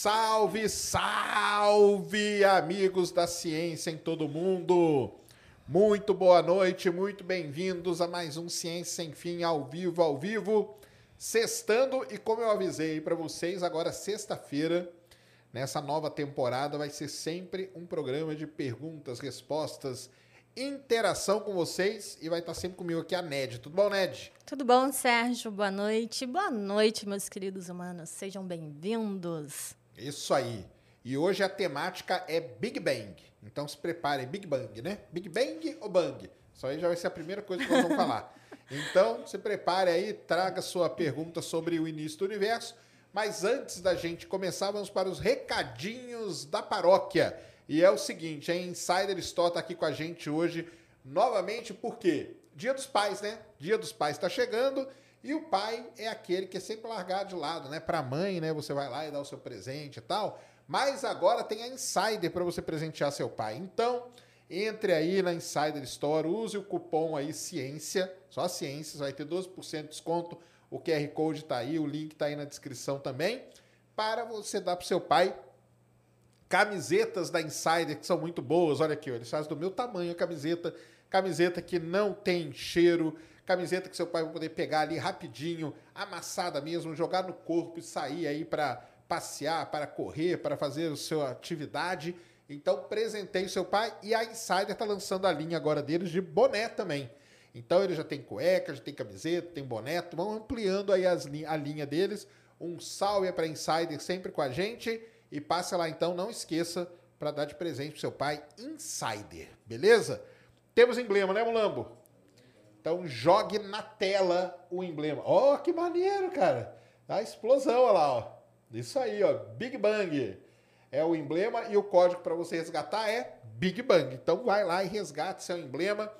Salve, salve, amigos da ciência em todo mundo! Muito boa noite, muito bem-vindos a mais um Ciência Sem Fim ao vivo, ao vivo, sextando e como eu avisei para vocês, agora sexta-feira, nessa nova temporada, vai ser sempre um programa de perguntas, respostas, interação com vocês e vai estar sempre comigo aqui a Ned. Tudo bom, Ned? Tudo bom, Sérgio? Boa noite. Boa noite, meus queridos humanos. Sejam bem-vindos. Isso aí. E hoje a temática é Big Bang. Então se preparem, Big Bang, né? Big Bang ou Bang? Isso aí já vai ser a primeira coisa que nós vamos falar. Então se prepare aí, traga sua pergunta sobre o início do universo. Mas antes da gente começar, vamos para os recadinhos da paróquia. E é o seguinte, a Insider Store está aqui com a gente hoje novamente, porque Dia dos Pais, né? Dia dos Pais está chegando e o pai é aquele que é sempre largado de lado, né? Para a mãe, né? Você vai lá e dá o seu presente e tal. Mas agora tem a Insider para você presentear seu pai. Então, entre aí na Insider Store, use o cupom aí Ciência, só Ciência, você vai ter 12% de desconto. O QR Code está aí, o link está aí na descrição também, para você dar para seu pai camisetas da Insider que são muito boas. Olha aqui, ó, eles fazem do meu tamanho a camiseta, camiseta que não tem cheiro, camiseta que seu pai vai poder pegar ali rapidinho, amassada mesmo, jogar no corpo e sair aí para passear, para correr, para fazer a sua atividade. Então, presentei o seu pai e a Insider está lançando a linha agora deles de boné também. Então, ele já tem cueca, já tem camiseta, tem boné, vão ampliando aí as, a linha deles. Um salve para Insider sempre com a gente. E passe lá então, não esqueça para dar de presente pro seu pai Insider, beleza? Temos emblema, né, Mulambo? Então jogue na tela o emblema. Ó, oh, que maneiro, cara. A explosão, olha lá, ó. Isso aí, ó, Big Bang. É o emblema e o código para você resgatar é Big Bang. Então vai lá e resgate seu emblema.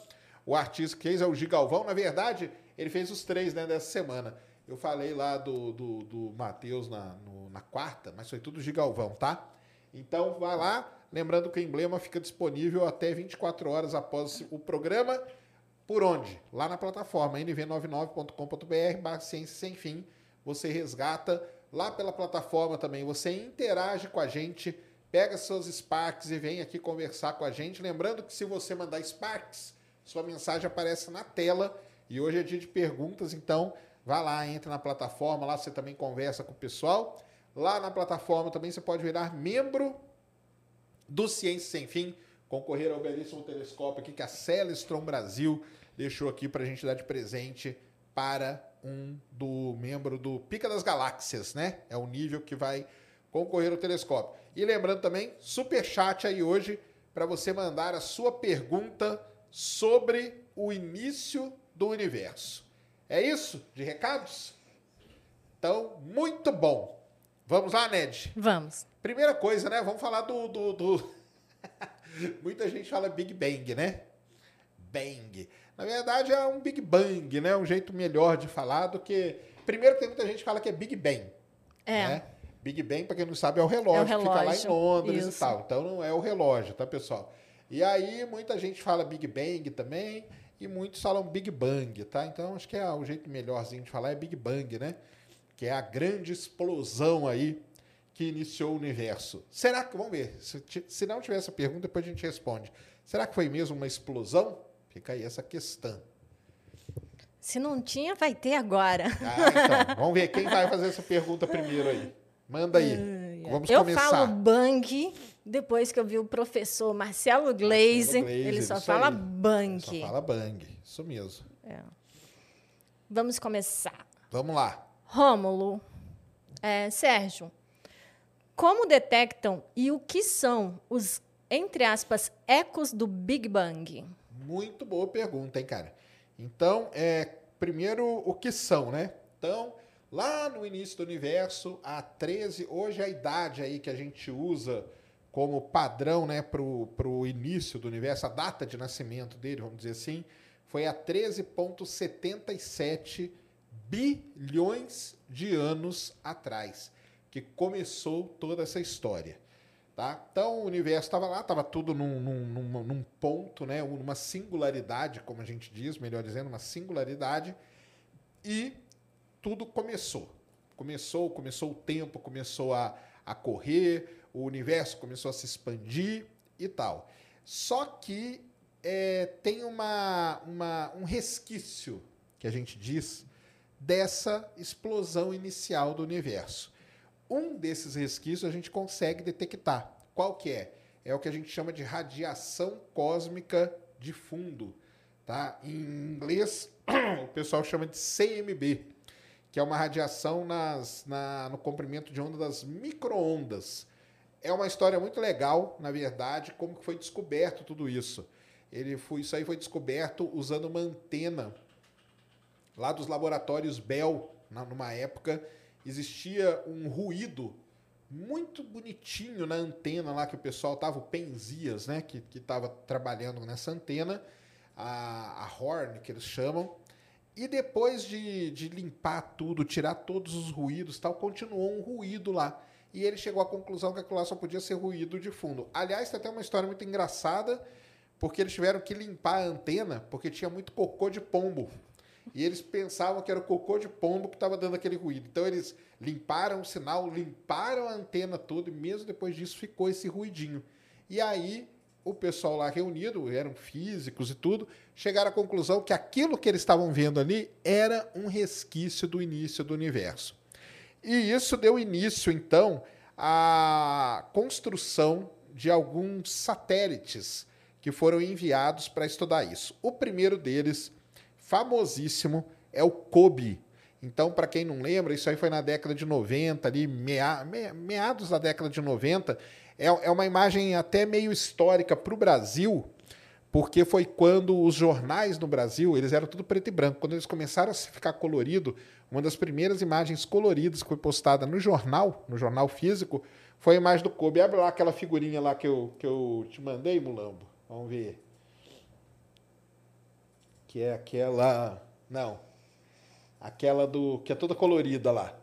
O artista que fez é o Gigalvão. Na verdade, ele fez os três né, dessa semana. Eu falei lá do, do, do Matheus na, na quarta, mas foi tudo Gigalvão, tá? Então vai lá. Lembrando que o emblema fica disponível até 24 horas após o programa. Por onde? Lá na plataforma nv99.com.br barra ciência sem fim. Você resgata lá pela plataforma também. Você interage com a gente, pega seus Sparks e vem aqui conversar com a gente. Lembrando que se você mandar Sparks, sua mensagem aparece na tela. E hoje é dia de perguntas, então Vá lá, entra na plataforma, lá você também conversa com o pessoal. Lá na plataforma também você pode virar membro do Ciência Sem Fim, concorrer ao belíssimo telescópio aqui que a Celestron Brasil deixou aqui para a gente dar de presente para um do membro do Pica das Galáxias, né? É o nível que vai concorrer ao telescópio. E lembrando também, super chat aí hoje para você mandar a sua pergunta sobre o início do universo. É isso de recados? Então, muito bom. Vamos lá, Ned? Vamos. Primeira coisa, né? Vamos falar do. do, do... Muita gente fala Big Bang, né? Bang. Na verdade, é um Big Bang, né? Um jeito melhor de falar do que. Primeiro, tem muita gente que fala que é Big Bang. É. Né? Big Bang, para quem não sabe, é o relógio, é o relógio. que fica lá em Londres Isso. e tal. Então, não é o relógio, tá, pessoal? E aí, muita gente fala Big Bang também e muitos falam Big Bang, tá? Então acho que é o jeito melhorzinho de falar é Big Bang, né? Que é a grande explosão aí que iniciou o universo. Será que, vamos ver, se, se não tiver essa pergunta, depois a gente responde. Será que foi mesmo uma explosão? Fica aí essa questão. Se não tinha, vai ter agora. Ah, então, vamos ver quem vai fazer essa pergunta primeiro aí. Manda aí. Vamos eu começar. falo bang Depois que eu vi o professor Marcelo Glaze, ele só fala aí. bang. Só fala bang. Isso mesmo. Vamos começar. Vamos lá. Rômulo, é, Sérgio, como detectam e o que são os, entre aspas, ecos do Big Bang? Muito boa pergunta, hein, cara? Então, é, primeiro, o que são, né? Então, lá no início do universo, há 13, hoje a idade aí que a gente usa como padrão, né, pro, pro início do universo, a data de nascimento dele, vamos dizer assim, foi há 13,77 bilhões de anos atrás, que começou toda essa história. Tá? Então o universo estava lá, estava tudo num, num, num, ponto, né? numa singularidade, como a gente diz, melhor dizendo, uma singularidade, e tudo começou. Começou, começou o tempo, começou a, a correr, o universo começou a se expandir e tal. Só que é, tem uma, uma, um resquício, que a gente diz, dessa explosão inicial do universo. Um desses resquícios a gente consegue detectar. Qual que é? É o que a gente chama de radiação cósmica de fundo. Tá? Em inglês, o pessoal chama de CMB, que é uma radiação nas, na, no comprimento de onda das microondas. É uma história muito legal, na verdade, como que foi descoberto tudo isso. Ele foi, isso aí foi descoberto usando uma antena lá dos laboratórios Bell, na, numa época, existia um ruído muito bonitinho na antena lá que o pessoal tava, o Penzias, né, que estava trabalhando nessa antena, a, a Horn, que eles chamam, e depois de, de limpar tudo, tirar todos os ruídos tal, continuou um ruído lá. E ele chegou à conclusão que aquilo lá só podia ser ruído de fundo. Aliás, tem até uma história muito engraçada, porque eles tiveram que limpar a antena, porque tinha muito cocô de pombo. E eles pensavam que era o cocô de pombo que estava dando aquele ruído. Então eles limparam o sinal, limparam a antena toda, e mesmo depois disso ficou esse ruidinho. E aí o pessoal lá reunido, eram físicos e tudo, chegaram à conclusão que aquilo que eles estavam vendo ali era um resquício do início do universo. E isso deu início, então, à construção de alguns satélites que foram enviados para estudar isso. O primeiro deles, famosíssimo, é o COBE. Então, para quem não lembra, isso aí foi na década de 90, ali, mea, meados da década de 90. É, é uma imagem até meio histórica para o Brasil, porque foi quando os jornais no Brasil, eles eram tudo preto e branco. Quando eles começaram a ficar colorido, uma das primeiras imagens coloridas que foi postada no jornal, no jornal físico, foi a imagem do Kobe. Abre lá aquela figurinha lá que eu, que eu te mandei, Mulambo. Vamos ver. Que é aquela... Não. Aquela do... Que é toda colorida lá.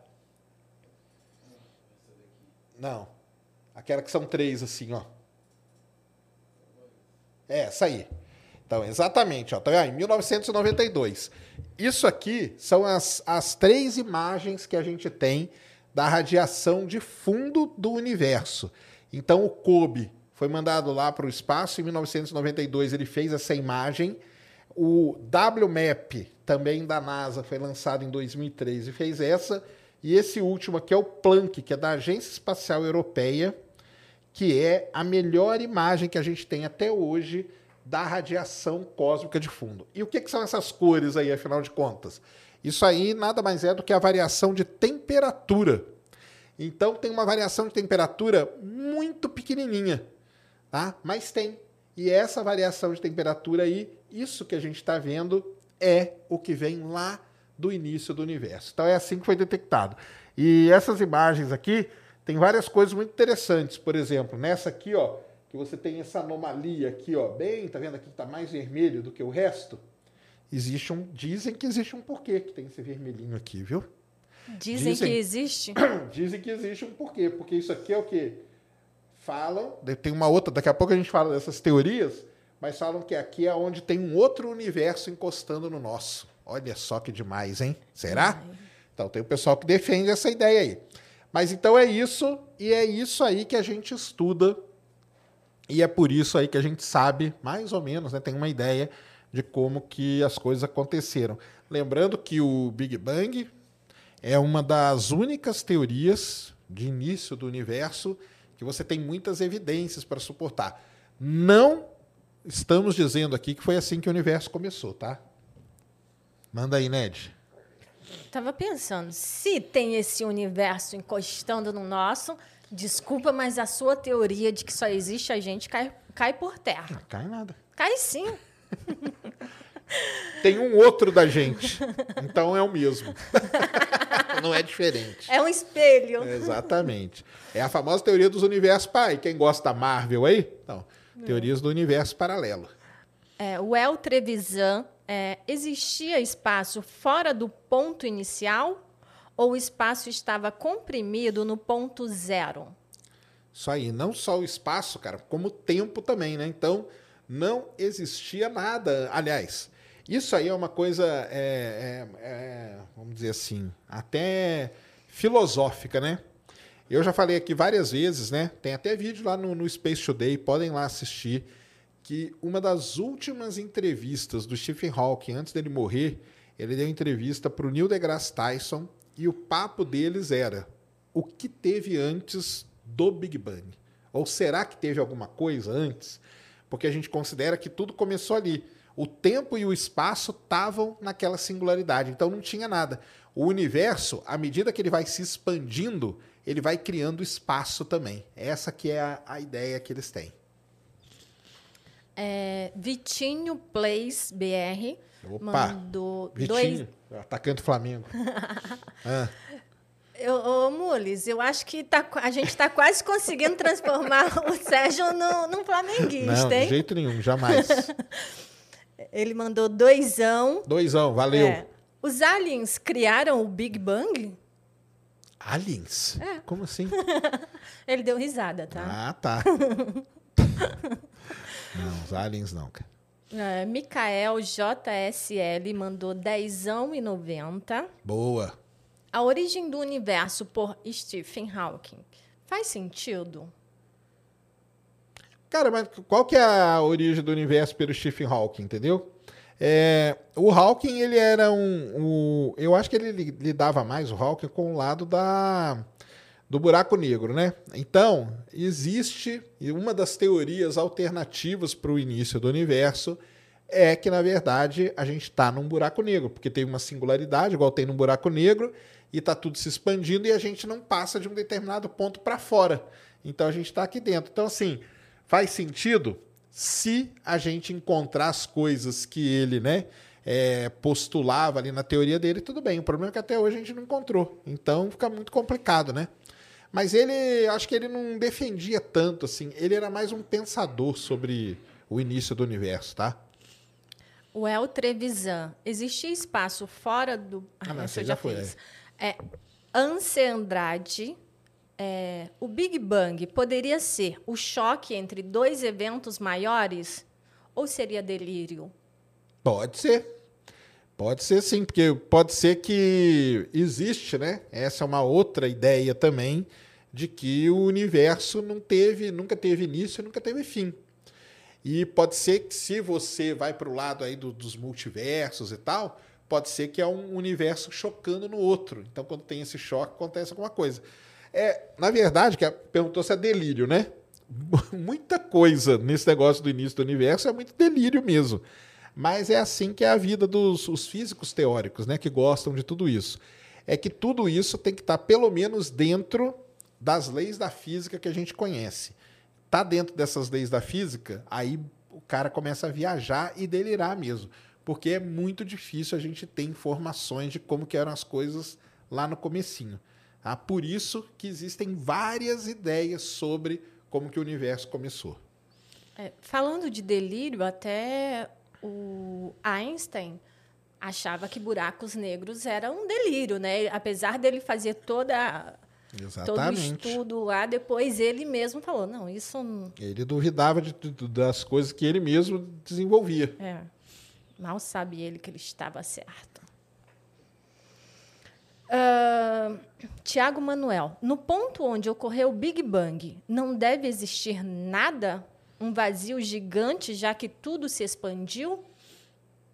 Não. Aquela que são três, assim, ó. É, essa aí. Então, exatamente, ó, tá vendo? Em 1992. Isso aqui são as, as três imagens que a gente tem da radiação de fundo do universo. Então, o COBE foi mandado lá para o espaço. Em 1992, ele fez essa imagem. O WMAP, também da NASA, foi lançado em 2003 e fez essa. E esse último aqui é o Planck, que é da Agência Espacial Europeia, que é a melhor imagem que a gente tem até hoje da radiação cósmica de fundo. E o que, que, são essas cores aí, afinal de contas? Isso aí nada mais é do que a variação de temperatura. Então tem uma variação de temperatura muito pequenininha, tá? Mas tem. E essa variação de temperatura aí, isso que a gente está vendo é o que vem lá do início do universo. Então é assim que foi detectado. E essas imagens aqui tem várias coisas muito interessantes. Por exemplo, nessa aqui, ó, que você tem essa anomalia aqui, ó, bem, tá vendo aqui que tá mais vermelho do que o resto? Existe um, dizem que existe um porquê que tem esse vermelhinho aqui, viu? Dizem, dizem que existe? Dizem que existe um porquê, porque isso aqui é o que falam, tem uma outra, daqui a pouco a gente fala dessas teorias, mas falam que aqui é onde tem um outro universo encostando no nosso. Olha só que demais, hein? Será? Então tem o pessoal que defende essa ideia aí. Mas então é isso, e é isso aí que a gente estuda, e é por isso aí que a gente sabe, mais ou menos, né, tem uma ideia de como que as coisas aconteceram. Lembrando que o Big Bang é uma das únicas teorias de início do universo que você tem muitas evidências para suportar. Não estamos dizendo aqui que foi assim que o universo começou, tá? Manda aí, Ned. Tava pensando, se tem esse universo encostando no nosso, desculpa, mas a sua teoria de que só existe a gente cai, cai por terra. Não cai nada. Cai sim. Tem um outro da gente. Então é o mesmo. Não é diferente. É um espelho. Exatamente. É a famosa teoria dos universos pai. Quem gosta da Marvel aí? Não. Teorias do universo paralelo. É, o El Trevisan, é, existia espaço fora do ponto inicial ou o espaço estava comprimido no ponto zero? Isso aí, não só o espaço, cara, como o tempo também, né? Então, não existia nada. Aliás, isso aí é uma coisa, é, é, é, vamos dizer assim, até filosófica, né? Eu já falei aqui várias vezes, né? Tem até vídeo lá no, no Space Today, podem lá assistir, que uma das últimas entrevistas do Stephen Hawking, antes dele morrer, ele deu entrevista para o Neil deGrasse Tyson e o papo deles era o que teve antes do Big Bang? Ou será que teve alguma coisa antes? Porque a gente considera que tudo começou ali. O tempo e o espaço estavam naquela singularidade, então não tinha nada. O universo, à medida que ele vai se expandindo, ele vai criando espaço também. Essa que é a, a ideia que eles têm. É, Vitinho Plays BR Opa, mandou Vitinho, dois. atacante do Flamengo. ah, Eu, ô, Mules, eu acho que tá, a gente está quase conseguindo transformar o Sérgio no, num não, flamenguista, de hein? jeito nenhum, jamais. Ele mandou doisão. Doisão, valeu. É. Os aliens criaram o Big Bang? Aliens? É. Como assim? Ele deu risada, tá? Ah, tá. não, os aliens não, cara. É, Mikael JSL mandou dezão e 90. Boa. A origem do universo por Stephen Hawking. Faz sentido? Cara, mas qual que é a origem do universo pelo Stephen Hawking, entendeu? É, o Hawking, ele era um, um- Eu acho que ele li- lidava mais, o Hawking, com o lado da, do buraco negro, né? Então, existe uma das teorias alternativas para o início do universo é que, na verdade, a gente está num buraco negro, porque tem uma singularidade, igual tem num buraco negro, e está tudo se expandindo e a gente não passa de um determinado ponto para fora. Então, a gente está aqui dentro. Então, assim, faz sentido se a gente encontrar as coisas que ele, né, é, postulava ali na teoria dele, tudo bem. O problema é que até hoje a gente não encontrou. Então fica muito complicado, né? Mas ele, acho que ele não defendia tanto assim. Ele era mais um pensador sobre o início do universo, tá? O El Trevisan. Existia espaço fora do. Ah, não, esse eu já foi, fiz. É, Anse Andrade. É, o Big Bang poderia ser o choque entre dois eventos maiores? Ou seria delírio? Pode ser. Pode ser sim, porque pode ser que existe, né? Essa é uma outra ideia também de que o universo não teve, nunca teve início, nunca teve fim. E pode ser que se você vai para o lado aí do- dos multiversos e tal, pode ser que é um universo chocando no outro. Então, quando tem esse choque, acontece alguma coisa. É, na verdade, que perguntou se é delírio, né? Muita coisa nesse negócio do início do universo é muito delírio mesmo. Mas é assim que é a vida dos os físicos teóricos, né? Que gostam de tudo isso. É que tudo isso tem que estar pelo menos dentro das leis da física que a gente conhece. Tá dentro dessas leis da física, aí o cara começa a viajar e delirar mesmo. Porque é muito difícil a gente ter informações de como que eram as coisas lá no comecinho. Tá? Por isso que existem várias ideias sobre como que o universo começou. É, falando de delírio, até o Einstein achava que buracos negros era um delírio, né? Apesar dele fazer toda todo o Exatamente. estudo lá, depois ele mesmo falou, não, isso não- Ele duvidava de, de- das coisas que ele mesmo desenvolvia. é, mal sabe ele que ele estava certo. Ah, Tiago Manuel, no ponto onde ocorreu o Big Bang, não deve existir nada? Um vazio gigante, já que tudo se expandiu?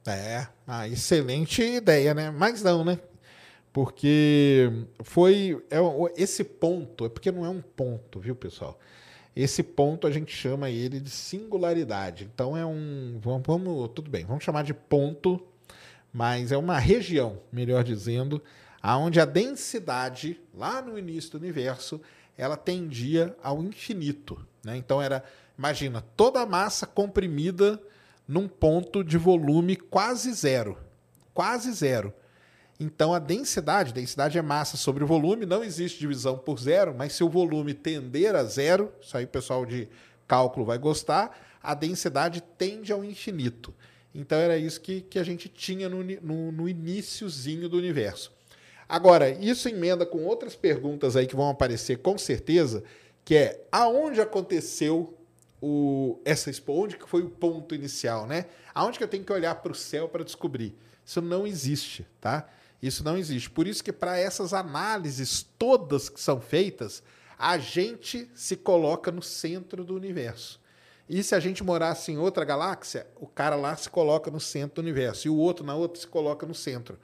É, excelente ideia, né? Mas não, né? Porque foi. É, esse ponto, é porque não é um ponto, viu, pessoal? Esse ponto a gente chama ele de singularidade. Então é um. Vamos, vamos, tudo bem, vamos chamar de ponto, mas é uma região, melhor dizendo, aonde a densidade, lá no início do universo, ela tendia ao infinito. Né? Então era, imagina, toda a massa comprimida num ponto de volume quase zero. Quase zero. Então a densidade, densidade é massa sobre o volume, não existe divisão por zero, mas se o volume tender a zero, isso aí o pessoal de cálculo vai gostar, a densidade tende ao infinito. Então era isso que, que a gente tinha no, no, no iníciozinho do universo. Agora, isso emenda com outras perguntas aí que vão aparecer com certeza, que é aonde aconteceu o, essa expo, onde que foi o ponto inicial, né? Aonde que eu tenho que olhar para o céu para descobrir? Isso não existe, tá? Isso não existe. Por isso que para essas análises todas que são feitas, a gente se coloca no centro do universo. E se a gente morasse em outra galáxia, o cara lá se coloca no centro do universo e o outro na outra se coloca no centro.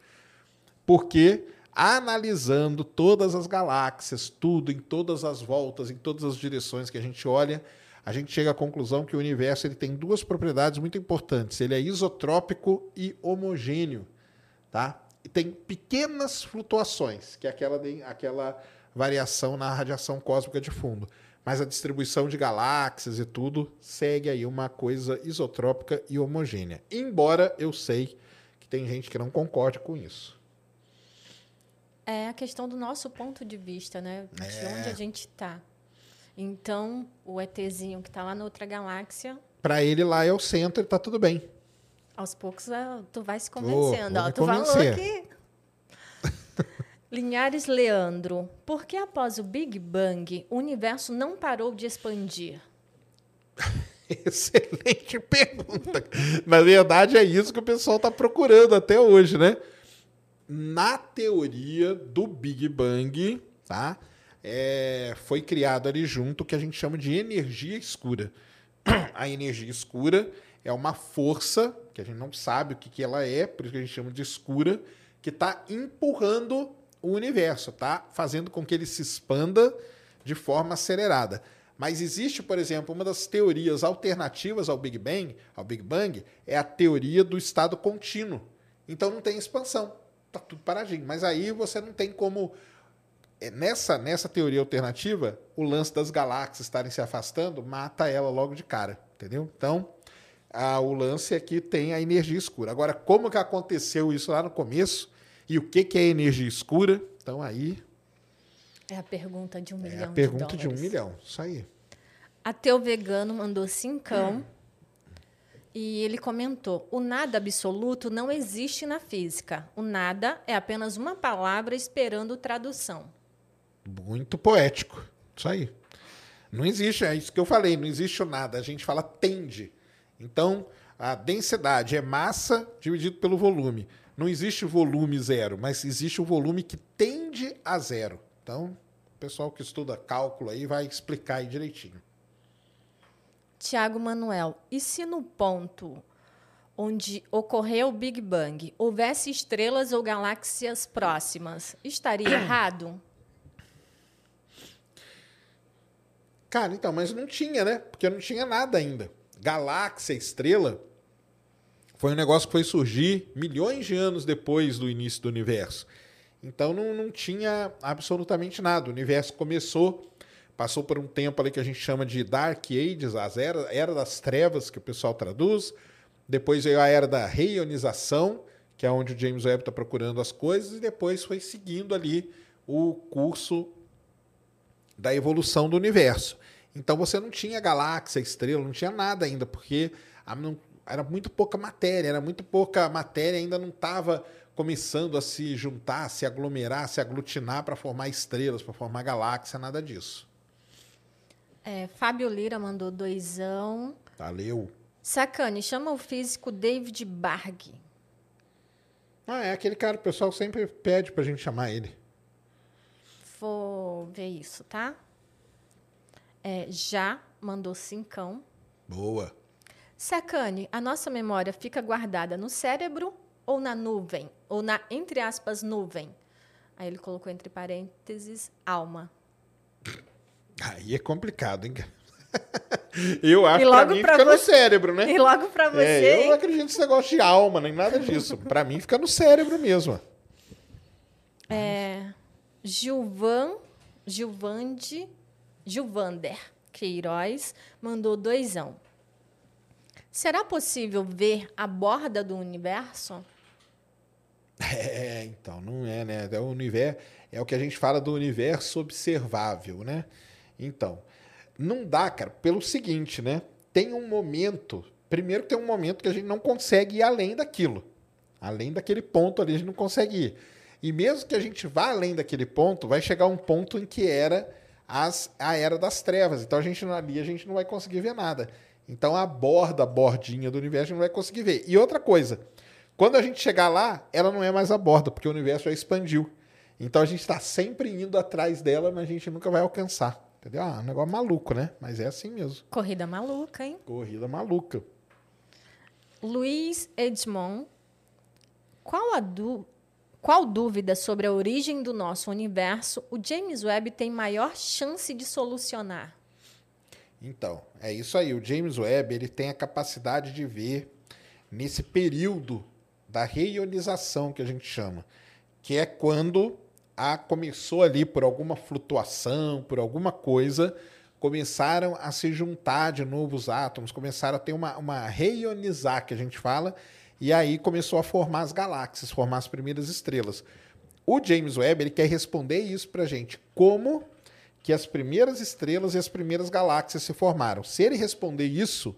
Porque analisando todas as galáxias, tudo, em todas as voltas, em todas as direções que a gente olha, a gente chega à conclusão que o universo ele tem duas propriedades muito importantes. Ele é isotrópico e homogêneo. Tá? E tem pequenas flutuações, que é aquela, aquela variação na radiação cósmica de fundo. Mas a distribuição de galáxias e tudo segue aí uma coisa isotrópica e homogênea. Embora eu sei que tem gente que não concorde com isso. É a questão do nosso ponto de vista, né? De é. onde a gente está. Então, o ETzinho que está lá na outra galáxia. Para ele lá é o centro e está tudo bem. Aos poucos ah, tu vai se convencendo. Oh, tu convencer. falou que. Linhares Leandro, por que após o Big Bang o universo não parou de expandir? Excelente pergunta. Na verdade, é isso que o pessoal está procurando até hoje, né? Na teoria do Big Bang, tá? É, foi criado ali junto o que a gente chama de energia escura. A energia escura é uma força que a gente não sabe o que, que ela é, por isso que a gente chama de escura, que está empurrando o universo, tá? Fazendo com que ele se expanda de forma acelerada. Mas existe, por exemplo, uma das teorias alternativas ao Big Bang, ao Big Bang, é a teoria do estado contínuo. Então não tem expansão tá tudo paradinho. Mas aí você não tem como. É, nessa, nessa teoria alternativa, o lance das galáxias estarem se afastando mata ela logo de cara, entendeu? Então, a, o lance aqui tem a energia escura. Agora, como que aconteceu isso lá no começo e o que, que é energia escura? Então, aí. É a pergunta de um milhão. É a pergunta de, de um milhão, isso aí. Ateu vegano mandou cincão. Hum. E ele comentou: o nada absoluto não existe na física. O nada é apenas uma palavra esperando tradução. Muito poético. Isso aí. Não existe, é isso que eu falei, não existe o nada. A gente fala tende. Então, a densidade é massa dividido pelo volume. Não existe volume zero, mas existe o volume que tende a zero. Então, o pessoal que estuda cálculo aí vai explicar aí direitinho. Tiago Manuel, e se no ponto onde ocorreu o Big Bang houvesse estrelas ou galáxias próximas, estaria errado? Cara, então, mas não tinha, né? Porque não tinha nada ainda. Galáxia, estrela, foi um negócio que foi surgir milhões de anos depois do início do universo. Então não, não tinha absolutamente nada. O universo começou passou por um tempo ali que a gente chama de Dark Ages, a era, era das trevas, que o pessoal traduz. Depois veio a era da reionização, que é onde o James Webb está procurando as coisas, e depois foi seguindo ali o curso da evolução do universo. Então você não tinha galáxia, estrela, não tinha nada ainda, porque era muito pouca matéria, era muito pouca matéria, ainda não estava começando a se juntar, a se aglomerar, a se aglutinar para formar estrelas, para formar galáxia, nada disso. É, Fábio Lira mandou doisão. Valeu. Sacane, chama o físico David Barg. Ah, é aquele cara, o pessoal sempre pede pra gente chamar ele. Vou ver isso, tá? É, já mandou cincão. Boa. Sacane, a nossa memória fica guardada no cérebro ou na nuvem? Ou na, entre aspas, nuvem? Aí ele colocou entre parênteses alma. Aí é complicado, hein? Eu acho que pra mim pra fica no você- cérebro, né? E logo pra você. É, eu não acredito nesse negócio de alma, nem nada disso. Pra mim fica no cérebro mesmo. É, Gilvan, Gilvande, Gilvander Queiroz mandou doisão. Será possível ver a borda do universo? É, então, não é, né? É o universo, é o que a gente fala do universo observável, né? Então, não dá, cara, pelo seguinte, né? Tem um momento, primeiro tem um momento que a gente não consegue ir além daquilo. Além daquele ponto ali, a gente não consegue ir. E mesmo que a gente vá além daquele ponto, vai chegar um ponto em que era as, a era das trevas. Então a gente ali a gente não vai conseguir ver nada. Então a borda, a bordinha do universo a gente não vai conseguir ver. E outra coisa, quando a gente chegar lá, ela não é mais a borda, porque o universo já expandiu. Então a gente está sempre indo atrás dela, mas a gente nunca vai alcançar. Entendeu? Ah, um negócio maluco, né? Mas é assim mesmo. Corrida maluca, hein? Corrida maluca. Luiz Edmond, qual a dú- qual dúvida sobre a origem do nosso universo o James Webb tem maior chance de solucionar? Então, é isso aí. O James Webb ele tem a capacidade de ver nesse período da reionização que a gente chama, que é quando a começou ali por alguma flutuação, por alguma coisa, começaram a se juntar de novo os átomos, começaram a ter uma, uma reionizar, que a gente fala, e aí começou a formar as galáxias, formar as primeiras estrelas. O James Webb ele quer responder isso para gente, como que as primeiras estrelas e as primeiras galáxias se formaram. Se ele responder isso,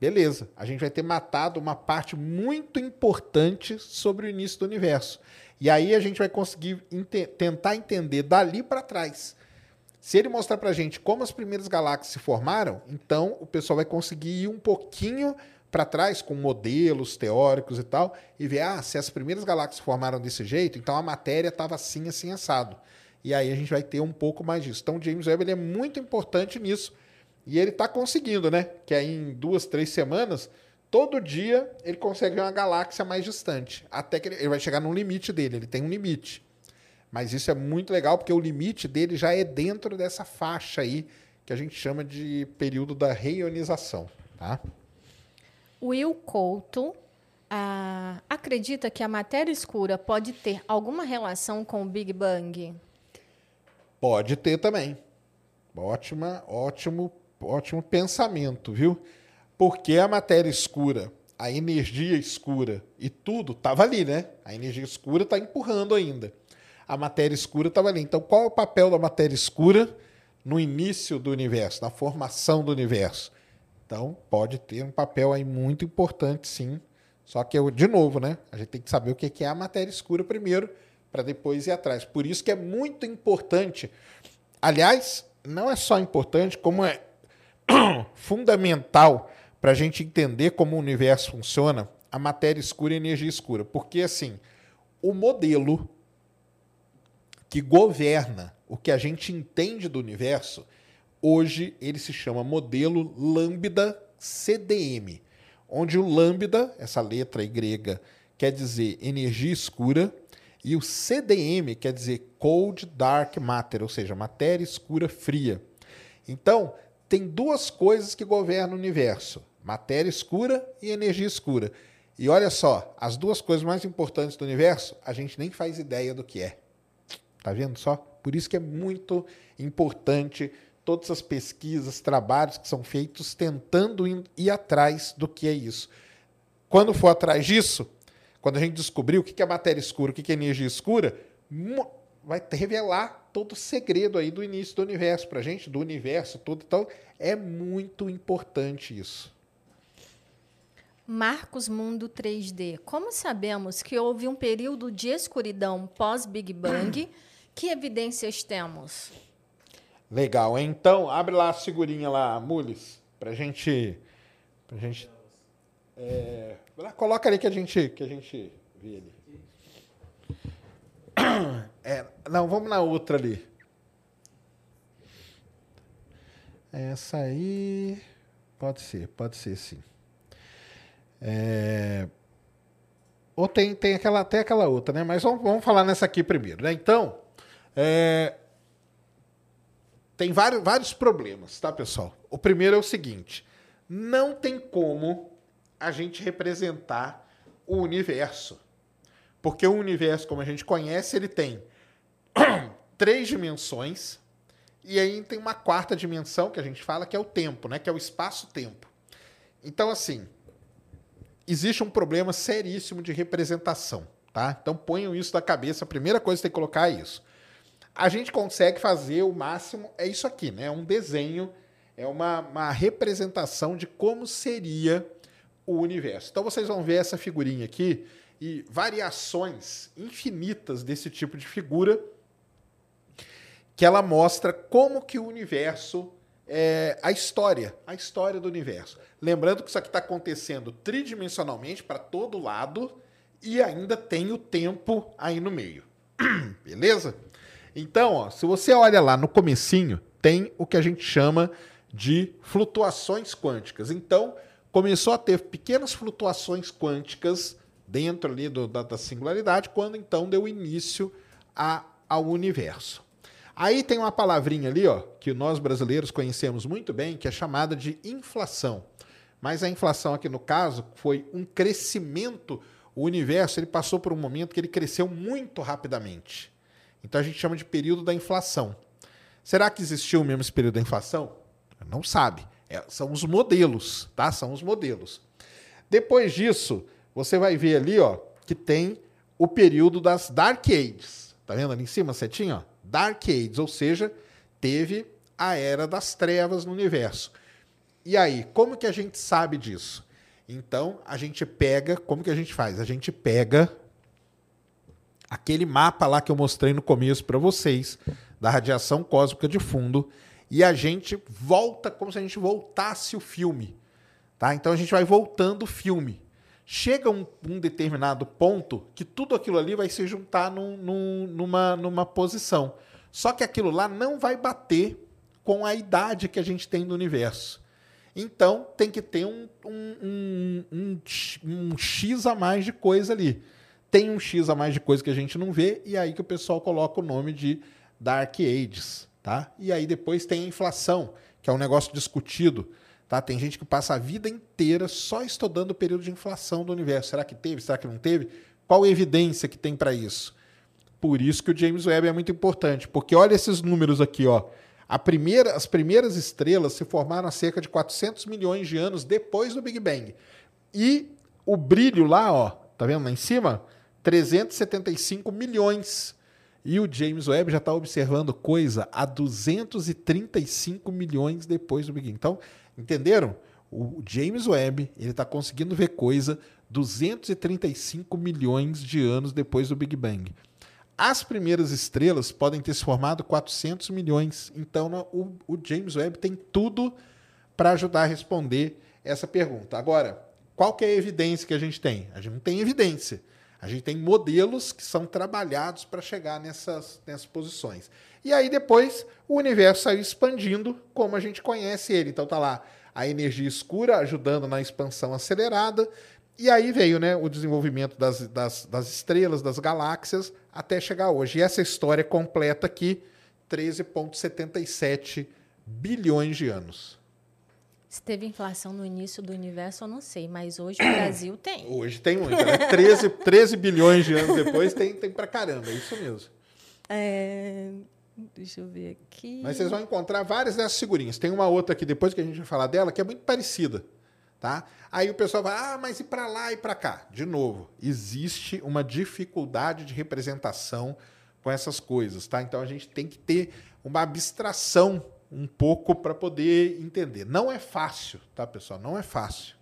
beleza, a gente vai ter matado uma parte muito importante sobre o início do universo. E aí a gente vai conseguir ente- tentar entender dali para trás. Se ele mostrar para a gente como as primeiras galáxias se formaram, então o pessoal vai conseguir ir um pouquinho para trás com modelos teóricos e tal e ver, ah, se as primeiras galáxias se formaram desse jeito, então a matéria estava assim, assim, assado. E aí a gente vai ter um pouco mais disso. Então o James Webb ele é muito importante nisso. E ele está conseguindo, né? Que aí em duas, três semanas, todo dia ele consegue ver uma galáxia mais distante. Até que ele, ele vai chegar no limite dele, ele tem um limite. Mas isso é muito legal, porque o limite dele já é dentro dessa faixa aí, que a gente chama de período da reionização. Tá? Will Couto ah, acredita que a matéria escura pode ter alguma relação com o Big Bang? Pode ter também. Ótima, ótimo, ótimo pensamento, viu? Porque a matéria escura, a energia escura e tudo estava ali, né? A energia escura está empurrando ainda. A matéria escura estava ali. Então, qual é o papel da matéria escura no início do universo, na formação do universo? Então, pode ter um papel aí muito importante, sim. Só que, eu, de novo, né? A gente tem que saber o que que é a matéria escura primeiro, para depois ir atrás. Por isso que é muito importante. Aliás, não é só importante, como é fundamental para a gente entender como o universo funciona, a matéria escura e a energia escura. Porque, assim, o modelo que governa o que a gente entende do universo, hoje ele se chama modelo Lambda CDM, onde o lambda, essa letra grega, quer dizer energia escura, e o CDM quer dizer cold dark matter, ou seja, matéria escura fria. Então, tem duas coisas que governam o universo: matéria escura e energia escura. E olha só, as duas coisas mais importantes do universo, a gente nem faz ideia do que é. Tá vendo só? Por isso que é muito importante todas as pesquisas, trabalhos que são feitos tentando ir, atrás do que é isso. Quando for atrás disso, quando a gente descobrir o que é matéria escura, o que é energia escura, vai revelar todo o segredo aí do início do universo para gente, do universo todo. Então, é muito importante isso. Marcos Mundo 3D. Como sabemos que houve um período de escuridão pós-Big Bang? Que evidências temos? Legal? Então, abre lá a figurinha lá, Mules, pra gente. Pra gente. É, coloca ali que a gente, que a gente vê ali. É, não, vamos na outra ali. Essa aí. Pode ser, pode ser sim. É, Ou tem, tem aquela, até aquela outra, né? Mas vamos, vamos falar nessa aqui primeiro, né? Então, é, tem vários, vários problemas, tá, pessoal? O primeiro é o seguinte: não tem como a gente representar o universo. Porque o universo, como a gente conhece, ele tem três dimensões e aí tem uma quarta dimensão que a gente fala que é o tempo, né? Que é o espaço-tempo. Então, assim, existe um problema seríssimo de representação, tá? Então ponham isso na cabeça. A primeira coisa que tem que colocar é isso a gente consegue fazer o máximo, é isso aqui, né? É um desenho, é uma, uma representação de como seria o universo. Então vocês vão ver essa figurinha aqui e variações infinitas desse tipo de figura que ela mostra como que o universo é a história, a história do universo. Lembrando que isso aqui está acontecendo tridimensionalmente para todo lado e ainda tem o tempo aí no meio. Beleza? Então, ó, se você olha lá no comecinho, tem o que a gente chama de flutuações quânticas. Então, começou a ter pequenas flutuações quânticas dentro ali do, da, da, singularidade, quando então deu início a, ao universo. Aí tem uma palavrinha ali, ó, que nós brasileiros conhecemos muito bem, que é chamada de inflação. Mas a inflação aqui no caso foi um crescimento. O universo ele passou por um momento que ele cresceu muito rapidamente. Então a gente chama de período da inflação. Será que existiu mesmo esse período da inflação? Não sabe. É, são os modelos, tá? São os modelos. Depois disso, você vai ver ali, ó, que tem o período das Dark Ages. Tá vendo ali em cima, setinho, ó? Dark Ages, ou seja, teve a era das trevas no universo. E aí, como que a gente sabe disso? Então, a gente pega, como que a gente faz? A gente pega aquele mapa lá que eu mostrei no começo para vocês, da radiação cósmica de fundo, e a gente volta como se a gente voltasse o filme. Tá? Então a gente vai voltando o filme. Chega um, um determinado ponto que tudo aquilo ali vai se juntar num, num, numa, numa posição. Só que aquilo lá não vai bater com a idade que a gente tem no universo. Então tem que ter um, um, um, um, um X a mais de coisa ali tem um X a mais de coisa que a gente não vê, e aí que o pessoal coloca o nome de Dark Ages, tá? E aí depois tem a inflação, que é um negócio discutido, tá? Tem gente que passa a vida inteira só estudando o período de inflação do universo. Será que teve? Será que não teve? Qual evidência que tem para isso? Por isso que o James Webb é muito importante, porque olha esses números aqui, ó. A primeira, as primeiras estrelas se formaram há cerca de 400 milhões de anos depois do Big Bang. E o brilho lá, ó, tá vendo lá em cima? 375 milhões. E o James Webb já está observando coisa a 235 milhões depois do Big Bang. Então, entenderam? O James Webb ele está conseguindo ver coisa 235 milhões de anos depois do Big Bang. As primeiras estrelas podem ter se formado 400 milhões. Então, o, o James Webb tem tudo para ajudar a responder essa pergunta. Agora, qual que é a evidência que a gente tem? A gente não tem evidência. A gente tem modelos que são trabalhados para chegar nessas, nessas posições. E aí depois o universo saiu expandindo como a gente conhece ele. Então tá lá a energia escura ajudando na expansão acelerada. E aí veio né, o desenvolvimento das, das, das estrelas, das galáxias, até chegar hoje. E essa história completa aqui, 13,77 bilhões de anos. Se teve inflação no início do universo, eu não sei, mas hoje o Brasil tem. Hoje tem muita, né? 13, 13 bilhões de anos depois tem, tem pra caramba, é isso mesmo. É... Deixa eu ver aqui. Mas vocês vão encontrar várias dessas figurinhas. Tem uma outra aqui depois que a gente vai falar dela que é muito parecida. Tá? Aí o pessoal vai, ah, mas e para lá e para cá? De novo, existe uma dificuldade de representação com essas coisas, tá? Então a gente tem que ter uma abstração um pouco para poder entender. Não é fácil, tá, pessoal? Não é fácil.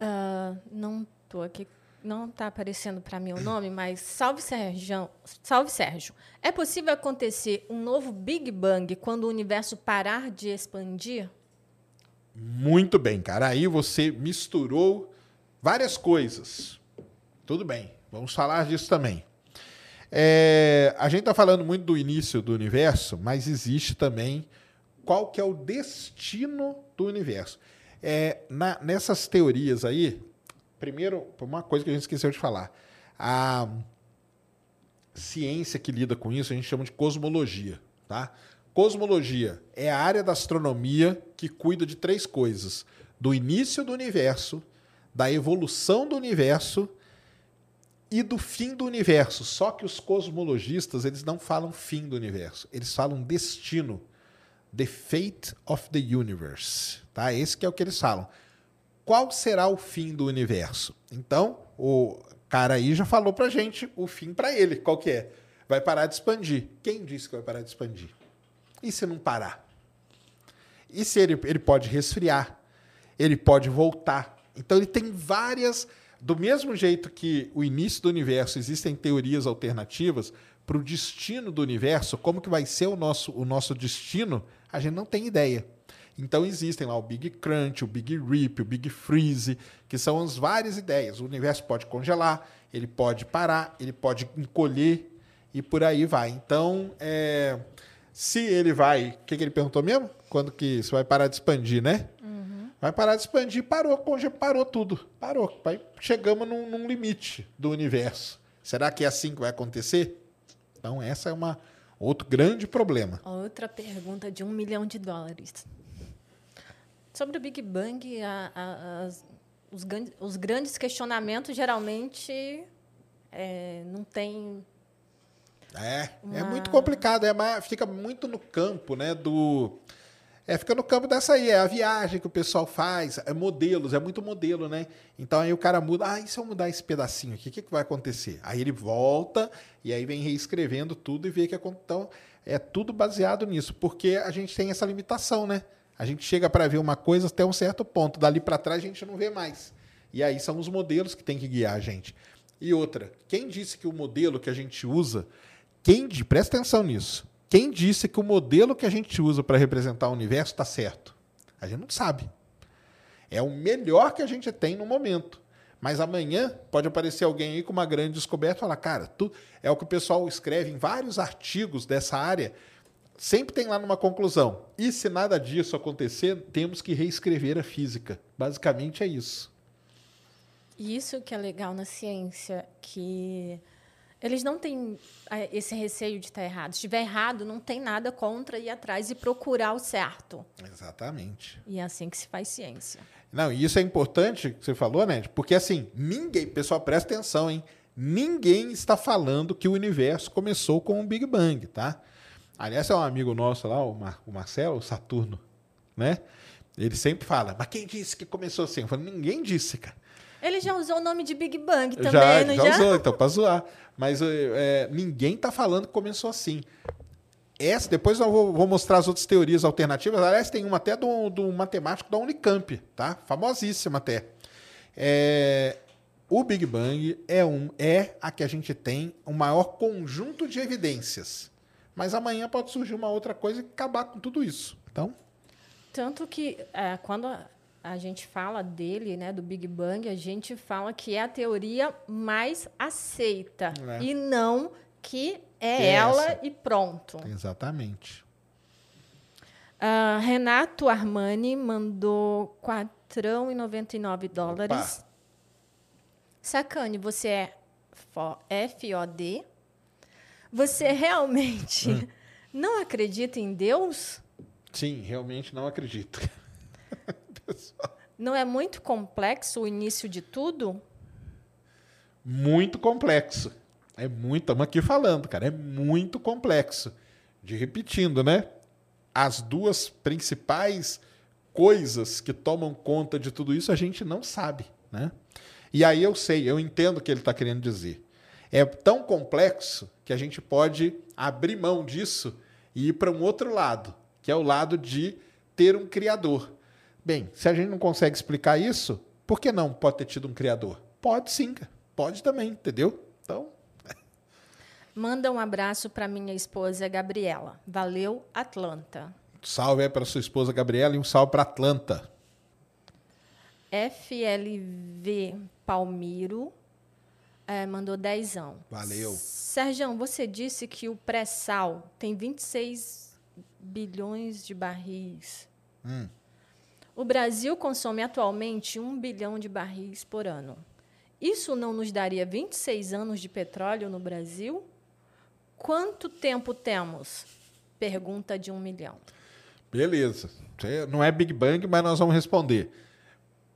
Uh, não tô aqui, não está aparecendo para mim o nome, mas salve Sérgio, salve Sérgio. É possível acontecer um novo Big Bang quando o universo parar de expandir? Muito bem, cara. Aí você misturou várias coisas. Tudo bem, vamos falar disso também. É, a gente está falando muito do início do universo, mas existe também qual que é o destino do universo. É, na, nessas teorias aí, primeiro, uma coisa que a gente esqueceu de falar. A ciência que lida com isso a gente chama de cosmologia, tá? Cosmologia é a área da astronomia que cuida de três coisas: do início do universo, da evolução do universo e do fim do universo. Só que os cosmologistas, eles não falam fim do universo, eles falam destino. The fate of the universe, tá? Esse que é o que eles falam. Qual será o fim do universo? Então, o cara aí já falou pra gente o fim para ele, qual que é? Vai parar de expandir. Quem disse que vai parar de expandir? E se não parar? E se ele, ele pode resfriar? Ele pode voltar. Então ele tem várias. Do mesmo jeito que o início do universo existem teorias alternativas para o destino do universo, como que vai ser o nosso, o nosso destino, a gente não tem ideia. Então existem lá o Big Crunch, o Big Rip, o Big Freeze, que são as várias ideias. O universo pode congelar, ele pode parar, ele pode encolher e por aí vai. Então, é, se ele vai. O que, que ele perguntou mesmo? Quando que isso vai parar de expandir, né? Uhum. Vai parar de expandir, parou, parou tudo. Parou. Vai, chegamos num, num, limite do universo. Será que é assim que vai acontecer? Então, essa é uma outro grande problema. Outra pergunta de um milhão de dólares. Sobre o Big Bang, a, a, as, os, os, grandes questionamentos geralmente é, não tem é, é uma... é muito complicado, é, mas fica muito no campo, né, do... É, fica no campo dessa aí, é a viagem que o pessoal faz, é modelos, é muito modelo, né? Então aí o cara muda, ah, e se eu mudar esse pedacinho aqui, o que, que vai acontecer? Aí ele volta e aí vem reescrevendo tudo e vê que então é tudo baseado nisso, porque a gente tem essa limitação, né? A gente chega para ver uma coisa até um certo ponto, dali para trás a gente não vê mais. E aí são os modelos que tem que guiar a gente. E outra, quem disse que o modelo que a gente usa quem, presta atenção nisso. Quem disse que o modelo que a gente usa para representar o universo está certo? A gente não sabe. É o melhor que a gente tem no momento. Mas amanhã pode aparecer alguém aí com uma grande descoberta e falar, cara, tu... é o que o pessoal escreve em vários artigos dessa área. Sempre tem lá numa conclusão. E se nada disso acontecer, temos que reescrever a física. Basicamente é isso. Isso que é legal na ciência, que eles não têm esse receio de estar errado. Se estiver errado, não tem nada contra ir atrás e procurar o certo. Exatamente. E é assim que se faz ciência. Não, e isso é importante que você falou, né? Porque assim, ninguém, pessoal, presta atenção, hein? Ninguém está falando que o universo começou com o Big Bang, tá? Aliás, é um amigo nosso lá, o, Mar o Marcelo, o Saturno, né? Ele sempre fala, mas quem disse que começou assim? Eu falo, ninguém disse, cara. Ele já usou o nome de Big Bang também, já, não já? Já usou, então, para zoar. Mas é, ninguém está falando que começou assim. Essa, depois eu vou, vou, mostrar as outras teorias alternativas. Aliás, tem uma até do, do matemático da Unicamp, tá? Famosíssima até. É, o Big Bang é, um, é a que a gente tem o maior conjunto de evidências. Mas amanhã pode surgir uma outra coisa e acabar com tudo isso. Então. Tanto que é, quando a gente fala dele, né, do Big Bang, a gente fala que é a teoria mais aceita é. e não que é, que é ela essa. e pronto. Exatamente. Uh, Renato Armani mandou 4,99 dólares. Opa. Sacane, você é FOD? Você realmente hum. não acredita em Deus? Sim, realmente não acredito. Não é muito complexo o início de tudo? Muito complexo. É muito, estamos aqui falando, cara, é muito complexo. De repetindo, né? As duas principais coisas que tomam conta de tudo isso a gente não sabe, né? E aí eu sei, eu entendo o que ele está querendo dizer. É tão complexo que a gente pode abrir mão disso e ir para um outro lado, que é o lado de ter um criador. Bem, se a gente não consegue explicar isso, por que não pode ter tido um criador? Pode sim, pode também, entendeu? Então. Manda um abraço para minha esposa Gabriela. Valeu, Atlanta. Salve aí para sua esposa Gabriela e um salve para Atlanta. FLV Palmiro é, mandou dezão. Valeu. Sérgio, você disse que o pré-sal tem 26 bilhões de barris. Hum. O Brasil consome atualmente um bilhão de barris por ano. isso não nos daria 26 anos de petróleo no Brasil? Quanto tempo temos? Pergunta de um milhão. Beleza. Não é Big Bang, mas nós vamos responder.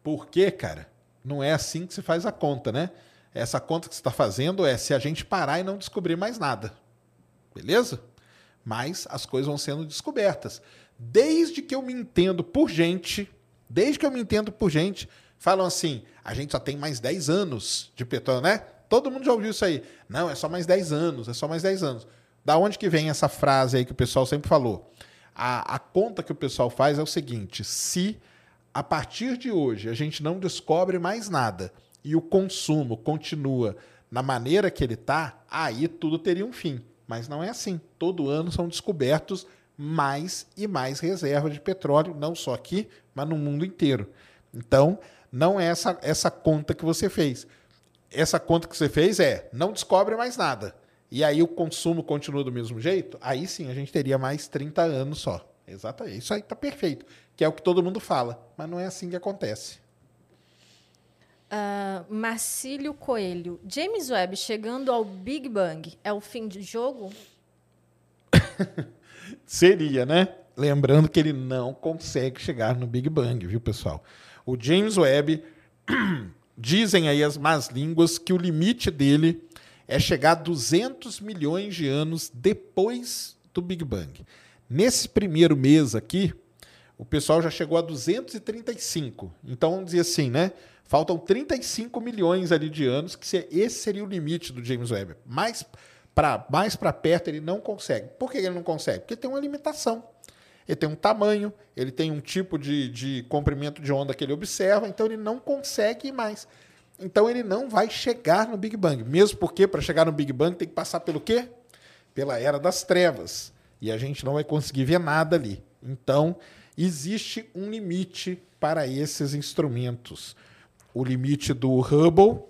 Por quê, cara? Não é assim que se faz a conta, né? Essa conta que você está fazendo é se a gente parar e não descobrir mais nada. Beleza? Mas as coisas vão sendo descobertas. Desde que eu me entendo por gente, desde que eu me entendo por gente, falam assim: a gente só tem mais 10 anos de petróleo, né? Todo mundo já ouviu isso aí. Não, é só mais 10 anos, é só mais 10 anos. Da onde que vem essa frase aí que o pessoal sempre falou? A, a conta que o pessoal faz é o seguinte: se a partir de hoje a gente não descobre mais nada e o consumo continua na maneira que ele está, aí tudo teria um fim. Mas não é assim. Todo ano são descobertos mais e mais reservas de petróleo, não só aqui, mas no mundo inteiro. Então, não é essa, essa conta que você fez. Essa conta que você fez é não descobre mais nada. E aí o consumo continua do mesmo jeito, aí sim a gente teria mais 30 anos só. Exatamente. Isso aí está perfeito. Que é o que todo mundo fala. Mas não é assim que acontece. Uh, Marcílio Coelho. James Webb chegando ao Big Bang é o fim de jogo? Seria, né? Lembrando que ele não consegue chegar no Big Bang, viu, pessoal? O James Webb, dizem aí as más línguas que o limite dele é chegar a 200 milhões de anos depois do Big Bang. Nesse primeiro mês aqui, o pessoal já chegou a 235. Então, vamos dizer assim, né? Faltam 35 milhões ali de anos, que esse seria o limite do James Webb. Mais para mais perto ele não consegue. Por que ele não consegue? Porque tem uma limitação. Ele tem um tamanho, ele tem um tipo de, de comprimento de onda que ele observa, então ele não consegue mais. Então ele não vai chegar no Big Bang. Mesmo porque para chegar no Big Bang tem que passar pelo quê? Pela era das trevas. E a gente não vai conseguir ver nada ali. Então, existe um limite para esses instrumentos. O limite do Hubble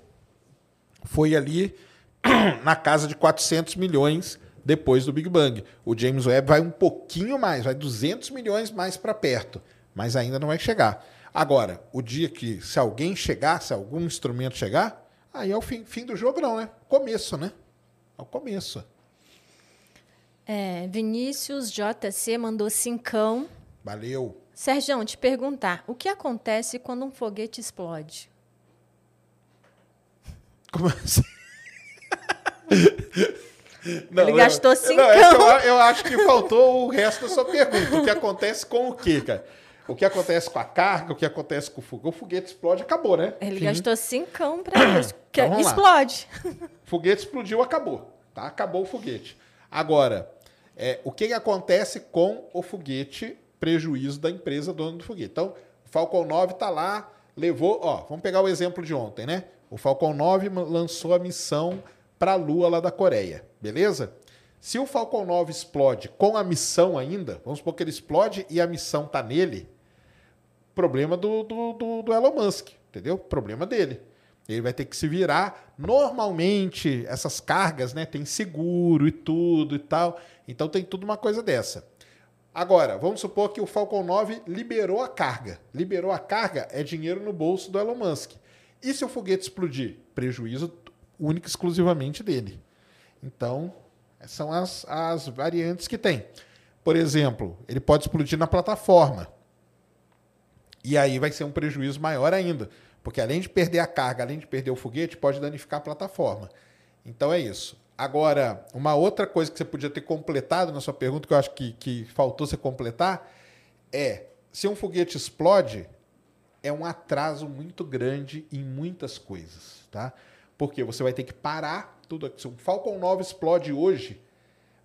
foi ali na casa de 400 milhões depois do Big Bang. O James Webb vai um pouquinho mais, vai 200 milhões mais para perto, mas ainda não vai chegar. Agora, o dia que, se alguém chegar, se algum instrumento chegar, aí é o fim, fim do jogo, não, né? Começo, né? É o começo. É, Vinícius JC mandou cincão. Valeu. Sérgio, te perguntar, o que acontece quando um foguete explode? Como assim? Não, Ele gastou cinco. Não, é eu, eu, acho que faltou o resto da sua pergunta. O que acontece com o quê, cara? O que acontece com a carga, o que acontece com o foguete? O foguete explode, acabou, né? Ele Fim. gastou cincão para isso. Então, explode. Foguete explodiu, acabou. Tá? Acabou o foguete. Agora, é, o que, que acontece com o foguete prejuízo da empresa dona do foguete? Então, o Falcon 9 está lá, levou... Ó, vamos pegar o exemplo de ontem, né? O Falcon 9 lançou a missão para a Lua lá da Coreia, beleza? Se o Falcon 9 explode com a missão ainda, vamos supor que ele explode e a missão tá nele, problema do, do, do, do Elon Musk, entendeu? Problema dele. Ele vai ter que se virar. Normalmente, essas cargas, né, tem seguro e tudo e tal. Então tem tudo uma coisa dessa. Agora, vamos supor que o Falcon 9 liberou a carga. Liberou a carga é dinheiro no bolso do Elon Musk. E se o foguete explodir? Prejuízo único exclusivamente dele. Então, são as, as variantes que tem. Por exemplo, ele pode explodir na plataforma. E aí vai ser um prejuízo maior ainda. Porque além de perder a carga, além de perder o foguete, pode danificar a plataforma. Então é isso. Agora, uma outra coisa que você podia ter completado na sua pergunta, que eu acho que, que faltou você completar, é: se um foguete explode, é um atraso muito grande em muitas coisas, tá? Porque você vai ter que parar tudo. Se um Falcon 9 explode hoje,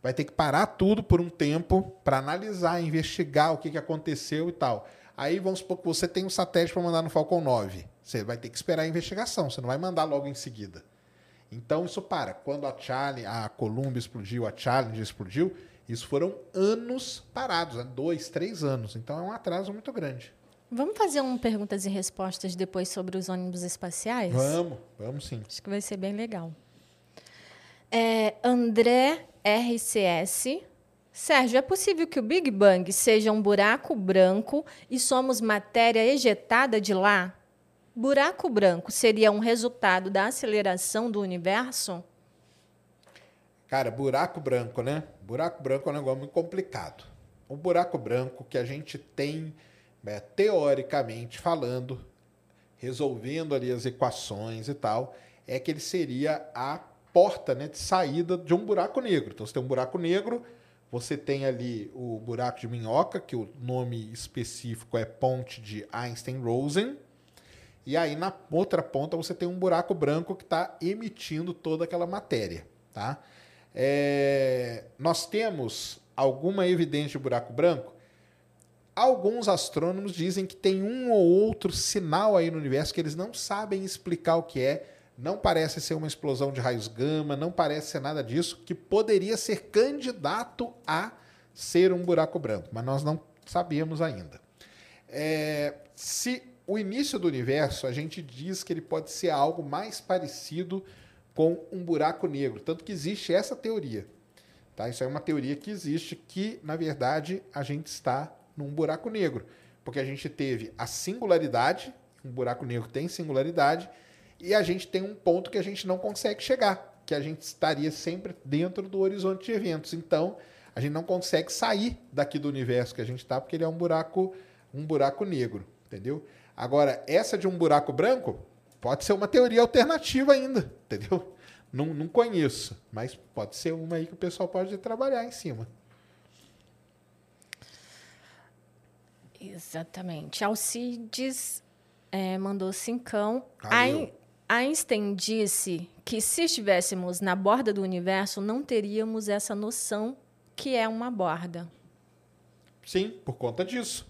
vai ter que parar tudo por um tempo para analisar, investigar o que, que aconteceu e tal. Aí vamos supor que você tem um satélite para mandar no Falcon 9. Você vai ter que esperar a investigação, você não vai mandar logo em seguida. Então isso para. Quando a Charlie, a Columbia explodiu, a Challenger explodiu, isso foram anos parados, né? dois, três anos. Então é um atraso muito grande. Vamos fazer um perguntas e respostas depois sobre os ônibus espaciais? Vamos, vamos sim. Acho que vai ser bem legal. É, André RCS. Sérgio, é possível que o Big Bang seja um buraco branco e somos matéria ejetada de lá? buraco branco seria um resultado da aceleração do universo? Cara, buraco branco, né? Buraco branco é um negócio muito complicado. O buraco branco que a gente tem, né, teoricamente falando, resolvendo ali as equações e tal, é que ele seria a porta né, de saída de um buraco negro. Então você tem um buraco negro, você tem ali o buraco de minhoca, que o nome específico é ponte de Einstein-Rosen. E aí na outra ponta você tem um buraco branco que está emitindo toda aquela matéria. Tá? É, nós temos alguma evidência de buraco branco? Alguns astrônomos dizem que tem um ou outro sinal aí no universo que eles não sabem explicar o que é. Não parece ser uma explosão de raios gama, não parece ser nada disso, que poderia ser candidato a ser um buraco branco, mas nós não sabemos ainda. É, se o início do universo, a gente diz que ele pode ser algo mais parecido com um buraco negro. Tanto que existe essa teoria. Tá? Isso é uma teoria que existe, que, na verdade, a gente está num buraco negro. Porque a gente teve a singularidade, um buraco negro tem singularidade, e a gente tem um ponto que a gente não consegue chegar, que a gente estaria sempre dentro do horizonte de eventos. Então, a gente não consegue sair daqui do universo que a gente está, porque ele é um buraco, um buraco negro, entendeu? Agora, essa de um buraco branco, Pode ser uma teoria alternativa ainda, entendeu? Não, não conheço, mas pode ser uma aí que o pessoal pode trabalhar em cima. Exatamente. Alcides é, mandou cincão. Ein, Einstein disse que se estivéssemos na borda do universo, não teríamos essa noção que é uma borda. Sim, por conta disso.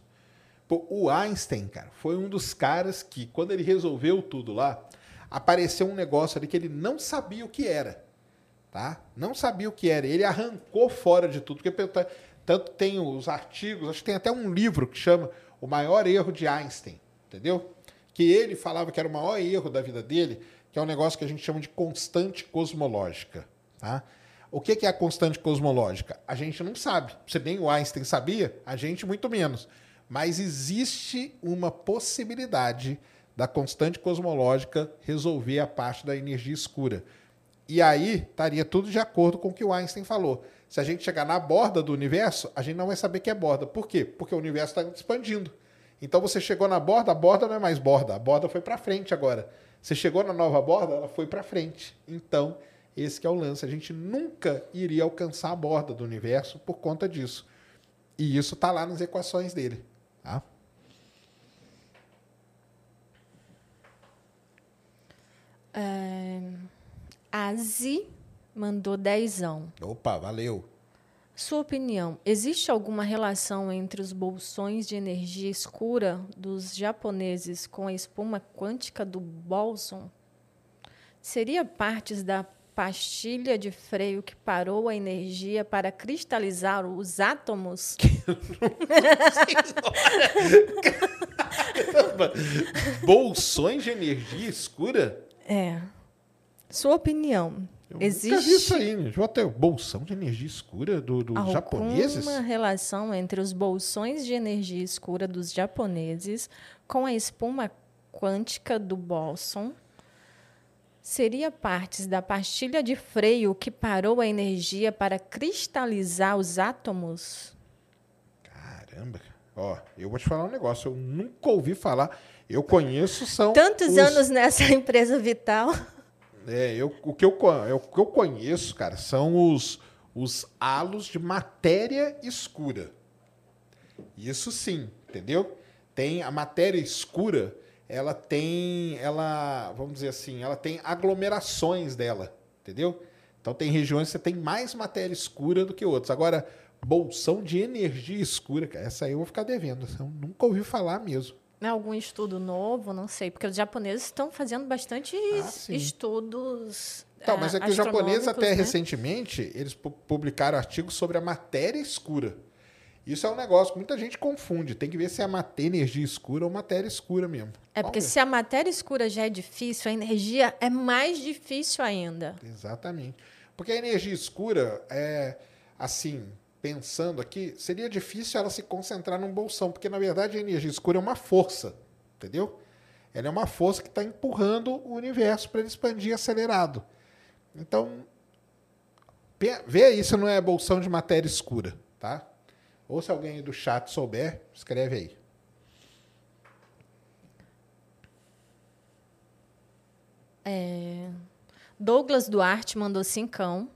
O Einstein, cara, foi um dos caras que, quando ele resolveu tudo lá, apareceu um negócio ali que ele não sabia o que era. Tá? Não sabia o que era. Ele arrancou fora de tudo. Porque tanto tem os artigos, acho que tem até um livro que chama O Maior Erro de Einstein. Entendeu? Que ele falava que era o maior erro da vida dele, que é um negócio que a gente chama de constante cosmológica. Tá? O que é a constante cosmológica? A gente não sabe. Se nem o Einstein sabia, a gente muito menos. Mas existe uma possibilidade da constante cosmológica resolver a parte da energia escura. E aí estaria tudo de acordo com o que o Einstein falou. Se a gente chegar na borda do universo, a gente não vai saber que é borda. Por quê? Porque o universo está expandindo. Então você chegou na borda, a borda não é mais borda, a borda foi para frente agora. Você chegou na nova borda, ela foi para frente. Então, esse é o lance. A gente nunca iria alcançar a borda do universo por conta disso. E isso está lá nas equações dele. Tá? É, Azi mandou dezão. Opa, valeu. Sua opinião, existe alguma relação entre os bolsões de energia escura dos japoneses com a espuma quântica do bóson? Seria partes da pastilha de freio que parou a energia para cristalizar os átomos? Bolsões de energia escura? É. Sua opinião. Eu existe nunca vi isso aí. Deixa eu até bolsão de energia escura do, dos alguma japoneses? relação entre os bolsões de energia escura dos japoneses com a espuma quântica do bóson? Seria partes da pastilha de freio que parou a energia para cristalizar os átomos? Caramba. Ó, eu vou te falar um negócio. Eu nunca ouvi falar. Eu conheço são. Tantos os- anos nessa empresa vital. É, eu, o, que eu, é, o que eu conheço, cara, são os, os halos de matéria escura. Isso sim, entendeu? Tem a matéria escura, ela tem, ela, vamos dizer assim, ela tem aglomerações dela, entendeu? Então tem regiões que você tem mais matéria escura do que outras. Agora, bolsão de energia escura, cara, essa aí eu vou ficar devendo. Eu nunca ouvi falar mesmo. É Algum estudo novo, não sei, porque os japoneses estão fazendo bastante Ah, estudos. Então, mas é que os japoneses, até né? recentemente, eles pu- publicaram artigos sobre a matéria escura. Isso é um negócio que muita gente confunde. Tem que ver se é matéria, energia escura ou matéria escura mesmo. É porque se a matéria escura já é difícil, a energia é mais difícil ainda. Exatamente. Porque a energia escura, é assim, pensando aqui, seria difícil ela se concentrar num bolsão, porque na verdade a energia escura é uma força, entendeu? Ela é uma força que está empurrando o universo para ele expandir acelerado. Então, vê aí se não é bolsão de matéria escura, tá? Ou se alguém do chat souber, escreve aí. É... Douglas Duarte mandou cincão.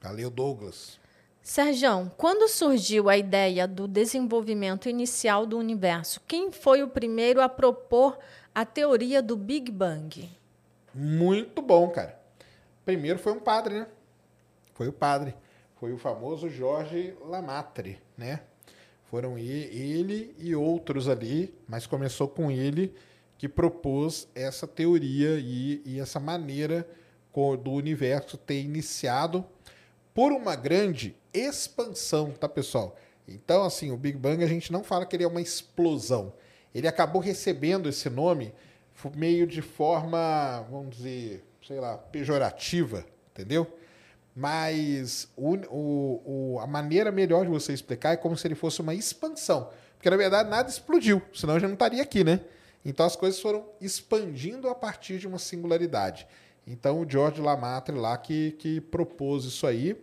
Valeu, Douglas. Sérgio, quando surgiu a ideia do desenvolvimento inicial do universo, quem foi o primeiro a propor a teoria do Big Bang? Muito bom, cara. Primeiro foi um padre, né? Foi o padre. Foi o famoso Jorge Lamatre, né? Foram ele e outros ali, mas começou com ele que propôs essa teoria e, e essa maneira do universo ter iniciado por uma grande expansão, tá, pessoal? Então, assim, o Big Bang a gente não fala que ele é uma explosão. Ele acabou recebendo esse nome meio de forma, vamos dizer, sei lá, pejorativa, entendeu? Mas o, o, o, a maneira melhor de você explicar é como se ele fosse uma expansão. Porque, na verdade, nada explodiu, senão eu já não estaria aqui, né? Então as coisas foram expandindo a partir de uma singularidade. Então o George Lamatre lá que, que propôs isso aí.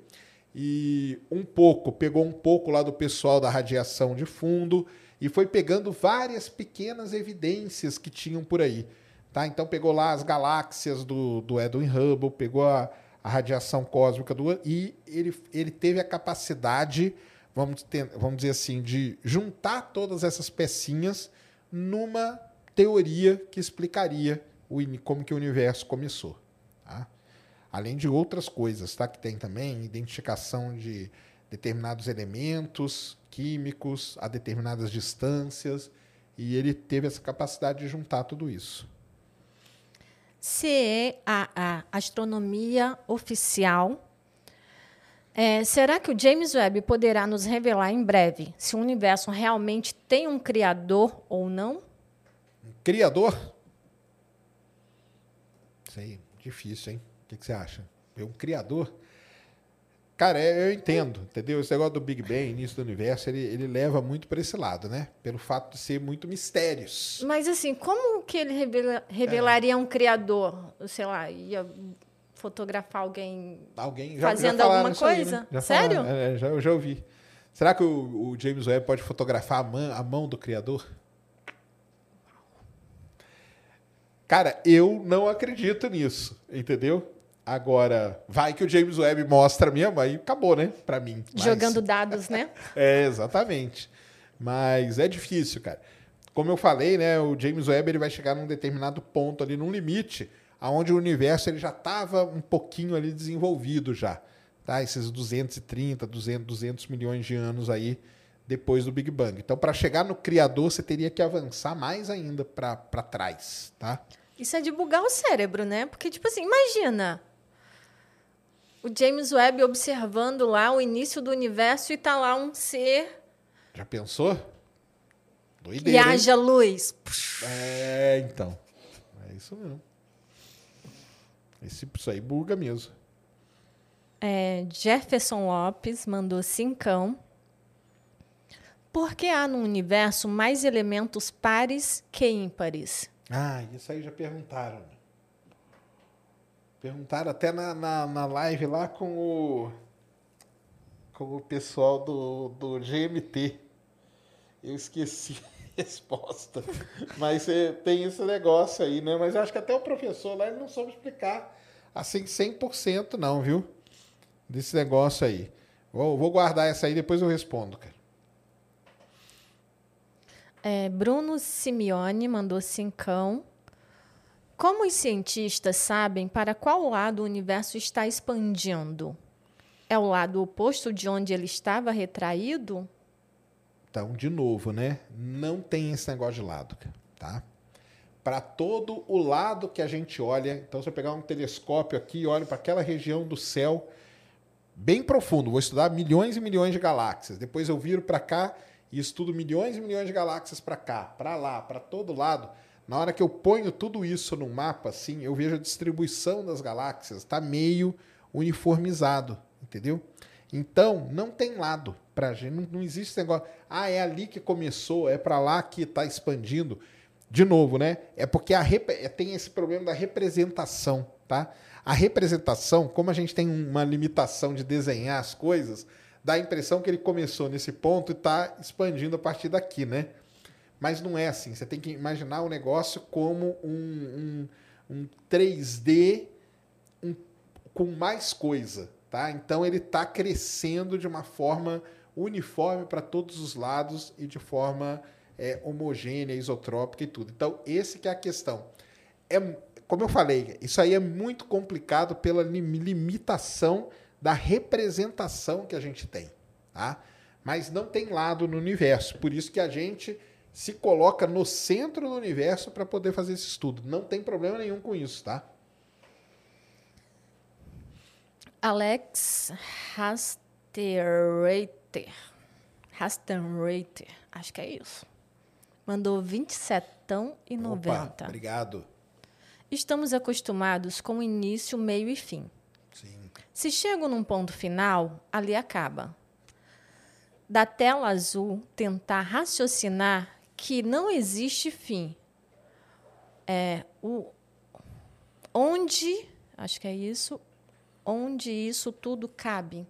E um pouco, pegou um pouco lá do pessoal da radiação de fundo e foi pegando várias pequenas evidências que tinham por aí. Tá? Então pegou lá as galáxias do, do Edwin Hubble, pegou a, a radiação cósmica do e ele, ele teve a capacidade, vamos, ter, vamos dizer assim, de juntar todas essas pecinhas numa teoria que explicaria o, como que o universo começou. Além de outras coisas, tá? que tem também identificação de determinados elementos químicos a determinadas distâncias, e ele teve essa capacidade de juntar tudo isso. CEAA, Astronomia Oficial. É, será que o James Webb poderá nos revelar em breve se o universo realmente tem um criador ou não? Um criador? Sei, difícil, hein? O que, que você acha? É um criador? Cara, é, eu entendo, entendeu? Esse negócio do Big Bang, início do universo, ele, ele leva muito para esse lado, né? Pelo fato de ser muito mistérios. Mas assim, como que ele revela, revelaria é. um criador? Sei lá, ia fotografar alguém, alguém já, fazendo já alguma coisa? Aí, né? Sério? É, já, eu já ouvi. Será que o, o James Webb pode fotografar a mão, a mão do criador? Cara, eu não acredito nisso, entendeu? Agora, vai que o James Webb mostra mesmo, aí acabou, né? Para mim. Mas... Jogando dados, né? é, exatamente. Mas é difícil, cara. Como eu falei, né? O James Webb ele vai chegar num determinado ponto ali, num limite, aonde o universo ele já estava um pouquinho ali desenvolvido já. Tá? Esses 230, 200, 200 milhões de anos aí depois do Big Bang. Então, para chegar no Criador, você teria que avançar mais ainda para trás, tá? Isso é de bugar o cérebro, né? Porque, tipo assim, imagina o James Webb observando lá o início do universo e tá lá um ser. Já pensou? Doideira. E haja hein? luz. É, então. É isso mesmo. Esse, isso aí buga mesmo. É, Jefferson Lopes mandou cincão. Por que há no universo mais elementos pares que ímpares? Ah, isso aí já perguntaram. Perguntaram até na, na, na live lá com o, com o pessoal do, do GMT. Eu esqueci a resposta. Mas é, tem esse negócio aí, né? Mas acho que até o professor lá ele não soube explicar assim 100% não, viu? Desse negócio aí. Vou, vou guardar essa aí, depois eu respondo, cara. É, Bruno Simeone mandou cincão. Como os cientistas sabem para qual lado o universo está expandindo? É o lado oposto de onde ele estava retraído? Então, de novo, né? Não tem esse negócio de lado, tá? Para todo o lado que a gente olha, então se eu pegar um telescópio aqui e olho para aquela região do céu bem profundo, vou estudar milhões e milhões de galáxias. Depois eu viro para cá e estudo milhões e milhões de galáxias para cá, para lá, para todo lado na hora que eu ponho tudo isso no mapa, assim, eu vejo a distribuição das galáxias, está meio uniformizado, entendeu? Então, não tem lado para gente, não, não existe esse negócio, ah, é ali que começou, é para lá que está expandindo. de novo, né? É porque a rep... É, tem esse problema da representação, tá? A representação, como a gente tem uma limitação de desenhar as coisas, dá a impressão que ele começou nesse ponto e está expandindo a partir daqui, né? Mas não é assim. Você tem que imaginar o negócio como um, um, um 3D um, com mais coisa, tá? Então ele está crescendo de uma forma uniforme para todos os lados e de forma é, homogênea, isotrópica e tudo. Então, esse que é a questão. É, como eu falei, isso aí é muito complicado pela limitação da representação que a gente tem, tá? Mas não tem lado no universo, por isso que a gente se coloca no centro do universo para poder fazer esse estudo. Não tem problema nenhum com isso, tá? Alex Rasterreiter. Rasterreiter, acho que é isso. Mandou 27 e 90. Opa, obrigado. Estamos acostumados com início, meio e fim. Sim. Se chego num ponto final, ali acaba. Da tela azul, tentar raciocinar que não existe fim. É o onde, acho que é isso, onde isso tudo cabe.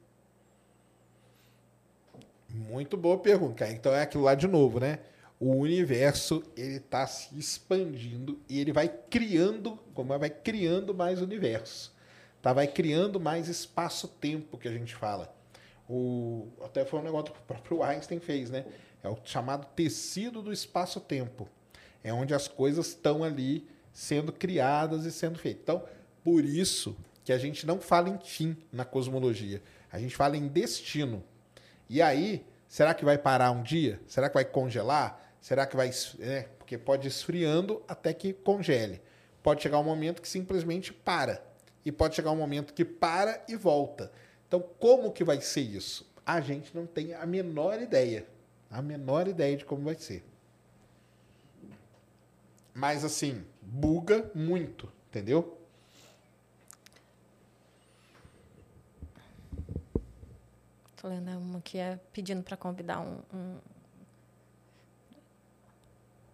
Muito boa pergunta. Então é aquilo lá de novo, né? O universo ele está se expandindo e ele vai criando, como vai criando mais universo, tá? Vai criando mais espaço-tempo que a gente fala. O até foi um negócio que o próprio Einstein fez, né? É o chamado tecido do espaço-tempo. É onde as coisas estão ali sendo criadas e sendo feitas. Então, por isso que a gente não fala em fim na cosmologia. A gente fala em destino. E aí, será que vai parar um dia? Será que vai congelar? Será que vai. É, porque pode ir esfriando até que congele. Pode chegar um momento que simplesmente para. E pode chegar um momento que para e volta. Então, como que vai ser isso? A gente não tem a menor ideia a menor ideia de como vai ser. Mas assim, buga muito, entendeu? Tô lendo uma que é pedindo para convidar um, um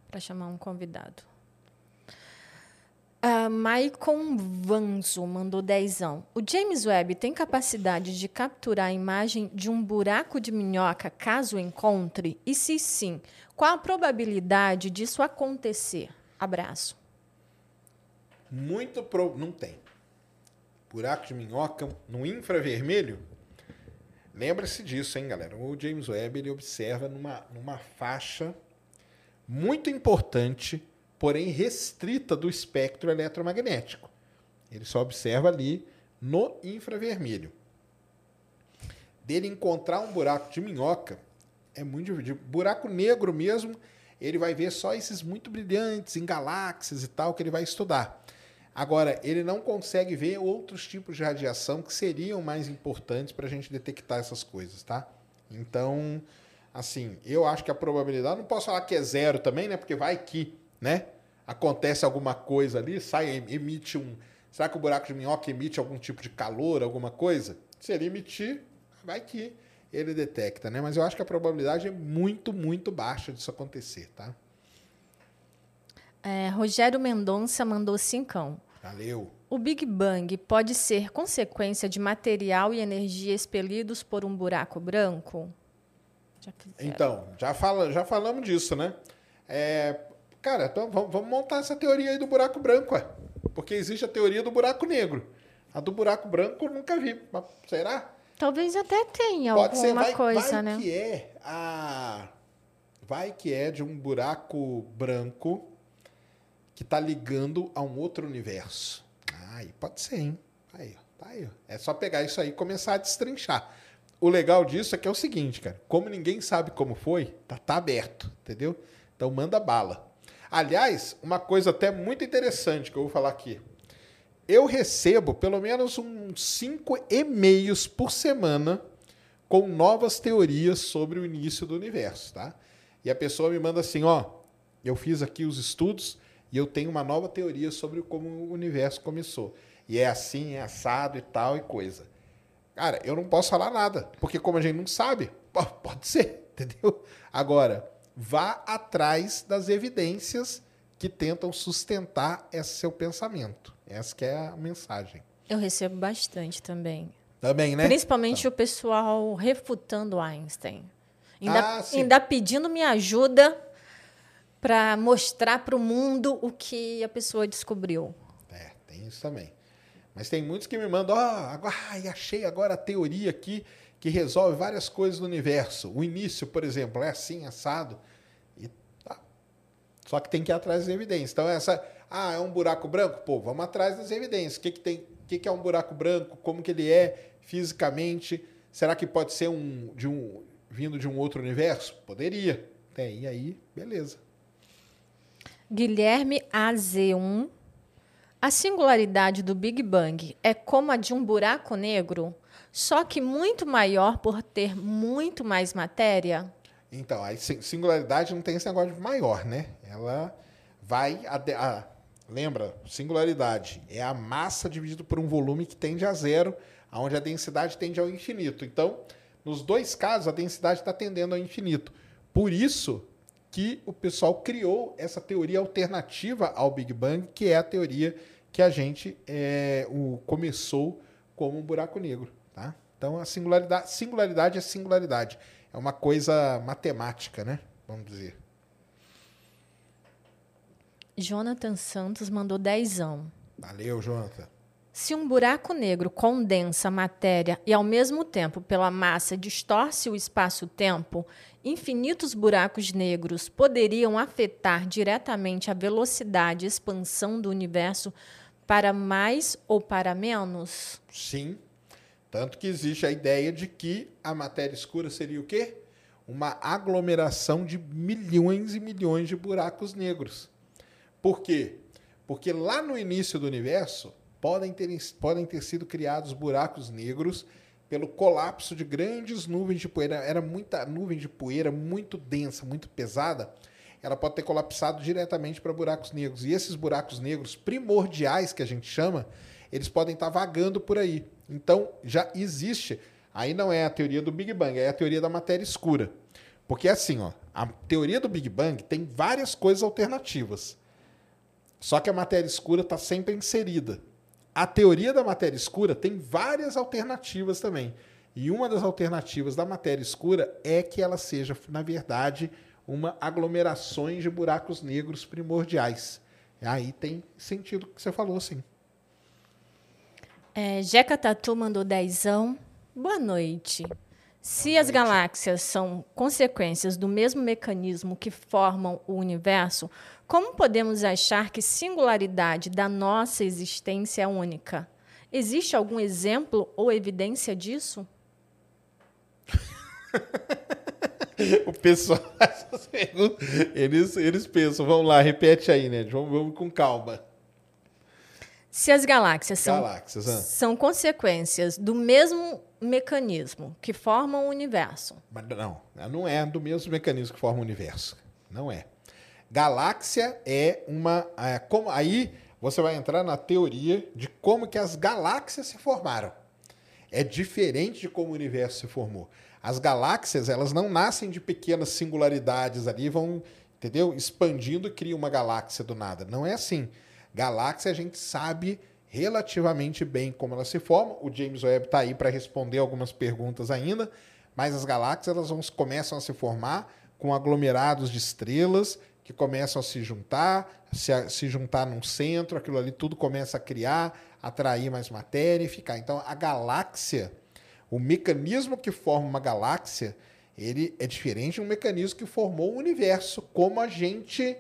para chamar um convidado. Uh, Maicon Vanzo mandou dezão. O James Webb tem capacidade de capturar a imagem de um buraco de minhoca caso encontre? E se sim, qual a probabilidade disso acontecer? Abraço. Muito pro... não tem. Buraco de minhoca no infravermelho? Lembra-se disso, hein, galera? O James Webb ele observa numa, numa faixa muito importante porém restrita do espectro eletromagnético. Ele só observa ali no infravermelho. Dele encontrar um buraco de minhoca é muito dividido. Buraco negro mesmo, ele vai ver só esses muito brilhantes em galáxias e tal que ele vai estudar. Agora, ele não consegue ver outros tipos de radiação que seriam mais importantes para a gente detectar essas coisas, tá? Então, assim, eu acho que a probabilidade, não posso falar que é zero também, né? Porque vai que né? Acontece alguma coisa ali, sai, emite um. Será que o buraco de minhoca emite algum tipo de calor, alguma coisa? Se ele emitir, vai que ele detecta, né? Mas eu acho que a probabilidade é muito, muito baixa disso acontecer, tá? É, Rogério Mendonça mandou cincão. Valeu. O Big Bang pode ser consequência de material e energia expelidos por um buraco branco? Já então, já, fala, já falamos disso, né? É, Cara, então vamos montar essa teoria aí do buraco branco, ué. Porque existe a teoria do buraco negro. A do buraco branco eu nunca vi. Mas será? Talvez até tenha Pode alguma ser, vai, coisa, vai né? que é a... Vai que é de um buraco branco que está ligando a um outro universo. Aí pode ser, hein? Aí, tá aí. É só pegar isso aí e começar a destrinchar. O legal disso é que é o seguinte, cara. Como ninguém sabe como foi, tá, tá aberto, entendeu? Então manda bala. Aliás, uma coisa até muito interessante que eu vou falar aqui. Eu recebo pelo menos uns cinco e-mails por semana com novas teorias sobre o início do universo, tá? E a pessoa me manda assim, ó, eu fiz aqui os estudos e eu tenho uma nova teoria sobre como o universo começou. E é assim, é assado e tal e coisa. Cara, eu não posso falar nada, porque como a gente não sabe, pode ser, entendeu? Agora, vá atrás das evidências que tentam sustentar esse seu pensamento. Essa que é a mensagem. Eu recebo bastante também. Também, né? Principalmente o pessoal refutando Einstein. Ainda, Ah, ainda pedindo minha ajuda para mostrar para o mundo o que a pessoa descobriu. É, tem isso também. Mas tem muitos que me mandam, ó, agora, ai, achei agora a teoria aqui que resolve várias coisas do universo. O início, por exemplo, é assim, assado. E tá. Só que tem que ir atrás das evidências. Então, essa, ah, é um buraco branco? Pô, vamos atrás das evidências. O que, que tem? O que, que é um buraco branco? Como que ele é fisicamente? Será que pode ser um, de um vindo de um outro universo? Poderia. Tem, e aí, beleza. Guilherme AZ1. A singularidade do Big Bang é como a de um buraco negro, só que muito maior por ter muito mais matéria? Então, a sin- singularidade não tem esse negócio de maior, né? Ela vai. A, a- lembra? Singularidade é a massa dividido por um volume que tende a zero, onde a densidade tende ao infinito. Então, nos dois casos, a densidade está tendendo ao infinito. Por isso que o pessoal criou essa teoria alternativa ao Big Bang, que é a teoria que a gente é, o, começou como um buraco negro. Então, a singularidade, singularidade é singularidade. É uma coisa matemática, né? Vamos dizer. Jonathan Santos mandou dezão. Valeu, Jonathan. Se um buraco negro condensa a matéria e, ao mesmo tempo, pela massa, distorce o espaço-tempo, infinitos buracos negros poderiam afetar diretamente a velocidade e expansão do universo para mais ou para menos? Sim. Tanto que existe a ideia de que a matéria escura seria o quê? Uma aglomeração de milhões e milhões de buracos negros. Por quê? Porque lá no início do universo podem ter, podem ter sido criados buracos negros pelo colapso de grandes nuvens de poeira. Era muita nuvem de poeira muito densa, muito pesada. Ela pode ter colapsado diretamente para buracos negros. E esses buracos negros primordiais, que a gente chama, eles podem estar vagando por aí. Então, já existe. Aí não é a teoria do Big Bang, é a teoria da matéria escura. Porque assim, ó, a teoria do Big Bang tem várias coisas alternativas. Só que a matéria escura está sempre inserida. A teoria da matéria escura tem várias alternativas também. E uma das alternativas da matéria escura é que ela seja, na verdade, uma aglomerações de buracos negros primordiais. Aí tem sentido o que você falou, sim. É, Jeca Tatu mandou dezão. Boa noite. Se as galáxias são consequências do mesmo mecanismo que formam o universo, como podemos achar que singularidade da nossa existência é única? Existe algum exemplo ou evidência disso? O pessoal, essas perguntas, eles, eles pensam, vamos lá, repete aí, né? Vamos, vamos com calma. Se as galáxias são, Galáxias, ah. são consequências do mesmo mecanismo que formam o universo, Mas não, não é do mesmo mecanismo que forma o universo. Não é. Galáxia é uma. é, como, aí você vai entrar na teoria de como que as galáxias se formaram. É diferente de como o universo se formou. As galáxias, elas não nascem de pequenas singularidades ali, vão, entendeu? Expandindo e cria uma galáxia do nada. Não é assim. Galáxia a gente sabe relativamente bem como ela se forma. O James Webb está aí para responder algumas perguntas ainda, mas as galáxias elas vão, começam a se formar com aglomerados de estrelas que começam a se juntar, se, a- se juntar num centro, aquilo ali tudo começa a criar, atrair mais matéria e ficar. Então a galáxia, o mecanismo que forma uma galáxia, ele é diferente de um mecanismo que formou o universo, como a gente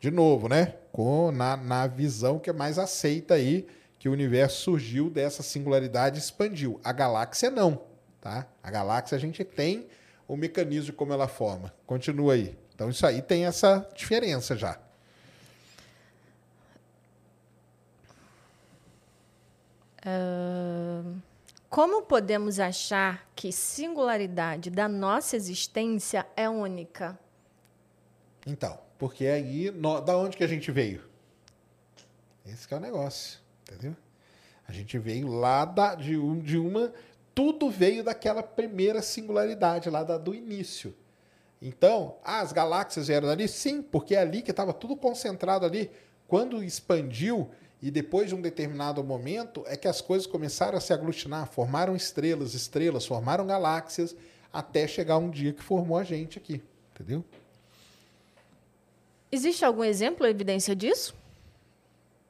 de novo, né? Com, na, na visão que é mais aceita aí, que o universo surgiu dessa singularidade e expandiu. A galáxia não, tá? A galáxia a gente tem o mecanismo de como ela forma. Continua aí. Então isso aí tem essa diferença já. Como podemos achar que singularidade da nossa existência é única? Então, porque aí, nó- da onde que a gente veio? Esse é o negócio, entendeu? A gente veio lá da, de, um, de uma. Tudo veio daquela primeira singularidade lá da- do início. Então, ah, as galáxias vieram dali? Sim, porque é ali que estava tudo concentrado ali. Quando expandiu e depois de um determinado momento é que as coisas começaram a se aglutinar, formaram estrelas, estrelas, formaram galáxias, até chegar um dia que formou a gente aqui, entendeu? Existe algum exemplo, evidência disso?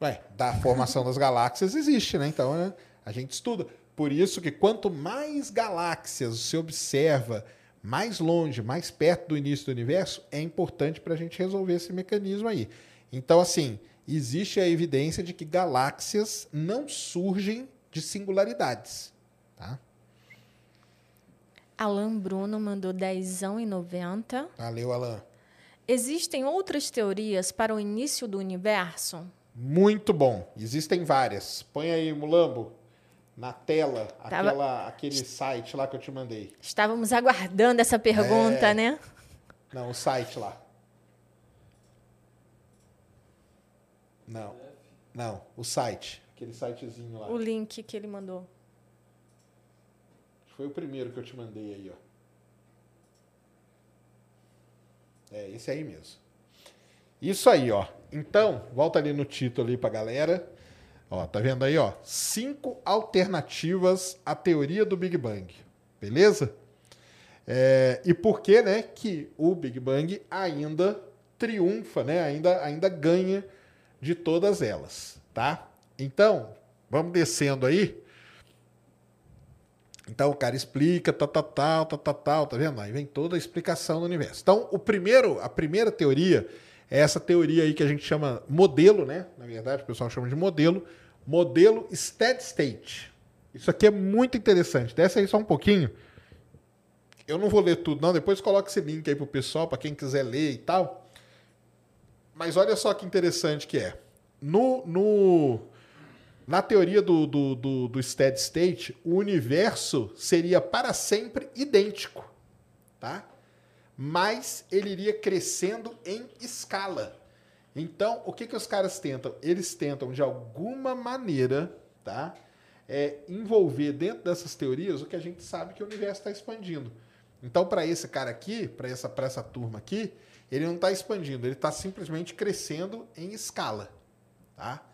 Ué, da formação das galáxias existe, né? Então né, a gente estuda. Por isso que quanto mais galáxias você observa mais longe, mais perto do início do universo, é importante para a gente resolver esse mecanismo aí. Então, assim, existe a evidência de que galáxias não surgem de singularidades. Tá? Alan Bruno mandou 10 e 90. Valeu, Alan. Existem outras teorias para o início do universo? Muito bom. Existem várias. Põe aí, Mulambo, na tela, Tava... aquela, aquele site lá que eu te mandei. Estávamos aguardando essa pergunta, é... né? Não, o site lá. Não. Não, o site. Aquele sitezinho lá. O link que ele mandou. Foi o primeiro que eu te mandei aí, ó. É, esse aí mesmo. Isso aí, ó. Então, volta ali no título ali pra galera. Ó, tá vendo aí, ó? Cinco alternativas à teoria do Big Bang. Beleza? É, e por que, né, que o Big Bang ainda triunfa, né? Ainda, ainda ganha de todas elas, tá? Então, vamos descendo aí. Então o cara explica, tal, tal, tal, tal, tal, tal, tá vendo? Aí vem toda a explicação do universo. Então, o primeiro, a primeira teoria é essa teoria aí que a gente chama modelo, né? Na verdade, o pessoal chama de modelo, modelo steady state. Isso aqui é muito interessante. Desce aí só um pouquinho. Eu não vou ler tudo, não. Depois coloca esse link aí pro pessoal, para quem quiser ler e tal. Mas olha só que interessante que é. No, no, na teoria do, do, do, do steady state, o universo seria para sempre idêntico, tá? Mas ele iria crescendo em escala. Então, o que, que os caras tentam? Eles tentam, de alguma maneira, tá? É, envolver dentro dessas teorias o que a gente sabe que o universo está expandindo. Então, para esse cara aqui, para essa, essa turma aqui, ele não está expandindo, ele está simplesmente crescendo em escala. Tá?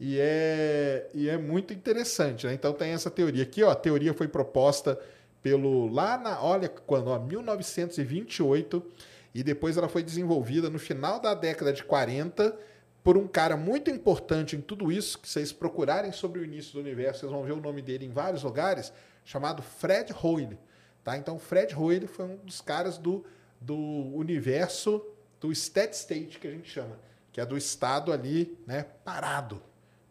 E é, e é muito interessante. Né? Então tem essa teoria aqui, ó, a teoria foi proposta pelo lá na, olha quando, ó, 1928 e depois ela foi desenvolvida no final da década de 40 por um cara muito importante em tudo isso, que vocês procurarem sobre o início do universo, vocês vão ver o nome dele em vários lugares, chamado Fred Hoyle. Tá? Então, Fred Hoyle foi um dos caras do do universo do steady state, que a gente chama, que é do estado ali, né, parado.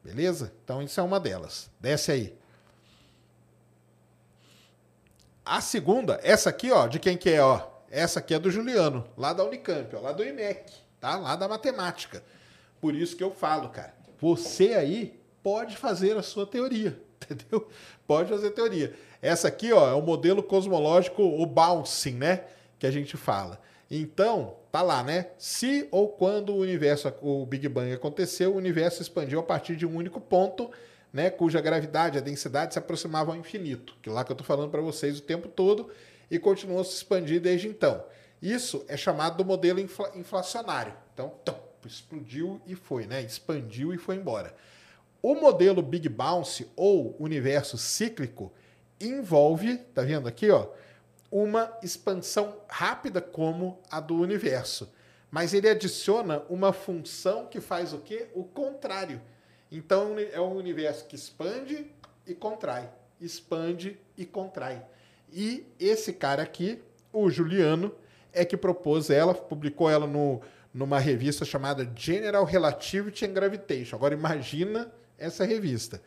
Beleza? Então, isso é uma delas. Desce aí. A segunda, essa aqui, ó, de quem que é, ó? Essa aqui é do Juliano, lá da Unicamp, ó, lá do IMEC, tá? Lá da matemática. Por isso que eu falo, cara, você aí pode fazer a sua teoria, entendeu? Pode fazer teoria. Essa aqui, ó, é o modelo cosmológico, o bouncing, né? que a gente fala. Então, tá lá, né? Se ou quando o universo, o Big Bang aconteceu, o universo expandiu a partir de um único ponto, né, cuja gravidade, a densidade se aproximavam ao infinito, que lá que eu estou falando para vocês o tempo todo, e continuou se expandir desde então. Isso é chamado do modelo infla inflacionário. Então, tum, explodiu e foi, né? Expandiu e foi embora. O modelo Big Bounce ou universo cíclico envolve, tá vendo aqui, ó? Uma expansão rápida como a do universo. Mas ele adiciona uma função que faz o quê? O contrário. Então é um universo que expande e contrai, expande e contrai. E esse cara aqui, o Juliano, é que propôs ela, publicou ela no, numa revista chamada General Relativity and Gravitation. Agora imagina essa revista.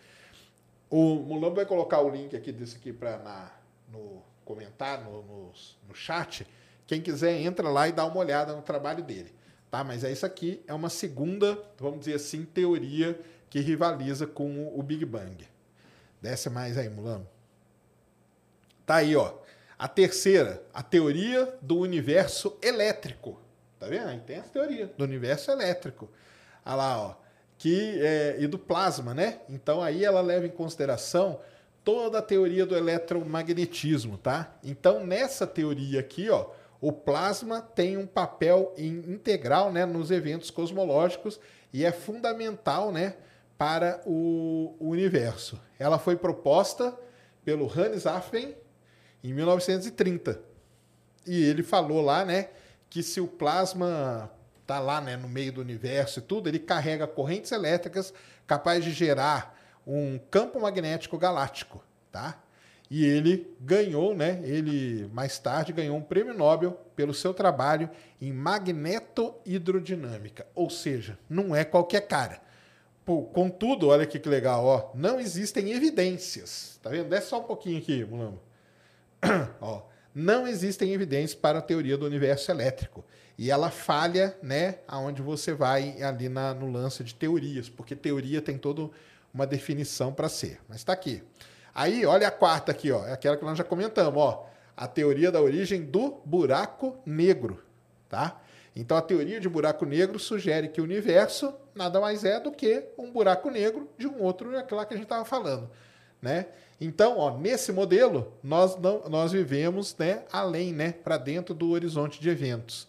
O Mulambo vai colocar o link aqui desse aqui para no comentar no, no, no chat. Quem quiser, entra lá e dá uma olhada no trabalho dele. Tá? Mas é isso aqui, é uma segunda, vamos dizer assim, teoria que rivaliza com o Big Bang. Desce mais aí, Mulano. Tá aí, ó. A terceira, a teoria do universo elétrico. Tá vendo? Aí tem essa teoria do universo elétrico. Olha lá, ó. Que, é, e do plasma, né? Então aí ela leva em consideração toda a teoria do eletromagnetismo, tá? Então, nessa teoria aqui, ó, o plasma tem um papel integral né, nos eventos cosmológicos e é fundamental né, para o, universo. Ela foi proposta pelo Hannes Affen em 1930. E ele falou lá né, que se o plasma está lá né, no meio do universo e tudo, ele carrega correntes elétricas capazes de gerar um campo magnético galáctico. Tá? E ele ganhou, né? Ele mais tarde ganhou um prêmio Nobel pelo seu trabalho em magnetohidrodinâmica. Ou seja, não é qualquer cara. Pô, contudo, olha aqui que legal, ó, não existem evidências. Tá vendo? Desce só um pouquinho aqui, Mulamo. ó, não existem evidências para a teoria do universo elétrico. E ela falha, né, aonde você vai ali na, no lance de teorias, porque teoria tem toda uma definição para ser. Mas está aqui. Aí, olha a quarta aqui, ó, é aquela que nós já comentamos, ó, a teoria da origem do buraco negro, tá? Então a teoria de buraco negro sugere que o universo nada mais é do que um buraco negro de um outro, aquela que a gente estava falando, né? Então, ó, nesse modelo nós não, nós vivemos, né, além, né, para dentro do horizonte de eventos.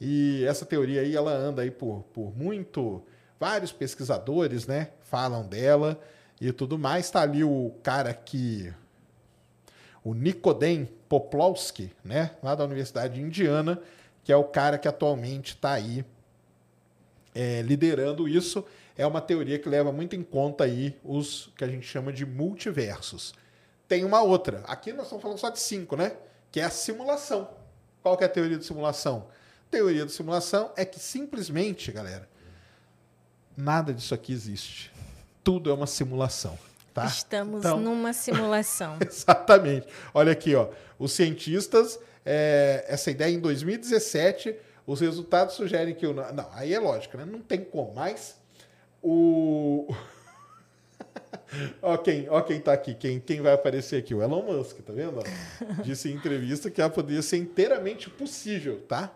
E essa teoria aí ela anda aí por, por muito vários pesquisadores, né, falam dela e tudo mais. Está ali o cara que. O Nikodem Poplowski, né? Lá da Universidade Indiana, que é o cara que atualmente está aí é, liderando isso. É uma teoria que leva muito em conta aí os que a gente chama de multiversos. Tem uma outra. Aqui nós estamos falando só de cinco, né? Que é a simulação. Qual que é a teoria de simulação? Teoria de simulação é que simplesmente, galera, nada disso aqui existe tudo é uma simulação. Tá? Estamos então, numa simulação. exatamente. Olha aqui, ó. Os cientistas, é, essa ideia em 2017, os resultados sugerem que o. Não, aí é lógico, né? Não tem como, mas o. ó, quem, ó quem tá aqui, quem, quem vai aparecer aqui? O Elon Musk, tá vendo? Disse em entrevista que ela poderia ser inteiramente possível, tá?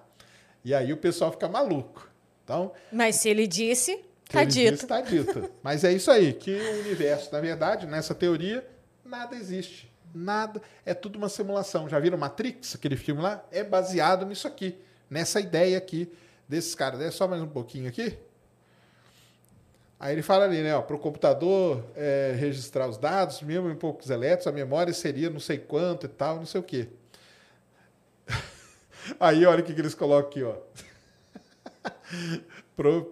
E aí o pessoal fica maluco. Então, Mas se ele disse, Está dito. Está dito. Mas é isso aí, que o universo, na verdade, nessa teoria, nada existe. Nada. É tudo uma simulação. Já viram Matrix, aquele filme lá? É baseado nisso aqui, nessa ideia aqui desses caras. É só mais um pouquinho aqui. Aí ele fala ali, né? Para o computador é, registrar os dados, mesmo em poucos elétrons, a memória seria não sei quanto e tal, não sei o quê. Aí olha o que, que eles colocam aqui, ó.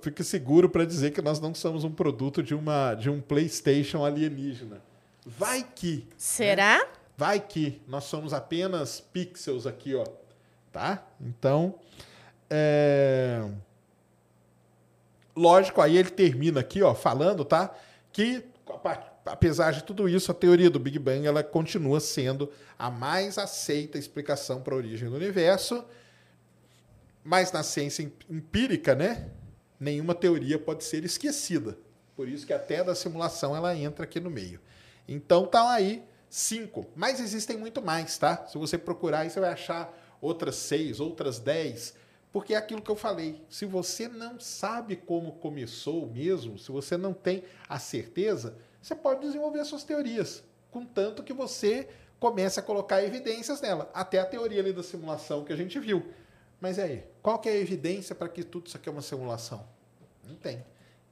Fique seguro para dizer que nós não somos um produto de, uma, de um PlayStation alienígena. Vai que. Será? Né? Vai que. Nós somos apenas pixels aqui, ó. Tá? Então. É... Lógico, aí ele termina aqui, ó, falando, tá? Que apesar de tudo isso, a teoria do Big Bang ela continua sendo a mais aceita explicação para a origem do universo. Mas na ciência empírica, né? Nenhuma teoria pode ser esquecida. Por isso que até da simulação ela entra aqui no meio. Então tá aí cinco, mas existem muito mais, tá? Se você procurar aí você vai achar outras seis, outras dez, porque é aquilo que eu falei. Se você não sabe como começou mesmo, se você não tem a certeza, você pode desenvolver suas teorias, contanto que você comece a colocar evidências nela, até a teoria ali da simulação que a gente viu. Mas aí, qual que é a evidência para que tudo isso aqui é uma simulação? Não tem.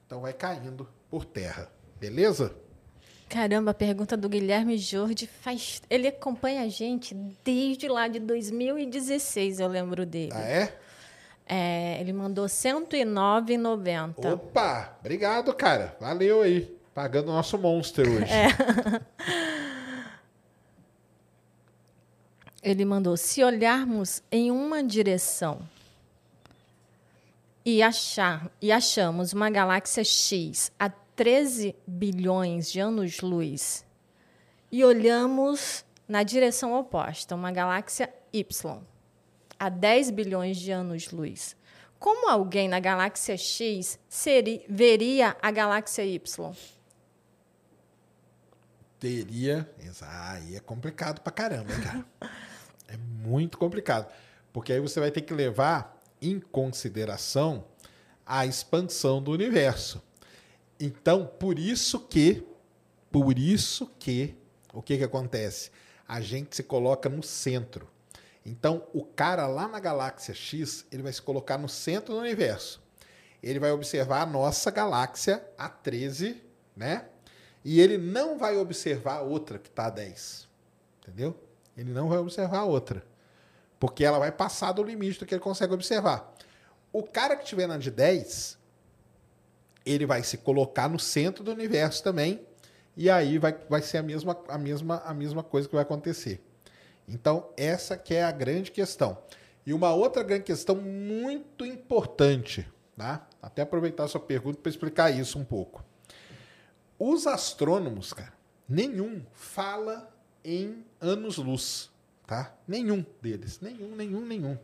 Então vai caindo por terra. Beleza? Caramba, a pergunta do Guilherme Jorge faz. Ele acompanha a gente desde lá de 2016, eu lembro dele. Ah, é? É, ele mandou R$ 109,90. Opa! Obrigado, cara. Valeu aí. Pagando o nosso monstro hoje. É. ele mandou: se olharmos em uma direção e, achar, e achamos uma galáxia X a 13 bilhões de anos-luz e olhamos na direção oposta, uma galáxia Y a 10 bilhões de anos-luz, como alguém na galáxia X seria, veria a galáxia Y? Teria. Aí é complicado pra caramba, cara. É muito complicado. Porque aí você vai ter que levar em consideração a expansão do universo. Então, por isso que, por isso que, o que, que acontece? A gente se coloca no centro. Então, o cara lá na galáxia X, ele vai se colocar no centro do universo. Ele vai observar a nossa galáxia a 13, né? E ele não vai observar a outra que está a 10. Entendeu? Ele não vai observar a outra. Porque ela vai passar do limite do que ele consegue observar. O cara que estiver na de 10, ele vai se colocar no centro do universo também. E aí vai, vai ser a mesma, a, mesma, a mesma coisa que vai acontecer. Então, essa que é a grande questão. E uma outra grande questão muito importante, tá? até aproveitar a sua pergunta para explicar isso um pouco. Os astrônomos, cara, nenhum fala em anos-luz, tá? Nenhum deles, nenhum, nenhum, nenhum.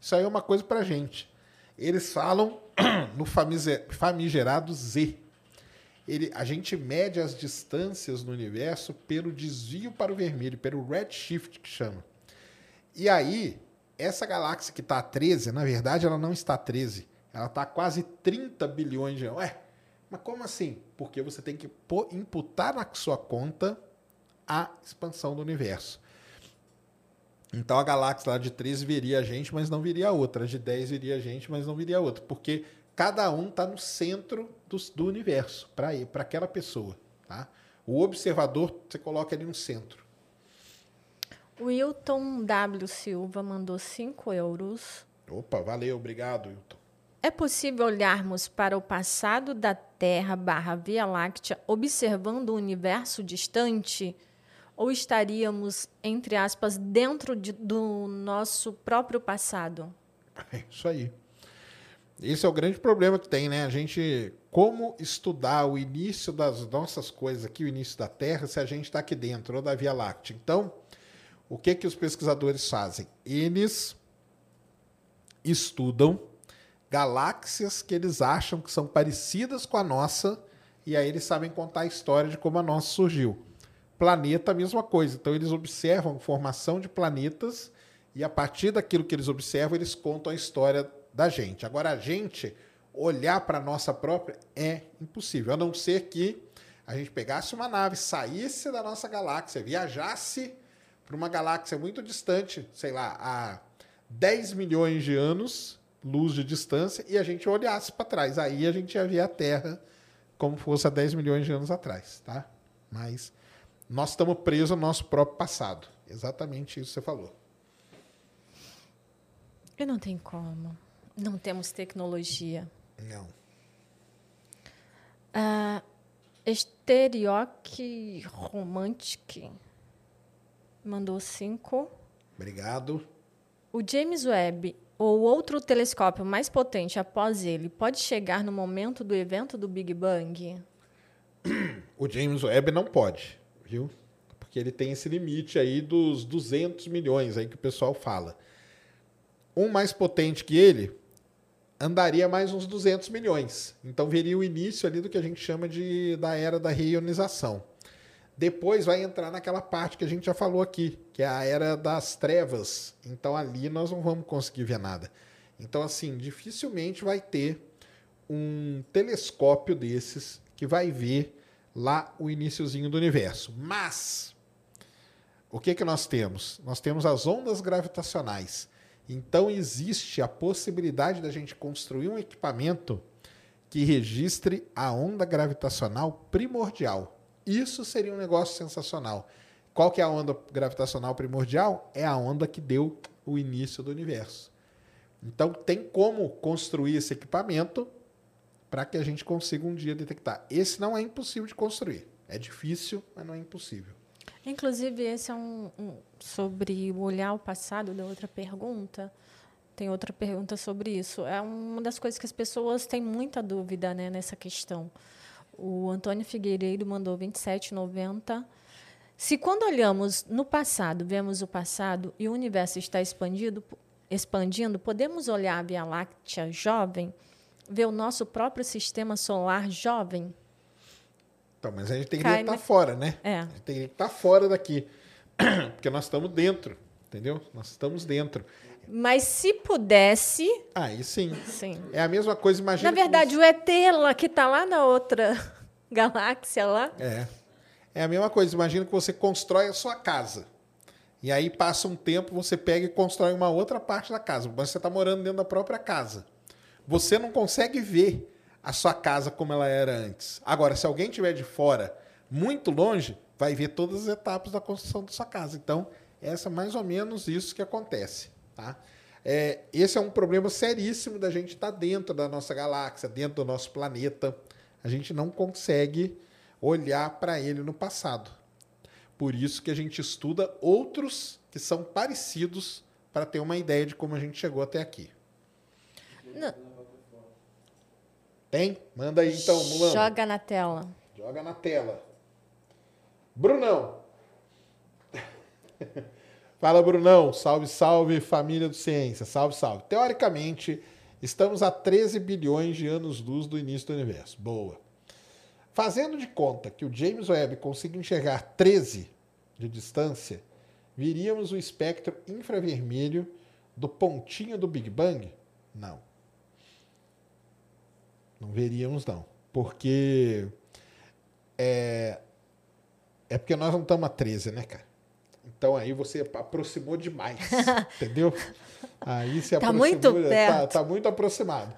Isso aí é uma coisa para gente. Eles falam no famigerado Z. Ele, a gente mede as distâncias no universo pelo desvio para o vermelho, pelo redshift que chama. E aí, essa galáxia que está a 13, na verdade, ela não está a 13. Ela está a quase 30 bilhões de anos. Ué, mas como assim? Porque você tem que imputar na sua conta a expansão do universo. Então a galáxia lá de 13 viria a gente, mas não viria a outra. A de 10 viria a gente, mas não viria a outra. Porque cada um está no centro do, do universo, para aquela pessoa. Tá? O observador, você coloca ali no centro. Wilton W. Silva mandou 5 euros. Opa, valeu, obrigado, Wilton. É possível olharmos para o passado da Terra barra Via Láctea observando o universo distante? Ou estaríamos, entre aspas, dentro de, do nosso próprio passado? É isso aí. Esse é o grande problema que tem, né? A gente. Como estudar o início das nossas coisas aqui, o início da Terra, se a gente está aqui dentro, ou da Via Láctea? Então, o que, que os pesquisadores fazem? Eles estudam galáxias que eles acham que são parecidas com a nossa, e aí eles sabem contar a história de como a nossa surgiu. Planeta, a mesma coisa. Então, eles observam formação de planetas e, a partir daquilo que eles observam, eles contam a história da gente. Agora, a gente olhar para a nossa própria é impossível, a não ser que a gente pegasse uma nave, saísse da nossa galáxia, viajasse para uma galáxia muito distante, sei lá, a 10 milhões de anos, luz de distância, e a gente olhasse para trás. Aí a gente ia ver a Terra como fosse há 10 milhões de anos atrás, tá? Mas nós estamos presos ao nosso próprio passado. Exatamente isso que você falou. E não tem como. Não temos tecnologia. Não. Uh, Estereoque Romantic mandou cinco. Obrigado. O James Webb ou outro telescópio mais potente após ele pode chegar no momento do evento do Big Bang? O James Webb não pode viu? Porque ele tem esse limite aí dos 200 milhões aí que o pessoal fala. Um mais potente que ele andaria mais uns 200 milhões. Então veria o início ali do que a gente chama de da era da reionização. Depois vai entrar naquela parte que a gente já falou aqui, que é a era das trevas. Então ali nós não vamos conseguir ver nada. Então assim, dificilmente vai ter um telescópio desses que vai ver lá o iníciozinho do universo. Mas o que que nós temos? Nós temos as ondas gravitacionais. Então existe a possibilidade da gente construir um equipamento que registre a onda gravitacional primordial. Isso seria um negócio sensacional. Qual que é a onda gravitacional primordial? É a onda que deu o início do universo. Então tem como construir esse equipamento para que a gente consiga um dia detectar. Esse não é impossível de construir. É difícil, mas não é impossível. Inclusive, esse é um, um sobre olhar o passado da outra pergunta. Tem outra pergunta sobre isso. É uma das coisas que as pessoas têm muita dúvida né, nessa questão. O Antônio Figueiredo mandou 27,90. Se quando olhamos no passado, vemos o passado e o universo está expandido, expandindo, podemos olhar a Via Láctea jovem? Ver o nosso próprio sistema solar jovem. Então, mas a gente tem que estar tá fora, né? É. A gente tem que estar fora daqui. Porque nós estamos dentro, entendeu? Nós estamos dentro. Mas se pudesse. Aí sim. Sim. É a mesma coisa, imagina. Na verdade, o ET lá, que está lá na outra galáxia lá. É. É a mesma coisa. Imagina que você constrói a sua casa. E aí passa um tempo, você pega e constrói uma outra parte da casa. Mas você está morando dentro da própria casa. Você não consegue ver a sua casa como ela era antes. Agora, se alguém estiver de fora, muito longe, vai ver todas as etapas da construção da sua casa. Então, essa é mais ou menos isso que acontece. Tá? É, esse é um problema seríssimo da gente estar tá dentro da nossa galáxia, dentro do nosso planeta. A gente não consegue olhar para ele no passado. Por isso que a gente estuda outros que são parecidos para ter uma ideia de como a gente chegou até aqui. Não. Tem? Manda aí então, Mulano. Joga na tela. Joga na tela. Brunão. Fala, Brunão. Salve, salve, família do Ciência. Salve, salve. Teoricamente, estamos a 13 bilhões de anos-luz do início do universo. Boa. Fazendo de conta que o James Webb consiga enxergar 13 de distância, viríamos o espectro infravermelho do pontinho do Big Bang? Não. Não veríamos, não. Porque. É, é porque nós não estamos a 13, né, cara? Então aí você aproximou demais. entendeu? Aí se tá muito tá, perto. Tá, tá muito aproximado.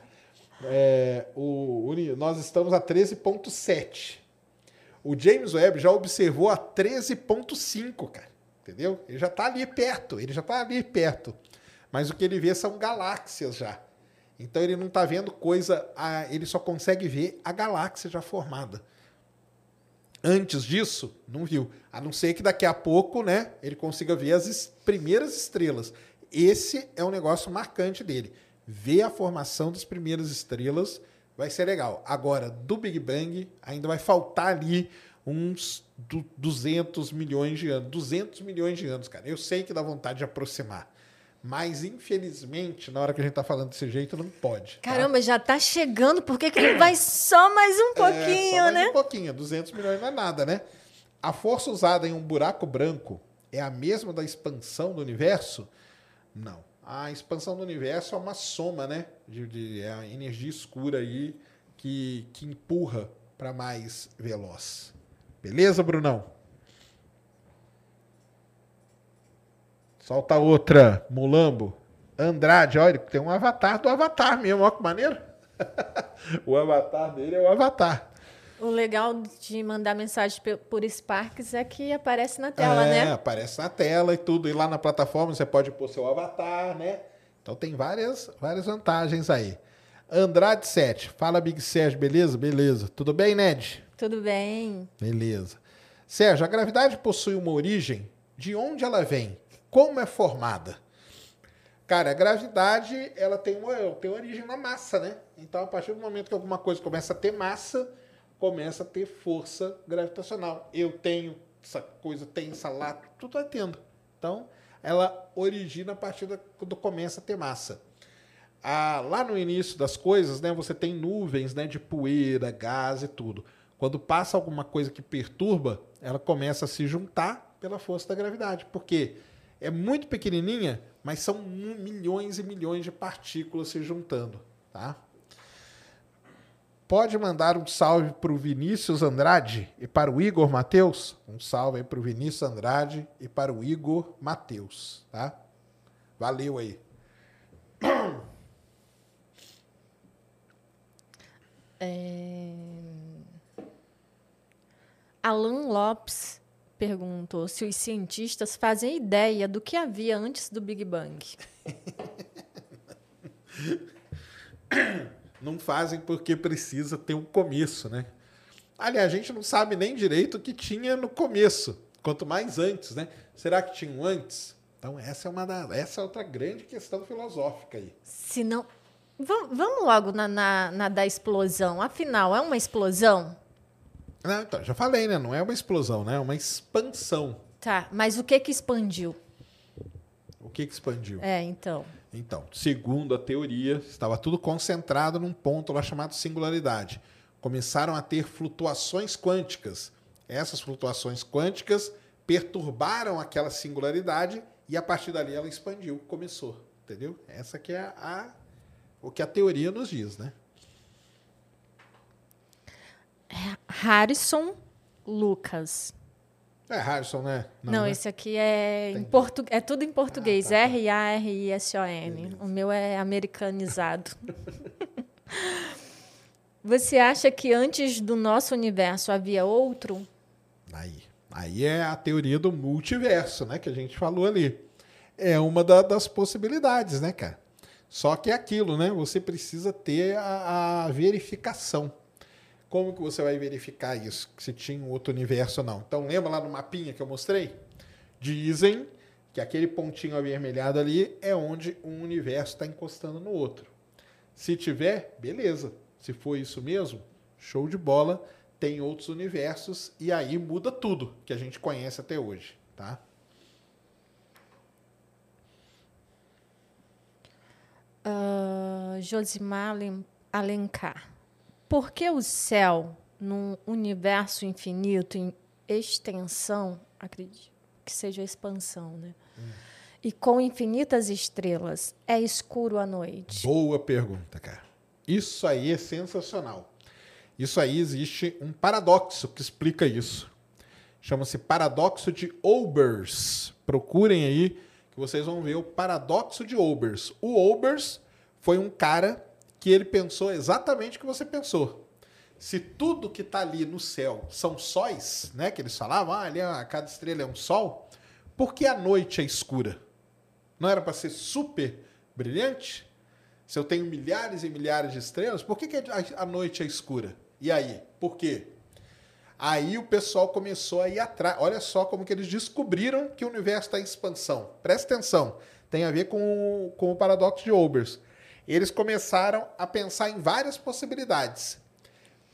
É, o, o, nós estamos a 13,7. O James Webb já observou a 13,5, cara. Entendeu? Ele já está ali perto. Ele já está ali perto. Mas o que ele vê são galáxias já. Então ele não está vendo coisa. Ele só consegue ver a galáxia já formada. Antes disso, não viu. A não ser que daqui a pouco, né, ele consiga ver as primeiras estrelas. Esse é um negócio marcante dele ver a formação das primeiras estrelas vai ser legal. Agora, do Big Bang, ainda vai faltar ali uns 200 milhões de anos. 200 milhões de anos, cara. Eu sei que dá vontade de aproximar. Mas, infelizmente, na hora que a gente tá falando desse jeito, não pode. Tá? Caramba, já tá chegando. Por que, que não vai só mais um pouquinho, é, só mais né? um pouquinho. 200 milhões não é nada, né? A força usada em um buraco branco é a mesma da expansão do universo? Não a expansão do universo é uma soma, né? De, de é a energia escura aí que, que empurra para mais veloz. Beleza, Brunão? Solta outra, Mulambo. Andrade, olha, tem um avatar do avatar mesmo, olha que maneiro. o avatar dele é o avatar. O legal de mandar mensagem por Sparks é que aparece na tela, é, né? aparece na tela e tudo. E lá na plataforma você pode pôr seu avatar, né? Então tem várias, várias vantagens aí. Andrade 7. Fala, Big Sérgio, beleza? Beleza. Tudo bem, Ned? Tudo bem. Beleza. Sérgio, a gravidade possui uma origem? De onde ela vem? Como é formada? Cara, a gravidade ela tem uma, tem origem na massa, né? Então, a partir do momento que alguma coisa começa a ter massa, começa a ter força gravitacional. Eu tenho essa coisa tensa lá, tudo vai tendo. Então, ela origina a partir da, quando começa a ter massa. Ah, lá no início das coisas, né, você tem nuvens né, de poeira, gás e tudo. Quando passa alguma coisa que perturba, ela começa a se juntar pela força da gravidade. Porque é muito pequenininha, mas são milhões e milhões de partículas se juntando. Tá? Pode mandar um salve para o Vinícius Andrade e para o Igor Mateus? Um salve para o Vinícius Andrade e para o Igor Mateus, tá? Valeu aí. É... Alan Lopes perguntou se os cientistas fazem ideia do que havia antes do Big Bang. não fazem porque precisa ter um começo, né? Aliás, a gente não sabe nem direito o que tinha no começo, quanto mais antes, né? Será que tinha um antes? Então essa é uma da, essa é outra grande questão filosófica aí. Se não, vamos logo na, na, na da explosão. Afinal, é uma explosão? Não, então, já falei, né? Não é uma explosão, né? É uma expansão. Tá, mas o que que expandiu? O que que expandiu? É, então. Então, segundo a teoria, estava tudo concentrado num ponto lá chamado singularidade. Começaram a ter flutuações quânticas. Essas flutuações quânticas perturbaram aquela singularidade e a partir dali ela expandiu, começou, entendeu? Essa que é a, o que a teoria nos diz, né? Harrison Lucas. É Harrison, né? Não, né? esse aqui é, em portu... é tudo em português. Ah, tá, tá. R-A-R-I-S-O-N. O meu é americanizado. Você acha que antes do nosso universo havia outro? Aí, aí é a teoria do multiverso, né? Que a gente falou ali. É uma da- das possibilidades, né, cara? Só que é aquilo, né? Você precisa ter a, a verificação. Como que você vai verificar isso? Se tinha um outro universo ou não? Então, lembra lá no mapinha que eu mostrei? Dizem que aquele pontinho avermelhado ali é onde um universo está encostando no outro. Se tiver, beleza. Se for isso mesmo, show de bola. Tem outros universos e aí muda tudo que a gente conhece até hoje, tá? Ah, Josimar Alen- Alencar. Por que o céu, num universo infinito, em extensão, acredito que seja expansão, né? E com infinitas estrelas, é escuro à noite? Boa pergunta, cara. Isso aí é sensacional. Isso aí existe um paradoxo que explica isso. Chama-se paradoxo de Olbers. Procurem aí que vocês vão ver o paradoxo de Olbers. O Olbers foi um cara que ele pensou exatamente o que você pensou. Se tudo que está ali no céu são sóis, né, que eles falavam, ah, ali é- cada estrela é um sol, por que a noite é escura? Não era para ser super brilhante? Se eu tenho milhares e milhares de estrelas, por que, que a, noite é escura? E aí? Por quê? Aí o pessoal começou a ir atrás. Olha só como que eles descobriram que o universo está em expansão. Presta atenção. Tem a ver com, com o paradoxo de Olbers. Eles começaram a pensar em várias possibilidades.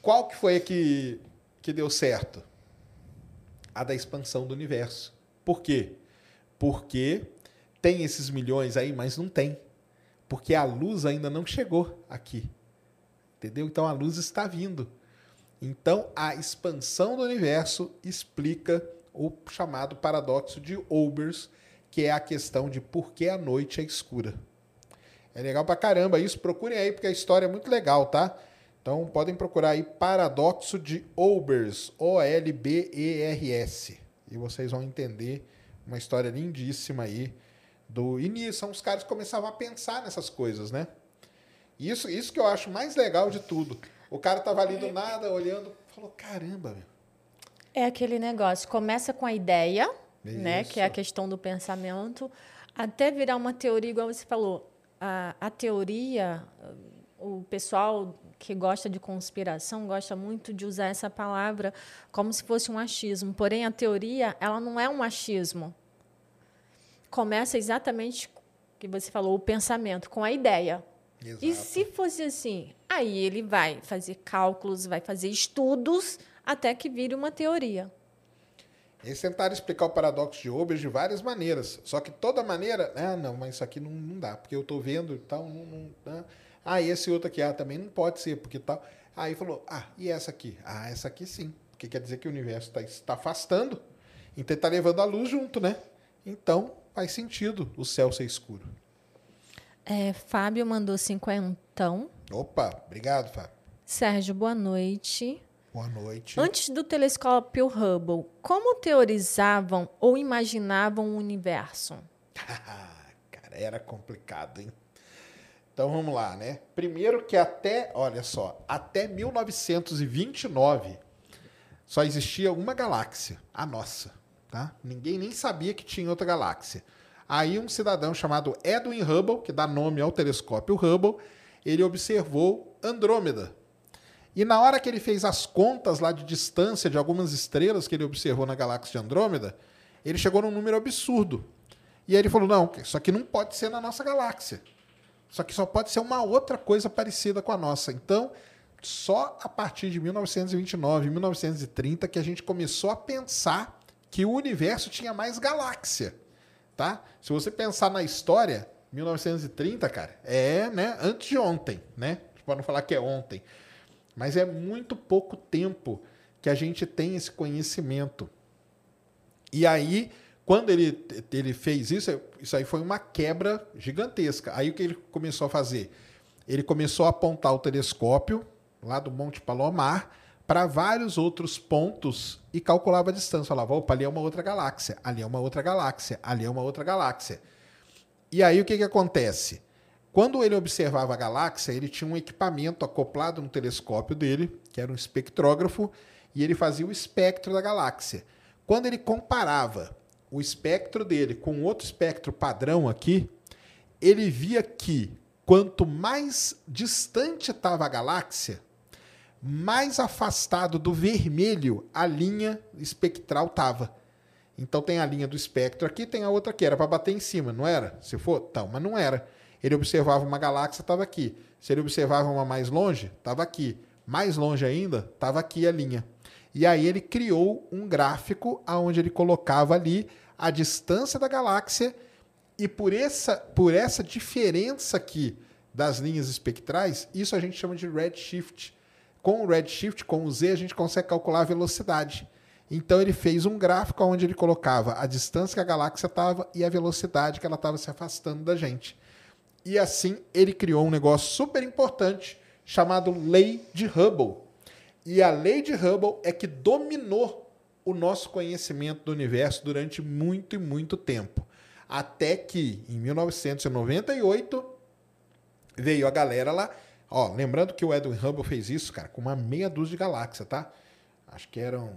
Qual que foi a que, que deu certo? A da expansão do universo. Por quê? Porque tem esses milhões aí, mas não tem. Porque a luz ainda não chegou aqui. Entendeu? Então a luz está vindo. Então a expansão do universo explica o chamado paradoxo de Olbers, que é a questão de por que a noite é escura. É legal pra caramba isso, procurem aí porque a história é muito legal, tá? Então podem procurar aí paradoxo de Olbers, O L B E R S, e vocês vão entender uma história lindíssima aí do início, são os caras que começavam a pensar nessas coisas, né? Isso, isso que eu acho mais legal de tudo. O cara tava ali do nada, olhando, falou: caramba, meu. É aquele negócio, começa com a ideia, né, que é a Isso. questão do pensamento, até virar uma teoria, igual você falou. A, a teoria, o pessoal que gosta de conspiração gosta muito de usar essa palavra como se fosse um achismo. Porém, a teoria, ela não é um achismo. Começa exatamente o que você falou, o pensamento, com a ideia. E Exato. se fosse assim? Aí ele vai fazer cálculos, vai fazer estudos até que vire uma teoria. Eles tentaram explicar o paradoxo de Olbers de várias maneiras. Só que toda maneira, ah, não, mas isso aqui não, não dá, porque eu tô vendo e tal, não, não, ah, ah, e esse outro aqui, ah, também não pode ser, porque tal. Aí falou, ah, e essa aqui? Ah, essa aqui sim, porque quer dizer que o universo está está afastando, então está levando a luz junto, né? Então faz sentido o céu ser escuro. É, Fábio mandou cinquentão. Opa, obrigado, Fábio. Sérgio, boa noite. Boa noite. Antes do telescópio Hubble, como teorizavam ou imaginavam o universo? Cara, era complicado, hein? Então vamos lá, né? Primeiro que até, olha só, até 1929 só existia uma galáxia, a nossa, tá? Ninguém nem sabia que tinha outra galáxia. Aí um cidadão chamado Edwin Hubble, que dá nome ao telescópio Hubble, ele observou Andrômeda. E na hora que ele fez as contas lá de distância de algumas estrelas que ele observou na galáxia de Andrômeda, ele chegou num número absurdo. E aí ele falou: não, isso aqui não pode ser na nossa galáxia. Isso aqui só pode ser uma outra coisa parecida com a nossa. Então, só a partir de 1929, 1930, que a gente começou a pensar que o universo tinha mais galáxia. Tá? Se você pensar na história, 1930, cara, é né, antes de ontem, né? Para não falar que é ontem. Mas é muito pouco tempo que a gente tem esse conhecimento. E aí, quando ele, ele fez isso, isso aí foi uma quebra gigantesca. Aí o que ele começou a fazer? Ele começou a apontar o telescópio lá do Monte Palomar para vários outros pontos e calculava a distância. Falava, opa, ali é uma outra galáxia, ali é uma outra galáxia, ali é uma outra galáxia. E aí o que, que acontece? Quando ele observava a galáxia, ele tinha um equipamento acoplado no telescópio dele, que era um espectrógrafo, e ele fazia o espectro da galáxia. Quando ele comparava o espectro dele com outro espectro padrão aqui, ele via que quanto mais distante estava a galáxia, mais afastado do vermelho a linha espectral estava. Então tem a linha do espectro aqui, tem a outra aqui. Era para bater em cima, não era? Se for, então, mas não era. Ele observava uma galáxia, estava aqui. Se ele observava uma mais longe, estava aqui. Mais longe ainda, estava aqui a linha. E aí ele criou um gráfico onde ele colocava ali a distância da galáxia e por essa, por essa diferença aqui das linhas espectrais, isso a gente chama de redshift. Com o redshift, com o Z, a gente consegue calcular a velocidade. Então ele fez um gráfico onde ele colocava a distância que a galáxia estava e a velocidade que ela estava se afastando da gente. E assim ele criou um negócio super importante chamado Lei de Hubble. E a Lei de Hubble é que dominou o nosso conhecimento do universo durante muito e muito tempo. Até que, em 1998, veio a galera lá. Ó, lembrando que o Edwin Hubble fez isso, cara, com uma meia dúzia de galáxias, tá? Acho que eram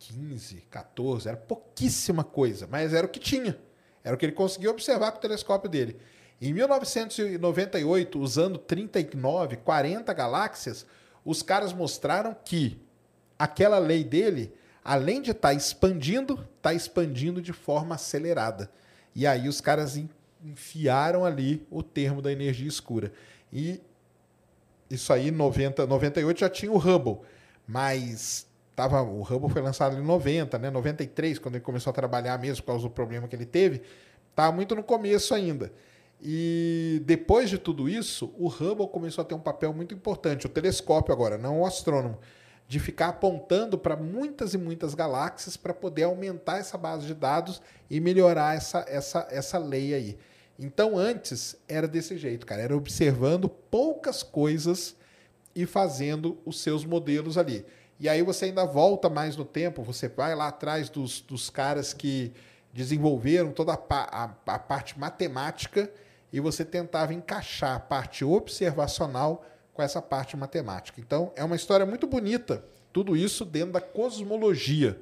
15, 14, era pouquíssima coisa, mas era o que tinha. Era o que ele conseguiu observar com o telescópio dele. Em 1998, usando 39, 40 galáxias, os caras mostraram que aquela lei dele, além de estar tá expandindo, está expandindo de forma acelerada. E aí os caras enfiaram ali o termo da energia escura. E isso aí, 90, 98 já tinha o Hubble, mas tava, o Hubble foi lançado em 90, né? 93, quando ele começou a trabalhar mesmo por causa do problema que ele teve, estava muito no começo ainda. E depois de tudo isso, o Hubble começou a ter um papel muito importante, o telescópio agora, não o astrônomo, de ficar apontando para muitas e muitas galáxias para poder aumentar essa base de dados e melhorar essa, essa, essa lei aí. Então antes era desse jeito, cara, era observando poucas coisas e fazendo os seus modelos ali. E aí você ainda volta mais no tempo, você vai lá atrás dos, dos caras que desenvolveram toda a, a, a parte matemática e você tentava encaixar a parte observacional com essa parte matemática. Então, é uma história muito bonita, tudo isso dentro da cosmologia,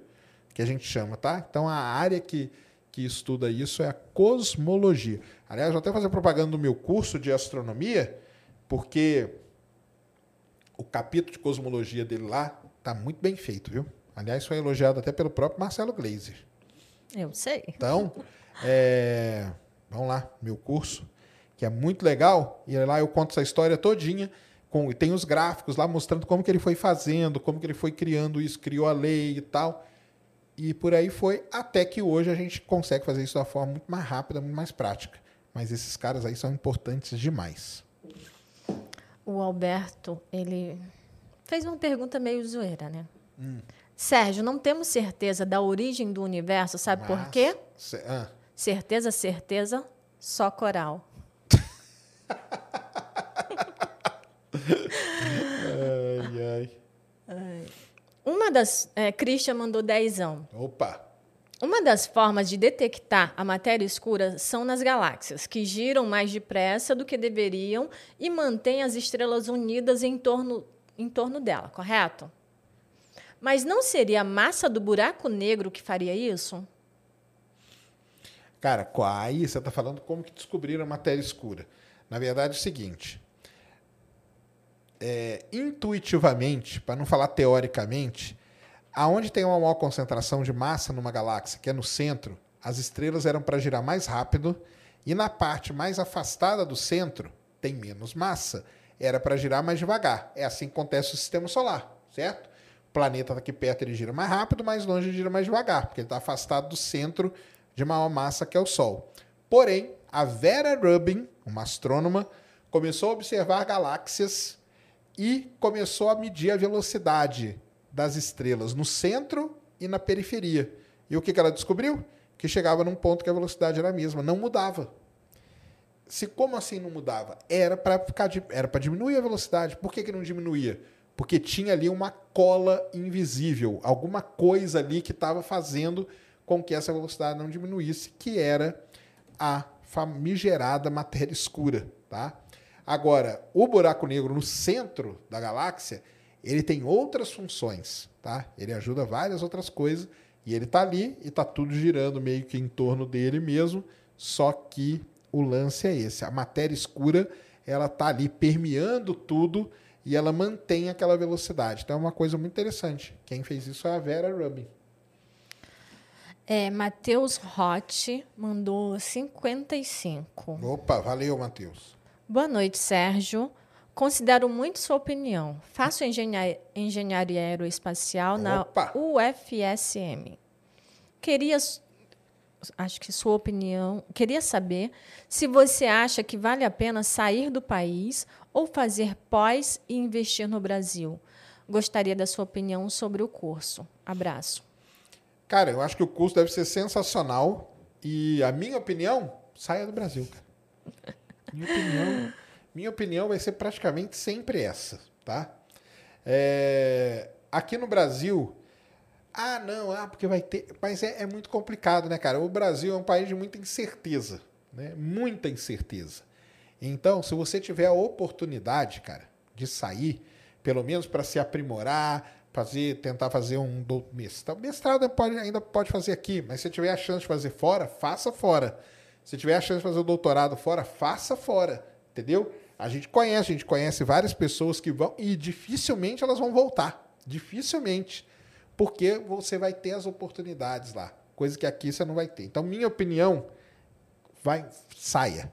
que a gente chama, tá? Então, a área que, que estuda isso é a cosmologia. Aliás, vou até fazer propaganda do meu curso de astronomia, porque o capítulo de cosmologia dele lá está muito bem feito, viu? Aliás, foi elogiado até pelo próprio Marcelo Gleiser. Eu sei. Então, é, vamos lá, meu curso que é muito legal, e lá eu conto essa história todinha, com, tem os gráficos lá mostrando como que ele foi fazendo, como que ele foi criando isso, criou a lei e tal. E por aí foi, até que hoje a gente consegue fazer isso de uma forma muito mais rápida, muito mais prática. Mas esses caras aí são importantes demais. O Alberto, ele fez uma pergunta meio zoeira, né? Hum. Sérgio, não temos certeza da origem do universo, sabe Mas, por quê? Ah. Certeza, certeza, só coral ai, ai. Uma das. É, Christian mandou dezão. Opa! Uma das formas de detectar a matéria escura são nas galáxias, que giram mais depressa do que deveriam e mantêm as estrelas unidas em torno, em torno dela, correto? Mas não seria a massa do buraco negro que faria isso? Cara, aí você está falando como que descobriram a matéria escura. Na verdade, é o seguinte: é, intuitivamente, para não falar teoricamente, aonde tem uma maior concentração de massa numa galáxia, que é no centro, as estrelas eram para girar mais rápido, e na parte mais afastada do centro tem menos massa, era para girar mais devagar. É assim que acontece o sistema solar, certo? O planeta tá aqui perto ele gira mais rápido, mais longe ele gira mais devagar, porque ele está afastado do centro de maior massa que é o Sol. Porém, a Vera Rubin, uma astrônoma, começou a observar galáxias e começou a medir a velocidade das estrelas no centro e na periferia. E o que ela descobriu? Que chegava num ponto que a velocidade era a mesma, não mudava. Se como assim não mudava? Era para ficar era para diminuir a velocidade. Por que, que não diminuía? porque tinha ali uma cola invisível, alguma coisa ali que estava fazendo com que essa velocidade não diminuísse, que era a famigerada matéria escura, tá? Agora, o buraco negro no centro da galáxia, ele tem outras funções, tá? Ele ajuda várias outras coisas e ele está ali e está tudo girando meio que em torno dele mesmo, só que o lance é esse, a matéria escura, ela está ali permeando tudo e ela mantém aquela velocidade. Então é uma coisa muito interessante. Quem fez isso é a Vera Rubin. É, Matheus Rotti mandou 55. Opa, valeu, Matheus. Boa noite, Sérgio. Considero muito sua opinião. Faço engenharia, engenharia aeroespacial Opa. na UFSM. Queria, acho que sua opinião, queria saber se você acha que vale a pena sair do país ou fazer pós e investir no Brasil. Gostaria da sua opinião sobre o curso. Abraço. Cara, eu acho que o curso deve ser sensacional e a minha opinião, saia do Brasil, cara. Minha opinião, minha opinião vai ser praticamente sempre essa, tá? É, aqui no Brasil, ah, não, ah, porque vai ter. Mas é, é, muito complicado, né, cara? O Brasil é um país de muita incerteza, né? Muita incerteza. Então, se você tiver a oportunidade, cara, de sair, pelo menos para se aprimorar, fazer, tentar fazer um mestrado. Mestrado pode, ainda pode fazer aqui, mas se tiver a chance de fazer fora, faça fora. Se tiver a chance de fazer o doutorado fora, faça fora. Entendeu? A gente conhece, a gente conhece várias pessoas que vão e dificilmente elas vão voltar. Dificilmente. Porque você vai ter as oportunidades lá. Coisa que aqui você não vai ter. Então, minha opinião, vai, saia.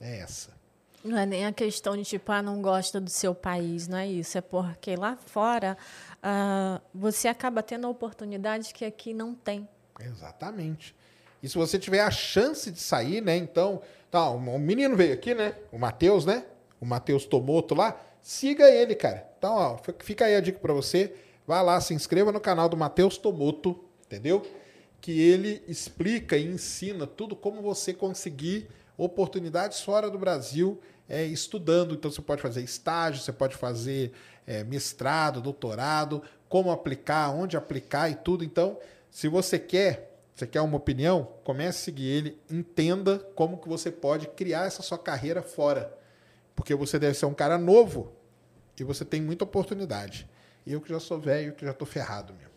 É essa. Não é nem a questão de tipo, ah, não gosta do seu país, não é isso. É porque lá fora uh, você acaba tendo oportunidades que aqui não tem. Exatamente. E se você tiver a chance de sair, né? Então, tá, o menino veio aqui, né? O Matheus, né? O Matheus Tomoto lá. Siga ele, cara. Então, ó, fica aí a dica para você. Vá lá, se inscreva no canal do Matheus Tomoto, entendeu? Que ele explica e ensina tudo como você conseguir oportunidades fora do Brasil é, estudando. Então, você pode fazer estágio, você pode fazer é, mestrado, doutorado, como aplicar, onde aplicar e tudo. Então, se você quer, você quer uma opinião, comece a seguir ele, entenda como que você pode criar essa sua carreira fora. Porque você deve ser um cara novo e você tem muita oportunidade. Eu que já sou velho, que já estou ferrado mesmo.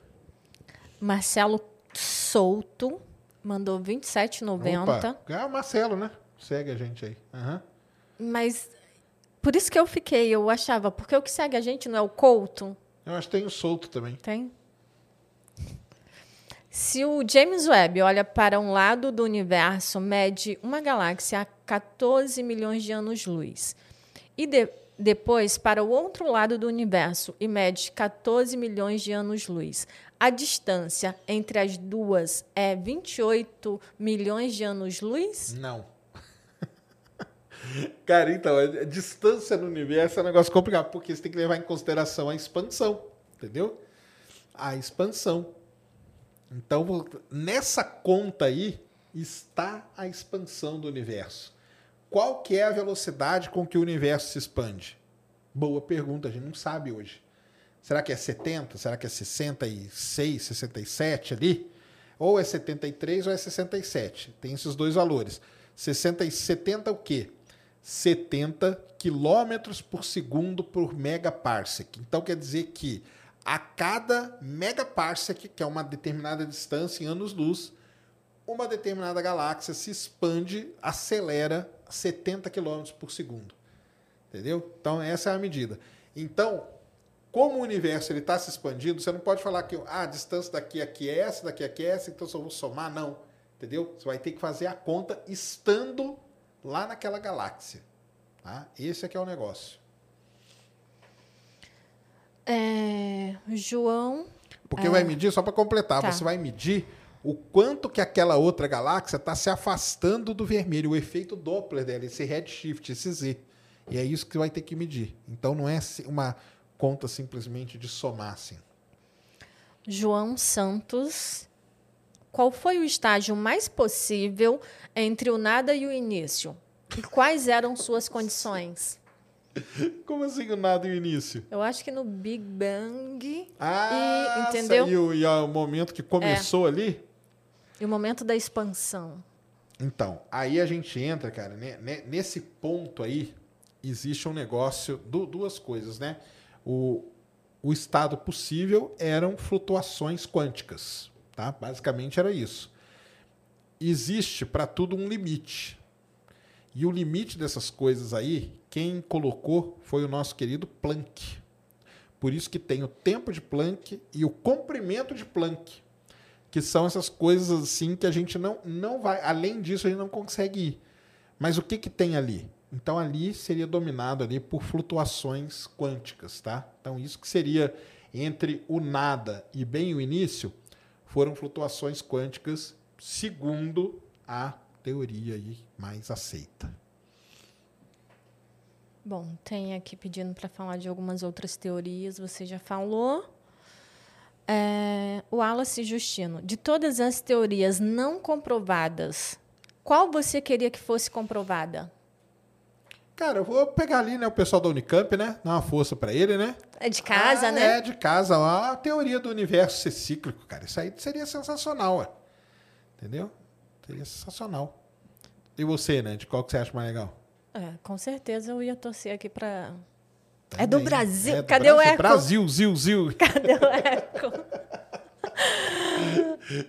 Marcelo Souto mandou 27,90. Opa, é o Marcelo, né? Segue a gente aí. Uhum. Mas por isso que eu fiquei, eu achava, porque o que segue a gente não é o Couto? Eu acho que tem o Solto também. Tem. Se o James Webb olha para um lado do universo, mede uma galáxia a 14 milhões de anos-luz. E de, depois para o outro lado do universo e mede 14 milhões de anos-luz. A distância entre as duas é 28 milhões de anos-luz? Não. Cara, então, a distância no universo é um negócio complicado, porque você tem que levar em consideração a expansão, entendeu? A expansão. Então, nessa conta aí está a expansão do universo. Qual que é a velocidade com que o universo se expande? Boa pergunta, a gente não sabe hoje. Será que é 70? Será que é 66, 67 ali? Ou é 73 ou é 67? Tem esses dois valores. 60 e 70 o quê? 70 km por segundo por megaparsec. Então quer dizer que a cada megaparsec, que é uma determinada distância em anos-luz, uma determinada galáxia se expande, acelera 70 km por segundo. Entendeu? Então essa é a medida. Então, como o universo está se expandindo, você não pode falar que ah, a distância daqui aqui é essa, daqui aqui é essa, então só vou somar. Não. Entendeu? Você vai ter que fazer a conta estando lá naquela galáxia. Tá? Esse é que é o negócio. É, João. Porque é... vai medir, só para completar, tá. você vai medir o quanto que aquela outra galáxia está se afastando do vermelho, o efeito Doppler dela, esse redshift, esse Z. E é isso que vai ter que medir. Então não é uma conta simplesmente de somar assim. João Santos qual foi o estágio mais possível entre o nada e o início? E quais eram suas condições? Como assim o nada e o início? Eu acho que no Big Bang. Ah, e, entendeu? E o, e o momento que começou ali? E o momento da expansão. Então, aí a gente entra, cara, né, nesse ponto aí, existe um negócio, du duas coisas, né? O, o estado possível eram flutuações quânticas, tá? Basicamente era isso. Existe para tudo um limite. E o limite dessas coisas aí, quem colocou foi o nosso querido Planck. Por isso que tem o tempo de Planck e o comprimento de Planck, que são essas coisas assim que a gente não, não vai, além disso a gente não consegue ir. Mas o que que tem ali? Então ali seria dominado ali por flutuações quânticas, tá? Então isso que seria entre o nada e bem o início foram flutuações quânticas segundo a teoria aí mais aceita. Bom, tem aqui pedindo para falar de algumas outras teorias, você já falou. É, Wallace Justino, de todas as teorias não comprovadas, qual você queria que fosse comprovada? Cara, eu vou pegar ali, né, o pessoal da Unicamp, né? Dar uma força para ele, né? É de casa, ah, né? É, de casa. A teoria do universo ser cíclico, cara. Isso aí seria sensacional, ué. Entendeu? Seria sensacional. E você, né? De qual que você acha mais legal? É, com certeza eu ia torcer aqui para. É do Brasil. É do Cadê o Brasil? eco? Brasil, zil, zil. Cadê o eco?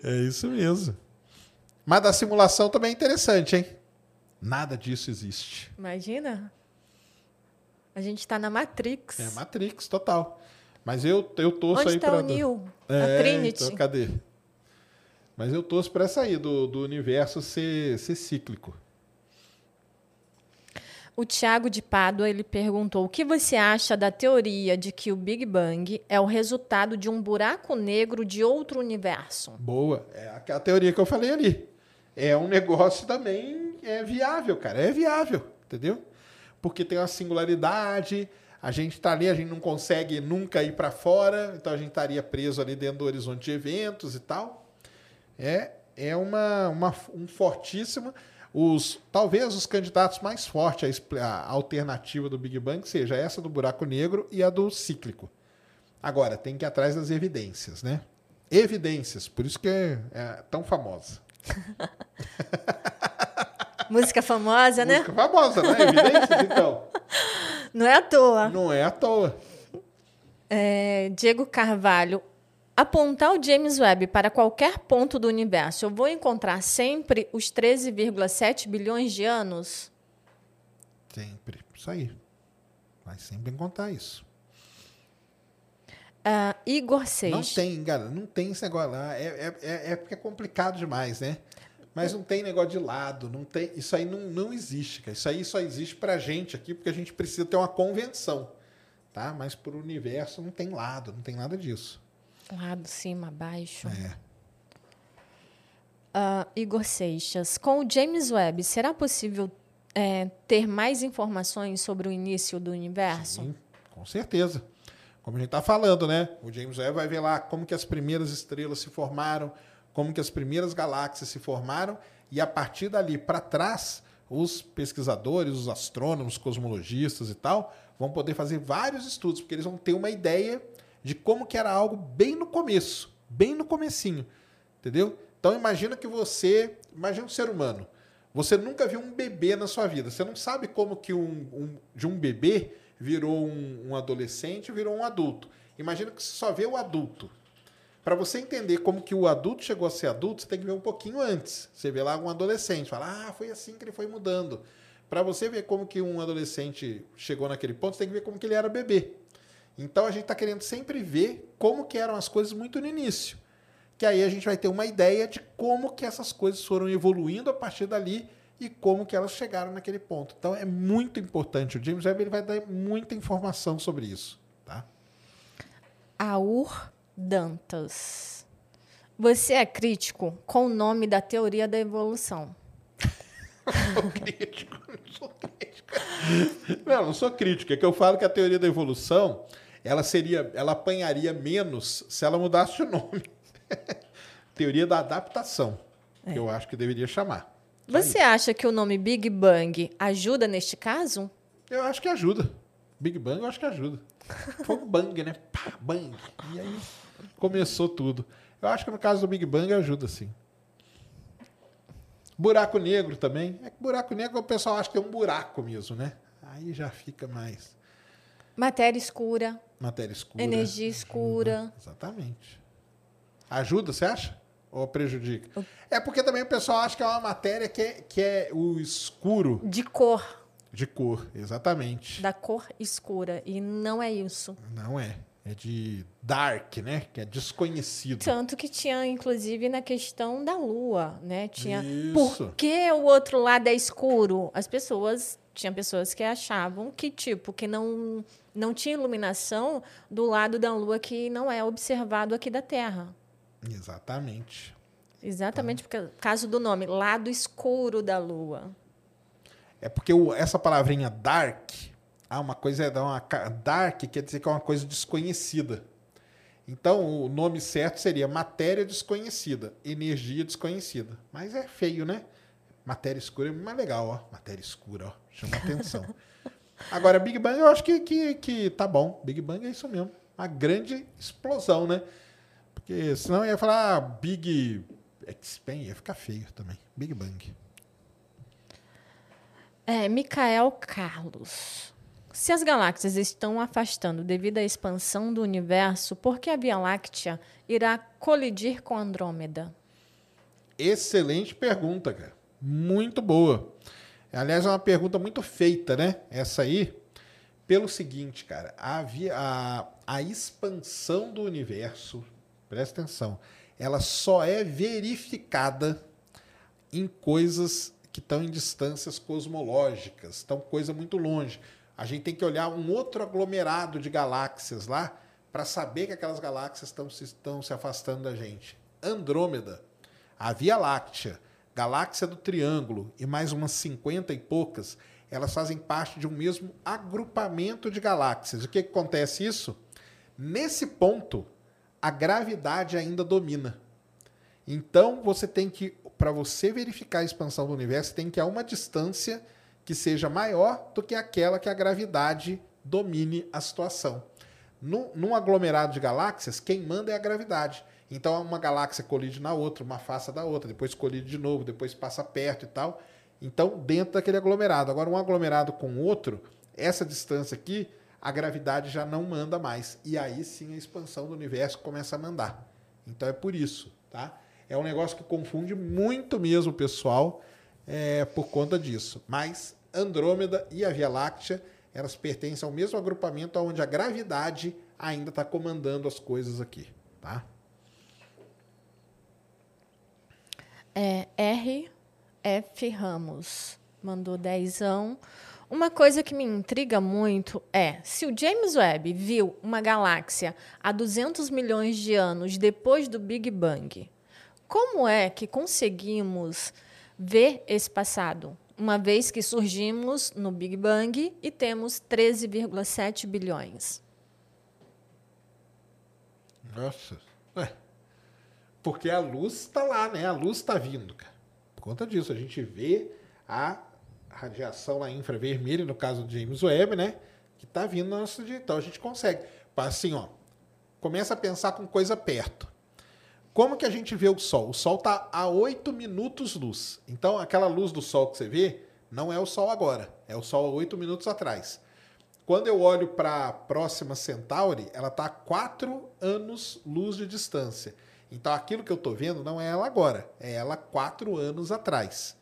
É isso mesmo. Mas da simulação também é interessante, hein? Nada disso existe. Imagina. A gente está na Matrix. É Matrix, total. Mas eu, eu torço Onde aí está pra. o Neo? É, a Trinity. Então, cadê? Mas eu torço para essa aí, do, do universo ser, ser cíclico. O Tiago de Pádua ele perguntou: o que você acha da teoria de que o Big Bang é o resultado de um buraco negro de outro universo? Boa. É aquela teoria que eu falei ali. É um negócio também é viável, cara. É viável, entendeu? Porque tem uma singularidade, a gente está ali, a gente não consegue nunca ir para fora, então a gente estaria preso ali dentro do horizonte de eventos e tal. É, é uma, uma, um fortíssimo. Os, talvez os candidatos mais fortes à, à alternativa do Big Bang seja essa do buraco negro e a do cíclico. Agora, tem que ir atrás das evidências, né? Evidências, por isso que é, é tão famosa. Música famosa, né? Música famosa, né? Evidências, então. Não é à toa. Não é à toa. É, Diego Carvalho. Apontar o James Webb para qualquer ponto do universo, eu vou encontrar sempre os 13,7 bilhões de anos? Sempre. Isso aí. Vai sempre encontrar isso. Ah, Igor Seix. Não tem, cara, não tem esse negócio lá. É, é, é, é porque é complicado demais, né? Mas não tem negócio de lado, não tem. Isso aí não, não existe, cara. Isso aí só existe pra gente aqui, porque a gente precisa ter uma convenção. Tá? Mas pro universo não tem lado, não tem nada disso. Lado, cima, baixo. É. Ah, Igor Seixas. Com o James Webb, será possível é, ter mais informações sobre o início do universo? Sim, com certeza. Como a gente está falando, né? O James Webb vai ver lá como que as primeiras estrelas se formaram, como que as primeiras galáxias se formaram, e a partir dali para trás, os pesquisadores, os astrônomos, cosmologistas e tal, vão poder fazer vários estudos, porque eles vão ter uma ideia de como que era algo bem no começo, bem no comecinho, entendeu? Então imagina que você, imagina um ser humano, você nunca viu um bebê na sua vida, você não sabe como que um, um- de um bebê virou um, um adolescente, virou um adulto. Imagina que você só vê o adulto. Para você entender como que o adulto chegou a ser adulto, você tem que ver um pouquinho antes. Você vê lá um adolescente, fala, ah, foi assim que ele foi mudando. Para você ver como que um adolescente chegou naquele ponto, você tem que ver como que ele era bebê. Então a gente está querendo sempre ver como que eram as coisas muito no início. Que aí a gente vai ter uma ideia de como que essas coisas foram evoluindo a partir dali e como que elas chegaram naquele ponto. Então é muito importante. O James Webb ele vai dar muita informação sobre isso. Tá? Aur Dantas. Você é crítico com o nome da teoria da evolução. sou crítico, não sou crítico. Não, não sou crítico. É que eu falo que a teoria da evolução ela seria, ela apanharia menos se ela mudasse o nome. teoria da adaptação, que eu acho que deveria chamar. Você acha que o nome Big Bang ajuda neste caso? Eu acho que ajuda. Big Bang eu acho que ajuda. Foi um bang, né? Pá, bang. E aí começou tudo. Eu acho que no caso do Big Bang ajuda, sim. Buraco negro também. É que buraco negro o pessoal acha que é um buraco mesmo, né? Aí já fica mais. Matéria escura. Matéria escura. Energia escura. Exatamente. Ajuda, você acha? Ou prejudica? É porque também o pessoal acha que é uma matéria que é, que é o escuro De cor. de cor. Exatamente. Da cor escura. E não é isso. Não é. É de dark, né? Que é desconhecido. Tanto que tinha, inclusive, na questão da lua, né? Tinha. Isso. Por que o outro lado é escuro? As pessoas. Tinha pessoas que achavam que, tipo, que não, não tinha iluminação do lado da lua que não é observado aqui da Terra. Exatamente. Exatamente por causa do nome, lado escuro da lua. É porque o- essa palavrinha dark, ah, uma coisa é dar uma dark quer dizer que é uma coisa desconhecida. Então o nome certo seria matéria desconhecida, energia desconhecida. Mas é feio, né? Matéria escura é mais legal, ó. Matéria escura, ó. Chama atenção. Agora, Big Bang eu acho que, que, que tá bom. Big Bang é isso mesmo. Uma grande explosão, né? Porque senão ia falar ah, Big Expand, ia ficar feio também. Big Bang. É, Micael Carlos. Se as galáxias estão afastando devido à expansão do universo, por que a Via Láctea irá colidir com Andrômeda? Excelente pergunta, cara. Muito boa. Aliás, é uma pergunta muito feita, né? Essa aí. Pelo seguinte, cara, a, via- a, a expansão do universo, presta atenção, ela só é verificada em coisas que estão em distâncias cosmológicas, estão coisa muito longe. A gente tem que olhar um outro aglomerado de galáxias lá para saber que aquelas galáxias estão se, se afastando da gente. Andrômeda, a Via Láctea, Galáxia do Triângulo e mais umas 50 e poucas, elas fazem parte de um mesmo agrupamento de galáxias. O que, que acontece isso? Nesse ponto, a gravidade ainda domina. Então, você tem que, para você verificar a expansão do universo, tem que a uma distância que seja maior do que aquela que a gravidade domine a situação. Num, num aglomerado de galáxias, quem manda é a gravidade. Então, uma galáxia colide na outra, uma afasta da outra, depois colide de novo, depois passa perto e tal. Então, dentro daquele aglomerado. Agora, um aglomerado com outro, essa distância aqui, a gravidade já não manda mais. E aí sim a expansão do universo começa a mandar. Então é por isso, tá? É um negócio que confunde muito mesmo o pessoal é, por conta disso. Mas Andrômeda e a Via Láctea, elas pertencem ao mesmo agrupamento onde a gravidade ainda está comandando as coisas aqui, tá? É, R.F. Ramos mandou dezão. Uma coisa que me intriga muito é, se o James Webb viu uma galáxia há 200 milhões de anos depois do Big Bang, como é que conseguimos ver esse passado? Uma vez que surgimos no Big Bang e temos 13,7 bilhões. Nossa. Ué. Porque a luz está lá, né? A luz está vindo, cara. Por conta disso, a gente vê a radiação lá infravermelha, no caso do James Webb, né? Que está vindo na nossa digital. A gente consegue. Assim, ó. Começa a pensar com coisa perto. Como que a gente vê o Sol? O Sol está a 8 minutos luz. Então, aquela luz do Sol que você vê, não é o Sol agora. É o Sol há 8 minutos atrás. Quando eu olho para a próxima Centauri, ela está a 4 anos luz de distância. Então aquilo que eu estou vendo não é ela agora, é ela 4 anos atrás.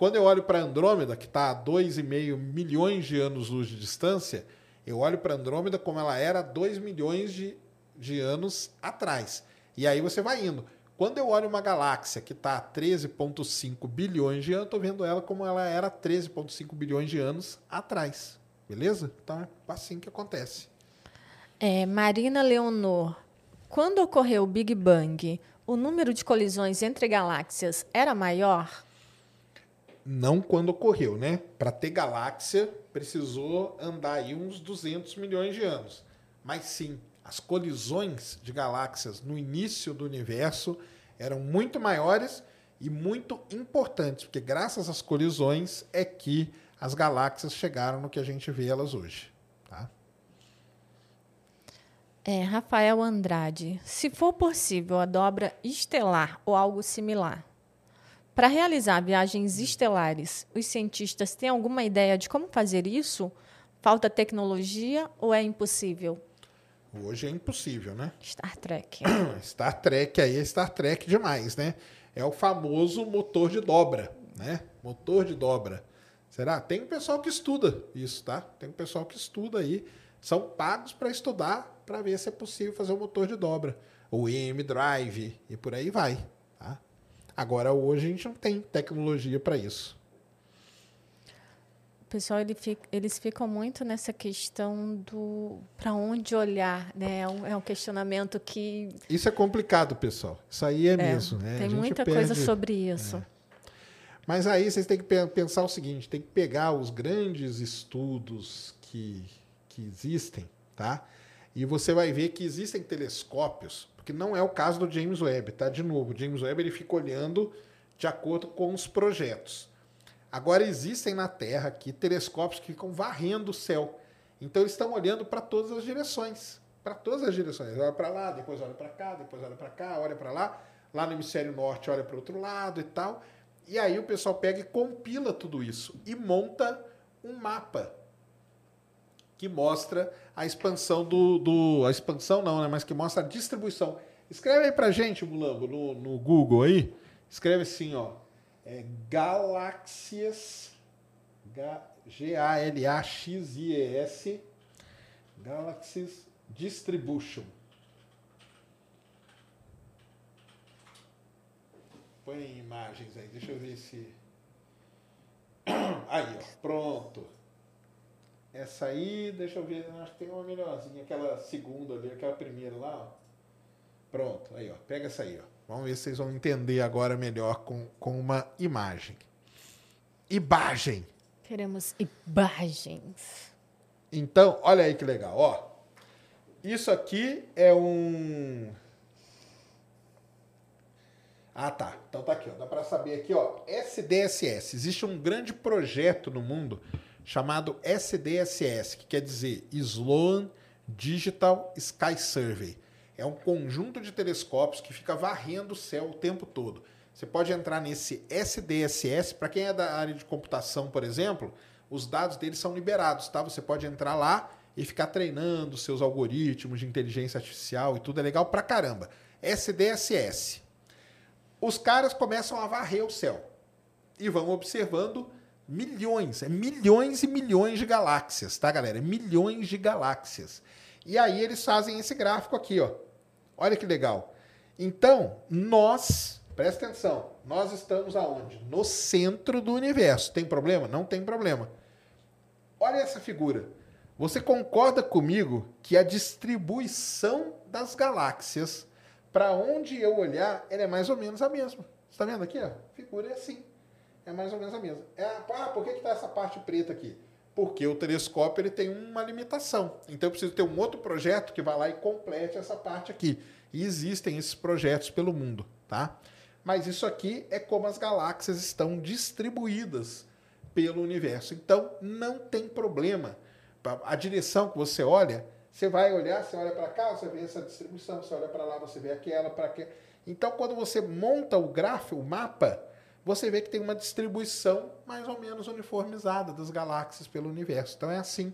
Quando eu olho para Andrômeda, que está a 2,5 milhões de anos luz de distância, eu olho para Andrômeda como ela era 2 milhões de, de anos atrás. E aí você vai indo. Quando eu olho uma galáxia que está a 13,5 bilhões de anos, estou vendo ela como ela era 13,5 bilhões de anos atrás. Beleza? Então é assim que acontece. É, Marina Leonor, quando ocorreu o Big Bang, o número de colisões entre galáxias era maior? Não quando ocorreu, né? Para ter galáxia, precisou andar aí uns 200 milhões de anos. Mas sim, as colisões de galáxias no início do universo eram muito maiores e muito importantes, porque graças às colisões é que as galáxias chegaram no que a gente vê elas hoje. Tá? É, Rafael Andrade. Se for possível a dobra estelar ou algo similar, para realizar viagens estelares, os cientistas têm alguma ideia de como fazer isso? Falta tecnologia ou é impossível? Hoje é impossível, né? Star Trek. Star Trek aí é Star Trek demais, né? É o famoso motor de dobra, né? Motor de dobra. Será? Tem um pessoal que estuda isso, tá? Tem um pessoal que estuda aí. São pagos para estudar para ver se é possível fazer o motor de dobra. O EM Drive e por aí vai. Agora, hoje a gente não tem tecnologia para isso. O pessoal ele fica, eles ficam muito nessa questão do para onde olhar, né? É um, é um, questionamento que isso é complicado, pessoal. Isso aí é, é mesmo. Né? Tem muita perde... coisa sobre isso. É. Mas aí vocês têm que pensar o seguinte: tem que pegar os grandes estudos que, que existem, tá? E você vai ver que existem telescópios, porque não é o caso do James Webb, tá? De novo, o James Webb ele fica olhando de acordo com os projetos. Agora existem na Terra aqui telescópios que ficam varrendo o céu. Então eles estão olhando para todas as direções, para todas as direções. Olha para lá, depois olha para cá, depois olha para cá, olha para lá. Lá no hemisfério norte olha para o outro lado e tal. E aí o pessoal pega e compila tudo isso e monta um mapa que mostra a expansão do, do a expansão não, né, mas que mostra a distribuição. Escreve aí pra gente, Mulambo, no, no Google aí. Escreve assim, ó. É galáxias G-A-L-A-X-I-E-S Galaxies Distribution. Põe imagens aí, deixa eu ver se. Aí, ó, pronto. Essa aí, deixa eu ver, acho que tem uma melhorzinha, aquela segunda ali, aquela primeira lá, ó. Pronto, aí, ó, pega essa aí, ó. Vamos ver se vocês vão entender agora melhor com, com uma imagem. Imagem. Queremos imagens. Então, olha aí que legal, ó. Isso aqui é um ah, tá. Então tá aqui, ó. Dá para saber aqui, ó. SDSS. Existe um grande projeto no mundo chamado SDSS, que quer dizer Sloan Digital Sky Survey. É um conjunto de telescópios que fica varrendo o céu o tempo todo. Você pode entrar nesse SDSS, para quem é da área de computação, por exemplo, os dados deles são liberados, tá? Você pode entrar lá e ficar treinando seus algoritmos de inteligência artificial e tudo é legal pra caramba. SDSS. Os caras começam a varrer o céu e vão observando Milhões, é milhões e milhões de galáxias, tá, galera? É milhões de galáxias. E aí eles fazem esse gráfico aqui, ó. Olha que legal. Então, nós, presta atenção, nós estamos aonde? No centro do universo. Tem problema? Não tem problema. Olha essa figura. Você concorda comigo que a distribuição das galáxias, para onde eu olhar, ela é mais ou menos a mesma. Você está vendo aqui? Ó? A figura é assim é mais ou menos a mesma. É, ah, por que está essa parte preta aqui? Porque o telescópio ele tem uma limitação. Então eu preciso ter um outro projeto que vá lá e complete essa parte aqui. E existem esses projetos pelo mundo, tá? Mas isso aqui é como as galáxias estão distribuídas pelo universo. Então não tem problema. A direção que você olha, você vai olhar, você olha para cá, você vê essa distribuição, você olha para lá, você vê aquela, para aquela. Então quando você monta o gráfico, o mapa, você vê que tem uma distribuição mais ou menos uniformizada das galáxias pelo universo. Então é assim.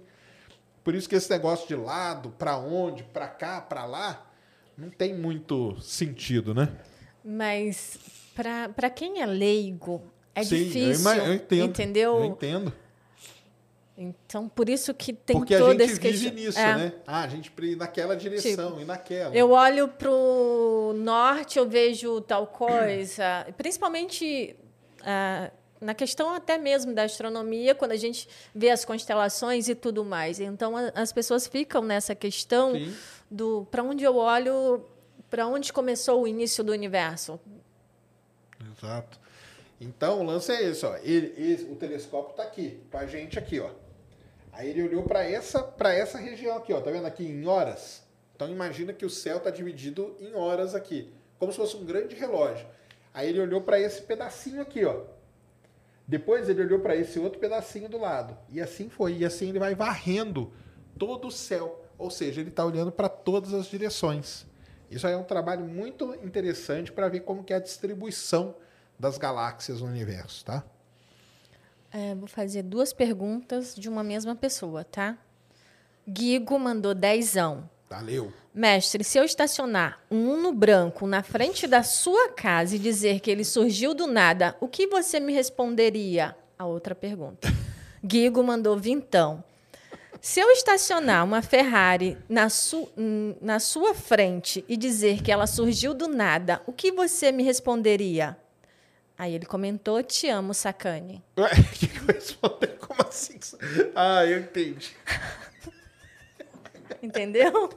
Por isso que esse negócio de lado, para onde, para cá, para lá, não tem muito sentido, né? Mas para quem é leigo, é Sim, difícil. Eu, eu entendo, entendeu? Eu entendo. Então, por isso que tem Porque todo a gente esse vive nisso, é. né? Ah, a gente ir naquela direção tipo, e naquela. Eu olho para o norte, eu vejo tal coisa. Principalmente ah, na questão até mesmo da astronomia, quando a gente vê as constelações e tudo mais. Então, a, as pessoas ficam nessa questão Sim. do para onde eu olho, para onde começou o início do universo. Exato. Então, o lance é esse, ó. Ele, ele, o telescópio está aqui, com a gente aqui, ó. Aí ele olhou para essa, para essa região aqui, ó. Tá vendo aqui em horas? Então imagina que o céu está dividido em horas aqui, como se fosse um grande relógio. Aí ele olhou para esse pedacinho aqui, ó. Depois ele olhou para esse outro pedacinho do lado. E assim foi. E assim ele vai varrendo todo o céu. Ou seja, ele está olhando para todas as direções. Isso aí é um trabalho muito interessante para ver como que é a distribuição das galáxias no universo, tá? É, vou fazer duas perguntas de uma mesma pessoa, tá? Guigo mandou dezão. Valeu. Mestre, se eu estacionar um Uno branco na frente da sua casa e dizer que ele surgiu do nada, o que você me responderia? A outra pergunta. Guigo mandou vintão. Se eu estacionar uma Ferrari na, su na sua frente e dizer que ela surgiu do nada, o que você me responderia? Aí ele comentou: Te amo, Sacane. Ué, que respondi? Como assim? Ah, eu entendi. Entendeu?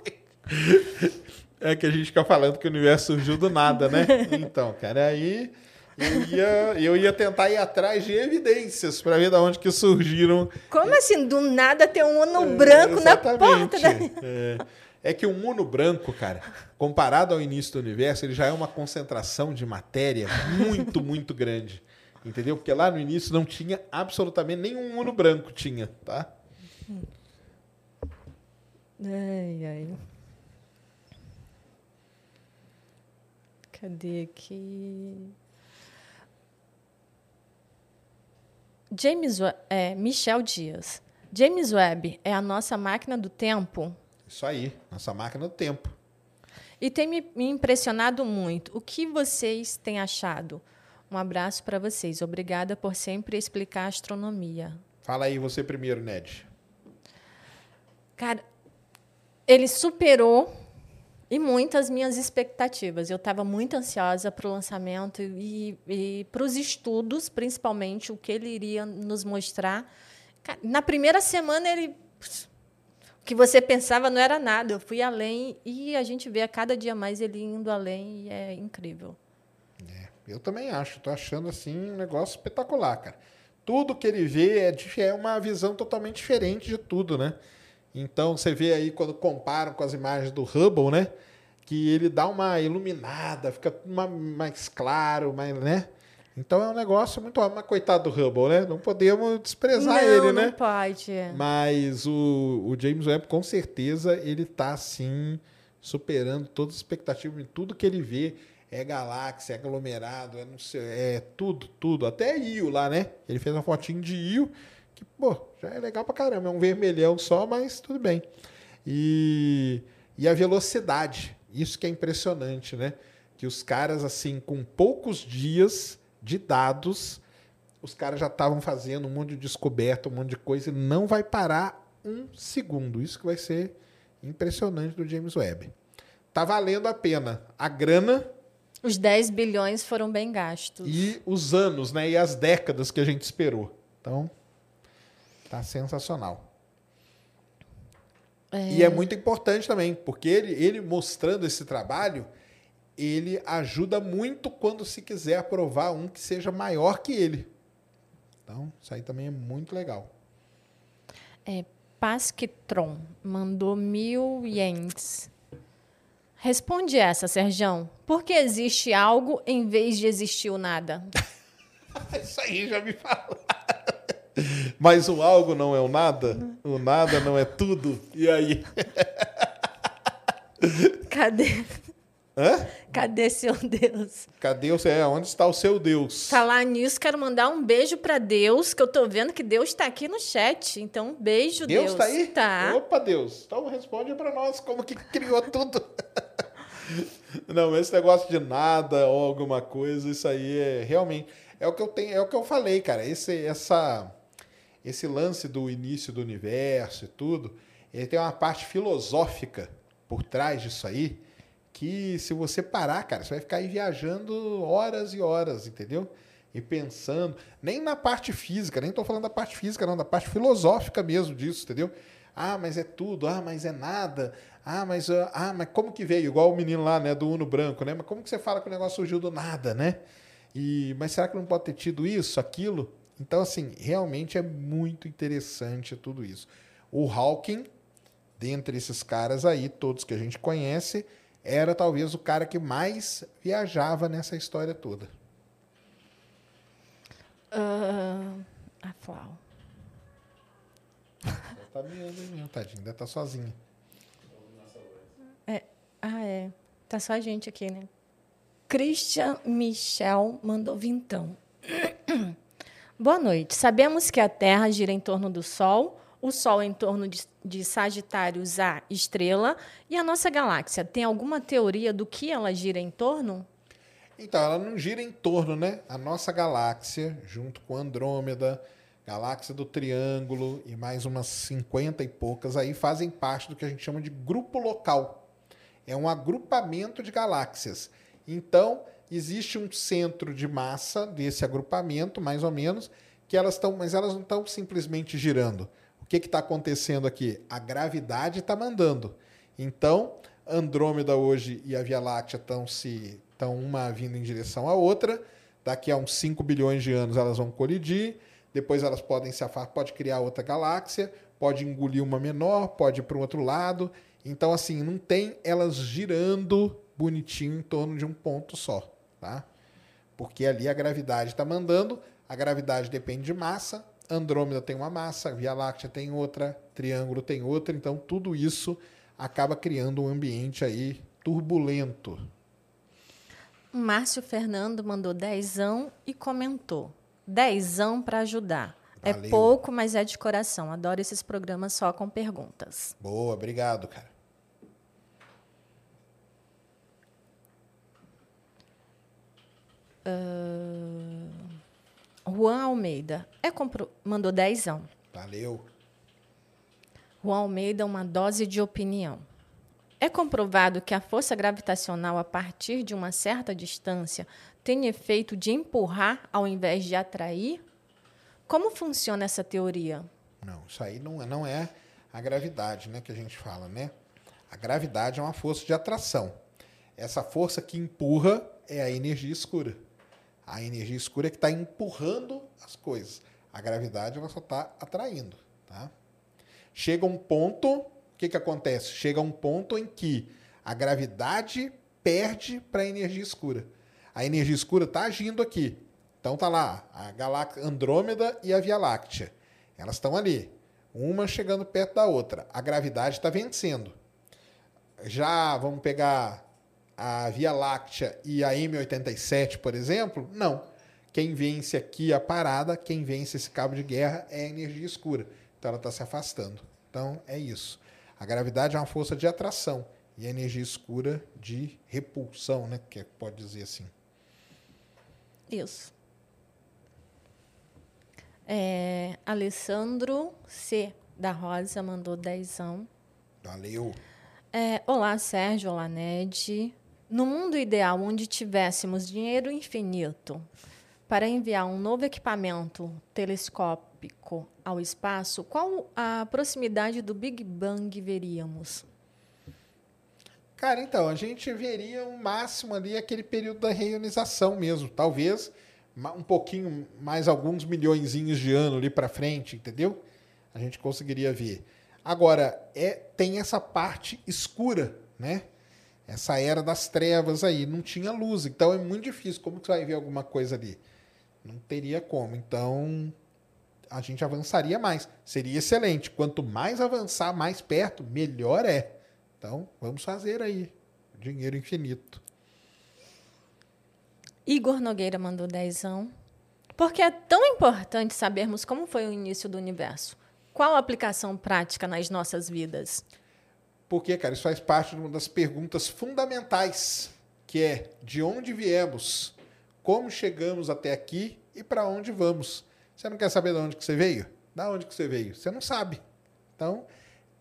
É que a gente fica falando que o universo surgiu do nada, né? Então, cara, aí eu ia, eu ia tentar ir atrás de evidências para ver de onde que surgiram. Como assim? Do nada tem um Uno branco na porta da. É. É que um Uno branco, cara, comparado ao início do universo, ele já é uma concentração de matéria muito, muito grande. Entendeu? Porque lá no início não tinha absolutamente nenhum Uno branco, tinha, tá? Ai, ai. Cadê aqui? James, é, Michel Dias. James Webb é a nossa máquina do tempo Isso aí, nossa máquina do tempo. e tem me impressionado muito. O que vocês têm achado? Um abraço para vocês. Obrigada por sempre explicar a astronomia. Fala aí você primeiro, Ned. Cara, ele superou e muitas minhas expectativas. Eu estava muito ansiosa para o lançamento e, e para os estudos, principalmente, o que ele iria nos mostrar. Na primeira semana, ele. Que você pensava não era nada. Eu fui além e a gente vê a cada dia mais ele indo além e é incrível. Eu também acho, tô achando assim um negócio espetacular, cara. Tudo que ele vê é, é uma visão totalmente diferente de tudo, né? Então você vê aí quando comparam com as imagens do Hubble, né? Que ele dá uma iluminada, fica uma- mais claro, mais, né? Então é um negócio muito. Mas coitado do Hubble, né? Não podemos desprezar não, ele, né? não pode. Mas o, o James Webb, com certeza, ele está assim, superando todas as expectativas em tudo que ele vê. É galáxia, é aglomerado, é, não sei, é tudo, tudo. Até Io lá, né? Ele fez uma fotinho de Io, que, pô, já é legal pra caramba. É um vermelhão só, mas tudo bem. E, e a velocidade, isso que é impressionante, né? Que os caras, assim, com poucos dias de dados, os caras já estavam fazendo um monte de descoberta, um monte de coisa, e não vai parar um segundo. Isso que vai ser impressionante do James Webb. Tá valendo a pena a grana Os 10 bilhões foram bem gastos. e os anos, né? E as décadas que a gente esperou. Então, tá sensacional. E é muito importante também, porque ele, ele mostrando esse trabalho, ele ajuda muito quando se quiser aprovar um que seja maior que ele. Então, isso aí também é muito legal. É, Pasquitron mandou mil ienes. Responde essa, Serjão. Por que existe algo em vez de existir o nada? Isso aí já me falaram. Mas o algo não é o nada? O nada não é tudo? E aí? Cadê? Hã? Cadê seu Deus? Cadê o é, Onde está o seu Deus? Falar nisso, quero mandar um beijo para Deus, que eu tô vendo que Deus está aqui no chat. Então, um beijo, Deus. Deus está aí? Tá. Opa, Deus. Então responde para nós como que criou tudo. Não, esse negócio de nada ou alguma coisa, isso aí é realmente é o que eu tenho, é o que eu falei, cara. Esse essa esse lance do início do universo e tudo, ele tem uma parte filosófica por trás disso aí, que se você parar, cara, você vai ficar aí viajando horas e horas, entendeu? E pensando, nem na parte física, nem estou falando da parte física, não, da parte filosófica mesmo disso, entendeu? Ah, mas é tudo, ah, mas é nada, ah, mas, ah, ah, mas como que veio? Igual o menino lá, né, do Uno Branco, né? Mas como que você fala que o negócio surgiu do nada, né? E, mas será que não pode ter tido isso, aquilo? Então, assim, realmente é muito interessante tudo isso. O Hawking, dentre esses caras aí, todos que a gente conhece, era talvez o cara que mais viajava nessa história toda. Ah, a Flau. tá meando mesmo, tadinho. Ainda tá sozinha. É. Ah, é. Tá só a gente aqui, né? Christian Michel mandou vintão. Boa noite. Sabemos que a Terra gira em torno do Sol, o Sol em torno de, de Sagitários A, estrela, e a nossa galáxia. Tem alguma teoria do que ela gira em torno? Então, ela não gira em torno, né? A nossa galáxia, junto com Andrômeda, galáxia do Triângulo e mais umas 50 e poucas aí, fazem parte do que a gente chama de grupo local. É um agrupamento de galáxias. Então, existe um centro de massa desse agrupamento, mais ou menos, que elas estão, mas elas não estão simplesmente girando. Que está acontecendo aqui? A gravidade está mandando. Então, Andrômeda hoje e a Via Láctea estão se estão uma vindo em direção à outra. Daqui a uns 5 bilhões de anos elas vão colidir. Depois elas podem se afastar, pode criar outra galáxia, pode engolir uma menor, pode ir para o outro lado. Então, assim, não tem elas girando bonitinho em torno de um ponto só, tá? Porque ali a gravidade está mandando, a gravidade depende de massa, Andrômeda tem uma massa, Via Láctea tem outra, Triângulo tem outra, então tudo isso acaba criando um ambiente aí turbulento. Márcio Fernando mandou dezão e comentou: dezão para ajudar. É Valeu. pouco, mas é de coração. Adoro esses programas só com perguntas. Boa, obrigado, cara. Juan Almeida é compro... mandou dezão. Valeu. Juan Almeida, uma dose de opinião. É comprovado que a força gravitacional, a partir de uma certa distância, tem efeito de empurrar ao invés de atrair? Como funciona essa teoria? Não, isso aí não é, não é a gravidade, né, que a gente fala, né? A gravidade é uma força de atração. Essa força que empurra é a energia escura. A energia escura é que está empurrando as coisas. A gravidade ela só está atraindo, tá? Chega um ponto, o que, que acontece? Chega um ponto em que a gravidade perde para a energia escura. A energia escura está agindo aqui. Então tá lá a galáxia Andrômeda e a Via Láctea. Elas estão ali, uma chegando perto da outra. A gravidade está vencendo. Já vamos pegar a Via Láctea e a M87, por exemplo? Não. Quem vence aqui a parada, quem vence esse cabo de guerra é a energia escura. Então ela está se afastando. Então é isso. A gravidade é uma força de atração e a energia escura de repulsão, né? Que pode dizer assim. Isso. É, Alessandro C. da Rosa mandou dezão. Valeu. É, olá, Sérgio. Olá, Ned. No mundo ideal, onde tivéssemos dinheiro infinito para enviar um novo equipamento telescópico ao espaço, qual a proximidade do Big Bang veríamos? Cara, então, a gente veria o máximo ali aquele período da reionização mesmo. Talvez um pouquinho mais alguns milhõezinhos de anos ali para frente, entendeu? A gente conseguiria ver. Agora, é, tem essa parte escura, né? Essa era das trevas aí, não tinha luz, então é muito difícil. Como que você vai ver alguma coisa ali? Não teria como. Então, a gente avançaria mais. Seria excelente. Quanto mais avançar mais perto, melhor é. Então, vamos fazer aí. Dinheiro infinito. Igor Nogueira mandou dezão. Porque é tão importante sabermos como foi o início do universo. Qual a aplicação prática nas nossas vidas? Porque, cara, isso faz parte de uma das perguntas fundamentais, que é de onde viemos, como chegamos até aqui e para onde vamos. Você não quer saber de onde que você veio? Da onde que você veio? Você não sabe. Então,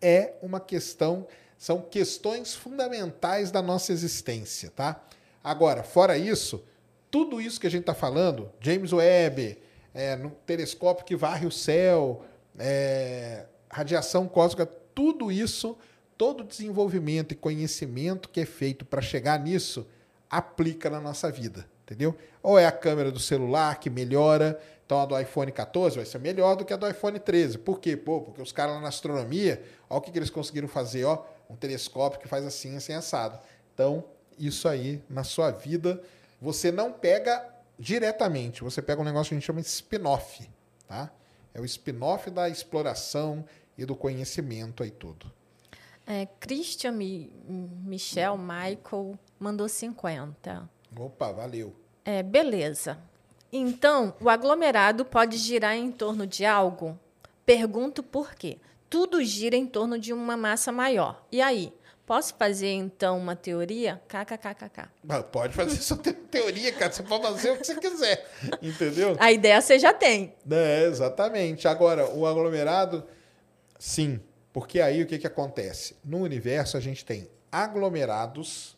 é uma questão, são questões fundamentais da nossa existência, tá? Agora, fora isso, tudo isso que a gente está falando, James Webb, é, no telescópio que varre o céu, é, radiação cósmica, tudo isso, todo desenvolvimento e conhecimento que é feito para chegar nisso, aplica na nossa vida, entendeu? Ou é a câmera do celular que melhora, então a do iPhone 14 vai ser melhor do que a do iPhone 13. Por quê? Pô, porque os caras lá na astronomia, olha o que, que eles conseguiram fazer, ó, um telescópio que faz assim, assim, assado. Então, isso aí na sua vida, você não pega diretamente, você pega um negócio que a gente chama de spin-off, tá? É o spin-off da exploração e do conhecimento aí tudo. É, Christian Mi- Michel Michael mandou 50. Opa, valeu. É, beleza. Então, o aglomerado pode girar em torno de algo? Pergunto por quê. Tudo gira em torno de uma massa maior. E aí? Posso fazer, então, uma teoria? KKKKK. Pode fazer sua te- teoria, cara. Você pode fazer o que você quiser. Entendeu? A ideia você já tem. É, exatamente. Agora, o aglomerado, sim. Porque aí o que, que acontece? No universo a gente tem aglomerados,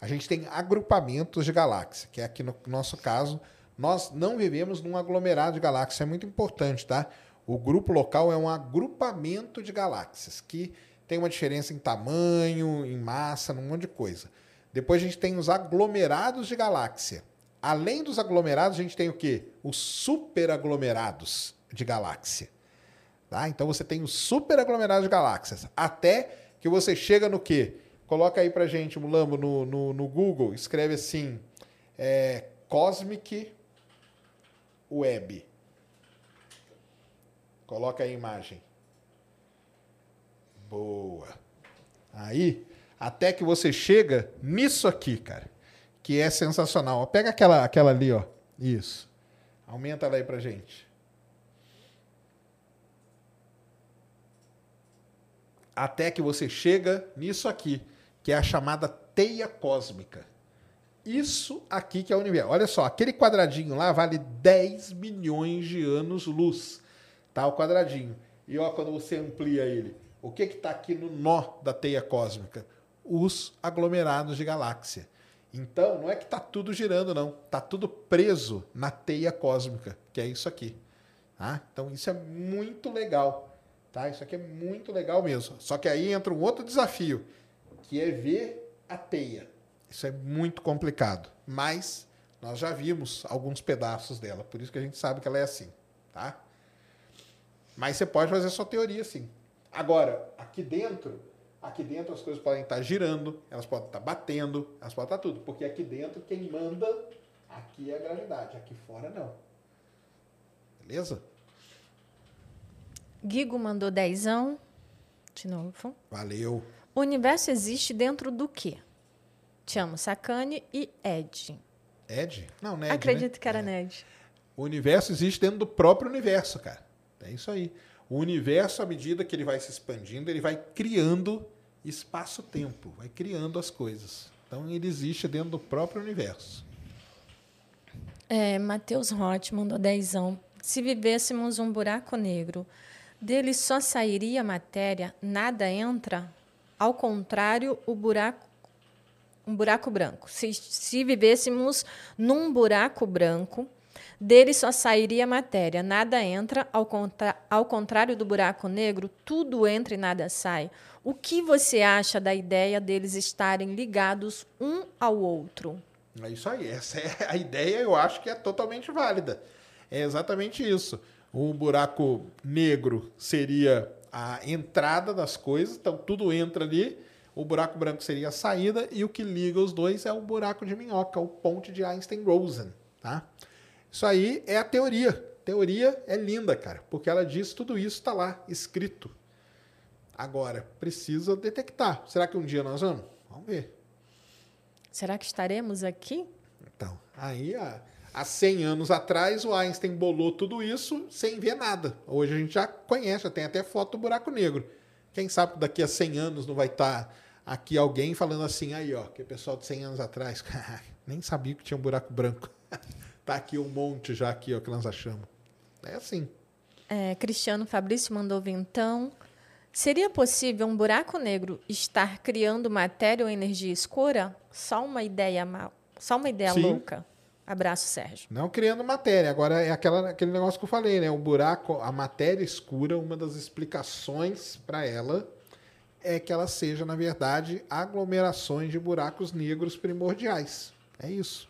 a gente tem agrupamentos de galáxias, que é aqui no nosso caso, nós não vivemos num aglomerado de galáxias. É muito importante, tá? O grupo local é um agrupamento de galáxias, que tem uma diferença em tamanho, em massa, num monte de coisa. Depois a gente tem os aglomerados de galáxia. Além dos aglomerados, a gente tem o quê? Os superaglomerados de galáxia. Tá? Então você tem os superaglomerados de galáxias. Até que você chega no quê? Coloca aí pra gente, Mulambo, no, no, no Google, escreve assim: é, Cosmic Web. Coloca aí a imagem. Boa. Aí, até que você chega nisso aqui, cara, que é sensacional. Pega aquela, aquela ali, ó. Isso. Aumenta ela aí pra gente. Até que você chega nisso aqui, que é a chamada teia cósmica. Isso aqui que é o universo. Olha só, aquele quadradinho lá vale 10 milhões de anos-luz. Tá? O quadradinho. E ó, quando você amplia ele, o que que tá aqui no nó da teia cósmica? Os aglomerados de galáxia. Então, não é que tá tudo girando, não. Tá tudo preso na teia cósmica, que é isso aqui. Tá? Então, isso é muito legal. Tá? Isso aqui é muito legal mesmo. Só que aí entra um outro desafio, que é ver a teia. Isso é muito complicado. Mas nós já vimos alguns pedaços dela, por isso que a gente sabe que ela é assim. Tá? Mas você pode fazer a sua teoria sim. Agora, aqui dentro, aqui dentro as coisas podem estar girando, elas podem estar batendo, elas podem estar tudo. Porque aqui dentro quem manda aqui é a gravidade, aqui fora não. Beleza? Guigo mandou dezão. De novo. Valeu. O universo existe dentro do quê? Te amo, Sacane e Ed. Ed? Não, Ned. Acredito né? que era Ned. O universo existe dentro do próprio universo, cara. É isso aí. O universo, à medida que ele vai se expandindo, ele vai criando espaço-tempo, vai criando as coisas. Então ele existe dentro do próprio universo. É, Matheus Roth mandou dezão. Se vivêssemos um buraco negro, dele só sairia matéria, nada entra? Ao contrário, o buraco um buraco branco. Se, se vivêssemos num buraco branco, dele só sairia matéria, nada entra, ao, contra, ao contrário do buraco negro, tudo entra e nada sai. O que você acha da ideia deles estarem ligados um ao outro? É isso aí. Essa é a ideia, eu acho que é totalmente válida. É exatamente isso. O buraco negro seria a entrada das coisas, então tudo entra ali. O buraco branco seria a saída e o que liga os dois é o buraco de minhoca, o ponte de Einstein-Rosen, tá? Isso aí é a teoria. Teoria é linda, cara, porque ela diz tudo isso está lá escrito. Agora, precisa detectar. Será que um dia nós vamos? Vamos ver. Será que estaremos aqui? Então, aí há, há 100 anos atrás o Einstein bolou tudo isso sem ver nada. Hoje a gente já conhece, já tem até foto do buraco negro. Quem sabe daqui a 100 anos não vai estar aqui alguém falando assim, aí ó, que o pessoal de 100 anos atrás, nem sabia que tinha um buraco branco. tá aqui um monte já aqui, ó, que nós achamos. É assim. É, Cristiano Fabrício mandou vintão. Seria possível um buraco negro estar criando matéria ou energia escura? Só uma ideia mal, só uma ideia Sim. louca. Abraço, Sérgio. Não criando matéria. Agora é aquela, aquele negócio que eu falei, né? O buraco, a matéria escura, uma das explicações para ela é que ela seja, na verdade, aglomerações de buracos negros primordiais. É isso.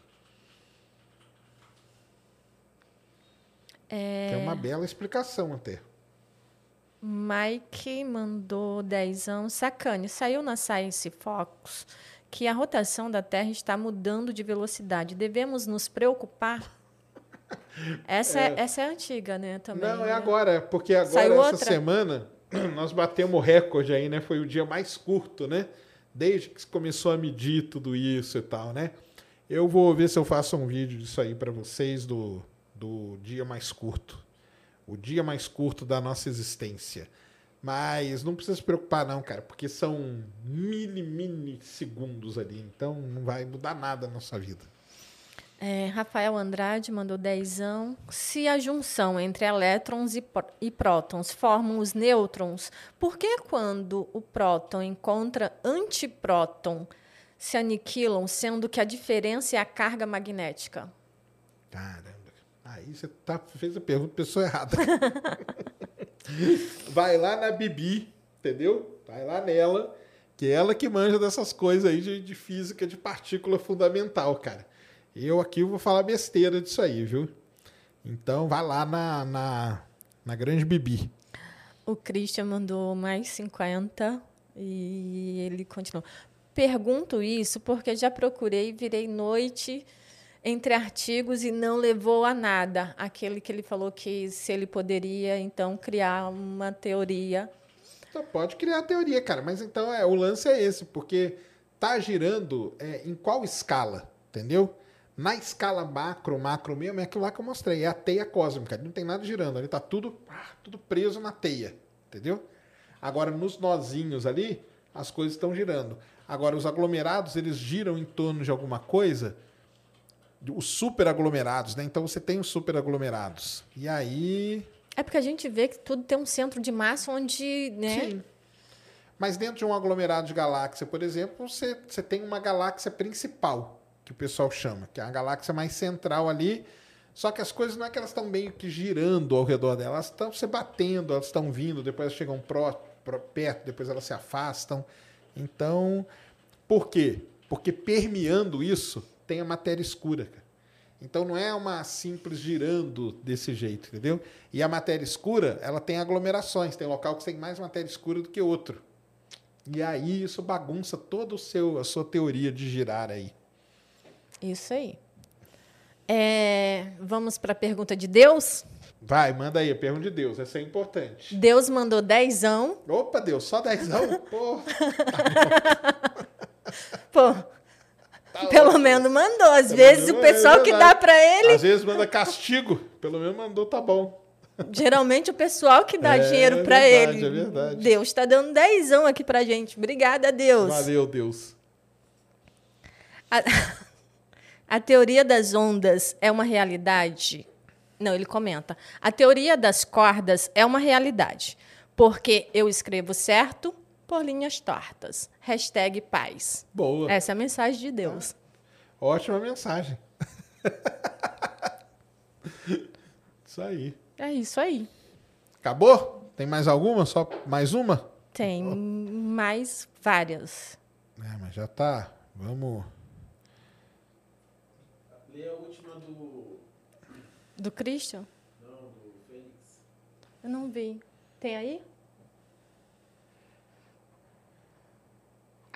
É... É uma bela explicação até. Mike mandou dezão. Sacane, saiu na Science Fox que a rotação da Terra está mudando de velocidade. Devemos nos preocupar? Essa é, essa é antiga, né? Também, Não, é né? agora, porque agora, Saiu essa outra? semana, nós batemos recorde aí, né? Foi o dia mais curto, né? Desde que começou a medir tudo isso e tal, né? Eu vou ver se eu faço um vídeo disso aí para vocês do, do dia mais curto. O dia mais curto da nossa existência. Mas não precisa se preocupar, não, cara, porque são mili, mili segundos ali. Então não vai mudar nada na nossa vida. É, Rafael Andrade mandou dezão. Se a junção entre elétrons e, e prótons formam os nêutrons, por que quando o próton encontra antipróton se aniquilam, sendo que a diferença é a carga magnética? Caramba. Aí você tá, fez a pergunta pessoa errada. Vai lá na Bibi, entendeu? Vai lá nela, que é ela que manja dessas coisas aí de, de física de partícula fundamental, cara. Eu aqui vou falar besteira disso aí, viu? Então vai lá na, na, na grande Bibi. O Christian mandou mais 50 e ele continuou. Pergunto isso porque já procurei, virei noite entre artigos e não levou a nada. Aquele que ele falou que se ele poderia, então, criar uma teoria. Você pode criar a teoria, cara, mas então é, o lance é esse, porque tá girando é, em qual escala, entendeu? Na escala macro, macro mesmo, é aquilo lá que eu mostrei. É a teia cósmica. Não tem nada girando. Ali tá tudo, ah, tudo preso na teia. Entendeu? Agora, nos nozinhos ali, as coisas estão girando. Agora, os aglomerados, eles giram em torno de alguma coisa. Os superaglomerados, né? Então, você tem os superaglomerados. E aí... É porque a gente vê que tudo tem um centro de massa onde, né? Sim. Mas dentro de um aglomerado de galáxia, por exemplo, você, você tem uma galáxia principal que o pessoal chama, que é a galáxia mais central ali. Só que as coisas não é que elas estão meio que girando ao redor dela, elas estão se batendo, elas estão vindo, depois elas chegam pró, pró, perto, depois elas se afastam. Então, por quê? Porque permeando isso tem a matéria escura. Então não é uma simples girando desse jeito, entendeu? E a matéria escura, ela tem aglomerações, tem local que tem mais matéria escura do que outro. E aí isso bagunça toda o seu, a sua teoria de girar aí. Isso aí. É, vamos para a pergunta de Deus? Vai, manda aí, a pergunta de Deus, essa é importante. Deus mandou dezão. Opa, Deus, só dezão? Pô. Pô, tá pelo ótimo. menos mandou. Às pelo vezes o pessoal é que dá para ele... Às vezes manda castigo, pelo menos mandou, tá bom. Geralmente o pessoal que dá é, dinheiro para é ele. É verdade. Deus está dando dezão aqui pra gente. Obrigada, Deus. Valeu, Deus. A... A teoria das ondas é uma realidade? Não, ele comenta. A teoria das cordas é uma realidade, porque eu escrevo certo por linhas tortas. Hashtag paz. Boa. Essa é a mensagem de Deus. Ah, ótima mensagem. isso aí. É isso aí. Acabou? Tem mais alguma? Só mais uma? Tem mais várias. É, mas já tá. Vamos. Lê a última do. Do Christian? Não, do Fênix. Eu não vi. Tem aí?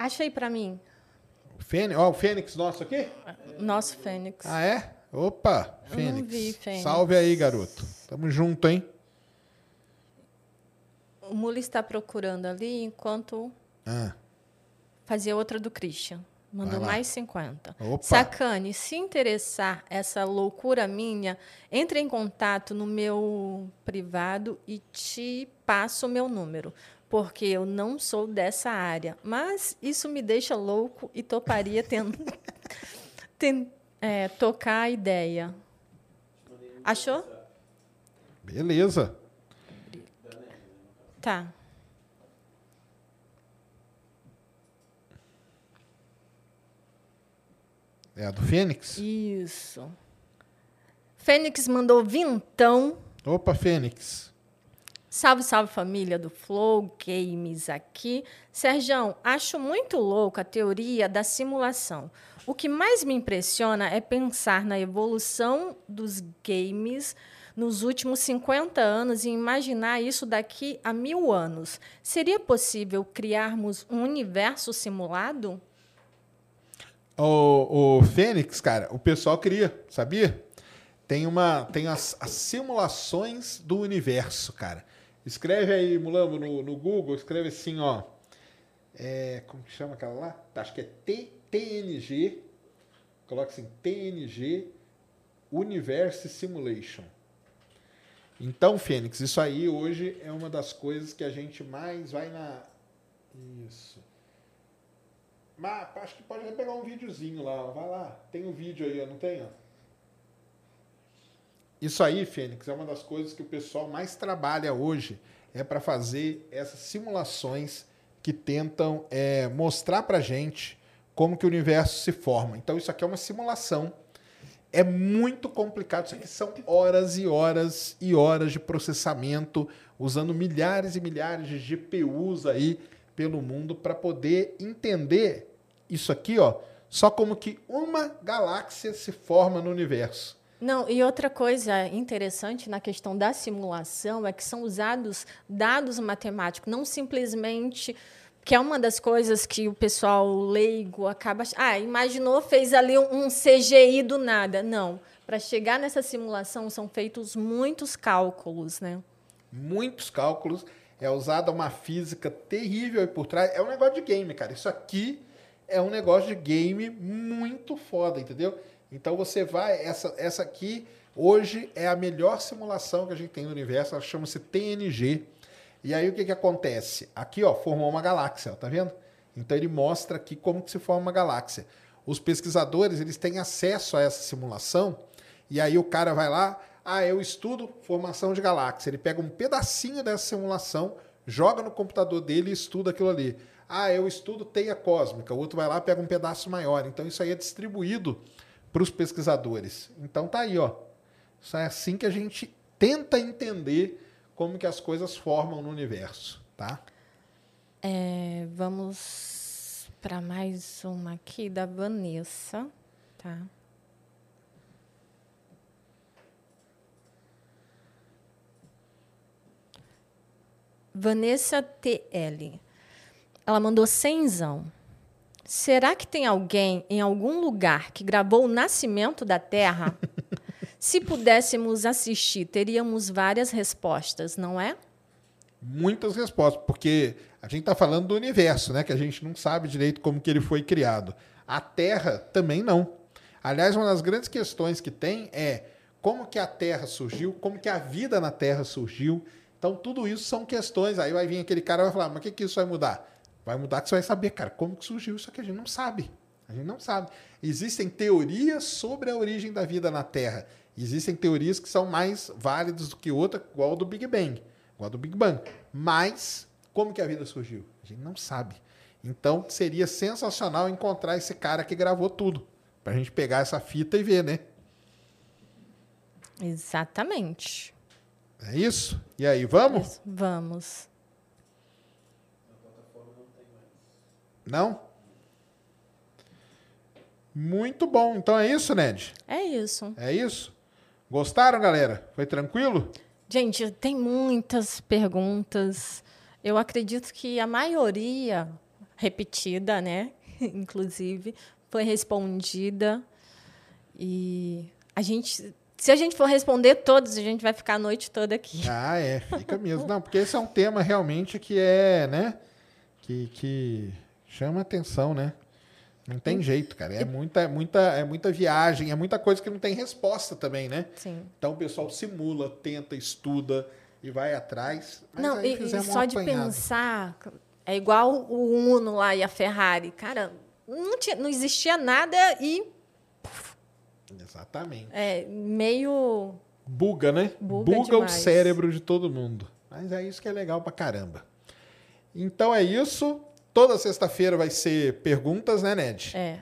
Achei para mim. Fênix, ó, o Fênix nosso aqui? Nosso Fênix. Ah, é? Opa, Fênix. Eu não vi, Fênix. Salve aí, garoto. Tamo junto, hein? O Muli está procurando ali enquanto ah. fazia outra do Christian. Mandou mais 50. Opa. Sacane, se interessar essa loucura minha, entre em contato no meu privado e te passo o meu número. Porque eu não sou dessa área. Mas isso me deixa louco e toparia tendo, ten, é, tocar a ideia. Achou? Beleza. Tá. É a do Fênix? Isso. Fênix mandou vintão. Opa, Fênix. Salve, salve família do Flow Games aqui. Serjão, acho muito louco a teoria da simulação. O que mais me impressiona é pensar na evolução dos games nos últimos 50 anos e imaginar isso daqui a mil anos. Seria possível criarmos um universo simulado? O, o Fênix, cara, o pessoal cria, sabia? Tem uma tem as, as simulações do universo, cara. Escreve aí, Mulambo, no, no Google, escreve assim, ó. É, como que chama aquela lá? Acho que é T, TNG. Coloca assim, TNG Universe Simulation. Então, Fênix, isso aí hoje é uma das coisas que a gente mais vai na. Isso. Mas acho que pode até pegar um videozinho lá, ó. vai lá. Tem um vídeo aí, ó, não tem? Ó? Isso aí, Fênix, é uma das coisas que o pessoal mais trabalha hoje, é para fazer essas simulações que tentam é, mostrar para gente como que o universo se forma. Então isso aqui é uma simulação. É muito complicado. Isso aqui são horas e horas e horas de processamento, usando milhares e milhares de GPUs aí pelo mundo para poder entender isso aqui, ó, só como que uma galáxia se forma no universo. Não, e outra coisa interessante na questão da simulação é que são usados dados matemáticos, não simplesmente que é uma das coisas que o pessoal leigo acaba, ah, imaginou, fez ali um CGI do nada. Não, para chegar nessa simulação são feitos muitos cálculos, né? Muitos cálculos, é usada uma física terrível aí por trás. É um negócio de game, cara. Isso aqui é um negócio de game muito foda, entendeu? Então você vai, essa, essa aqui hoje é a melhor simulação que a gente tem no universo, ela chama-se TNG. E aí o que, que acontece? Aqui, ó, formou uma galáxia, ó, tá vendo? Então ele mostra aqui como que se forma uma galáxia. Os pesquisadores, eles têm acesso a essa simulação, e aí o cara vai lá, ah, eu estudo formação de galáxia. Ele pega um pedacinho dessa simulação, joga no computador dele e estuda aquilo ali. Ah, eu estudo teia cósmica. O outro vai lá pega um pedaço maior. Então isso aí é distribuído para os pesquisadores. Então tá aí, ó. Isso é assim que a gente tenta entender como que as coisas formam no universo, tá? É, vamos para mais uma aqui da Vanessa, tá? Vanessa TL. Ela mandou cenzão. Será que tem alguém em algum lugar que gravou o nascimento da Terra? Se pudéssemos assistir, teríamos várias respostas, não é? Muitas respostas, porque a gente está falando do universo, né? Que a gente não sabe direito como que ele foi criado. A Terra também não. Aliás, uma das grandes questões que tem é como que a Terra surgiu, como que a vida na Terra surgiu. Então, tudo isso são questões. Aí vai vir aquele cara e vai falar, mas o que, que isso vai mudar? Vai mudar que você vai saber, cara, como que surgiu isso aqui. A gente não sabe. A gente não sabe. Existem teorias sobre a origem da vida na Terra. Existem teorias que são mais válidas do que outra, igual a do Big Bang. Igual a do Big Bang. Mas, como que a vida surgiu? A gente não sabe. Então, seria sensacional encontrar esse cara que gravou tudo. Pra gente pegar essa fita e ver, né? Exatamente. É isso? E aí, vamos? Vamos. Não? Muito bom. Então é isso, Ned? É isso. É isso? Gostaram, galera? Foi tranquilo? Gente, tem muitas perguntas. Eu acredito que a maioria, repetida, né? Inclusive, foi respondida. E a gente. Se a gente for responder todos, a gente vai ficar a noite toda aqui. Ah, é, fica mesmo. Não, porque esse é um tema realmente que é, né? Que, que chama atenção, né? Não tem jeito, cara. É muita, muita, é muita viagem, é muita coisa que não tem resposta também, né? Sim. Então o pessoal simula, tenta, estuda e vai atrás. Não, e, e um só de pensar, é igual o Uno lá e a Ferrari. Cara, não, tinha, não existia nada e Exatamente. é meio. Buga, né? Buga o demais. cérebro de todo mundo. Mas é isso que é legal pra caramba. Então é isso. Toda sexta-feira vai ser perguntas, né, Ned? É,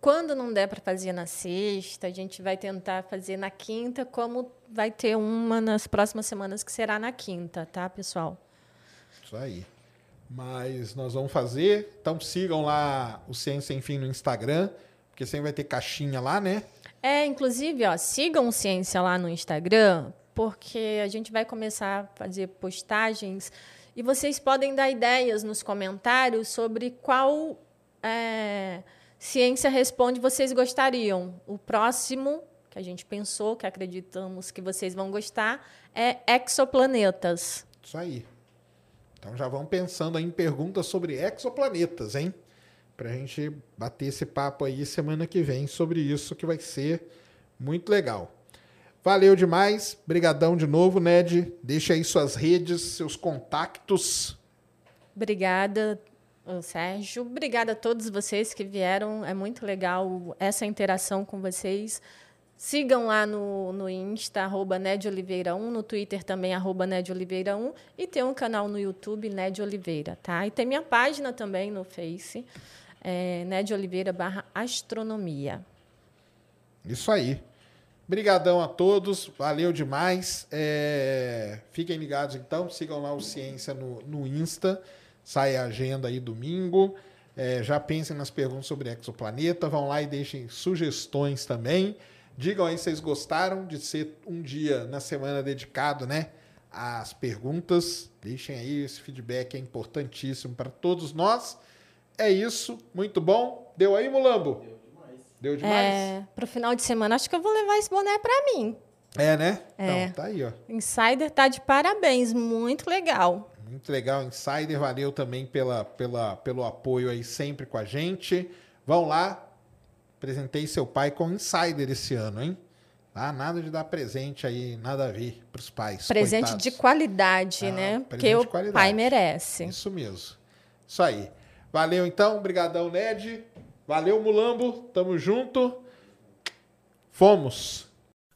quando não der para fazer na sexta, a gente vai tentar fazer na quinta, como vai ter uma nas próximas semanas que será na quinta, tá, pessoal? Isso aí. Mas nós vamos fazer. Então sigam lá o Ciência Sem Fim no Instagram, porque sempre vai ter caixinha lá, né? É, inclusive, ó, sigam o Ciência lá no Instagram, porque a gente vai começar a fazer postagens e vocês podem dar ideias nos comentários sobre qual é, ciência responde vocês gostariam. O próximo que a gente pensou, que acreditamos que vocês vão gostar, é exoplanetas. Isso aí. Então já vão pensando em perguntas sobre exoplanetas, hein? Pra gente bater esse papo aí semana que vem sobre isso, que vai ser muito legal. Valeu demais. Brigadão de novo, Ned. Deixa aí suas redes, seus contatos. Obrigada, Sérgio. Obrigada a todos vocês que vieram. É muito legal essa interação com vocês. Sigam lá no, no Insta, arroba Ned Oliveira 1, no Twitter também, arroba Ned Oliveira 1, e tem um canal no YouTube, Ned Oliveira, tá? E tem minha página também no Face, é, Ned Oliveira barra Astronomia. Isso aí. Brigadão a todos, valeu demais. É, Fiquem ligados então, sigam lá o Ciência no, no Insta, sai a agenda aí domingo. É, já pensem nas perguntas sobre exoplaneta, vão lá e deixem sugestões também. Digam aí se vocês gostaram de ser um dia na semana dedicado, né? Às perguntas. Deixem aí esse feedback, é importantíssimo para todos nós. É isso, muito bom. Deu aí, Mulambo? Deu demais. É, para o final de semana, acho que eu vou levar esse boné para mim. É, né? É. Então, tá aí, ó. Insider tá de parabéns, muito legal. Muito legal, Insider. Valeu também pela, pela, pelo apoio aí sempre com a gente. Vão lá. Presentei seu pai com Insider esse ano, hein? Ah, nada de dar presente aí, nada a ver para os pais. Presente coitados. de qualidade, Ah, né? de o pai merece. Isso mesmo. Isso aí. Valeu então, brigadão Ned. Valeu Mulambo, tamo junto. Fomos.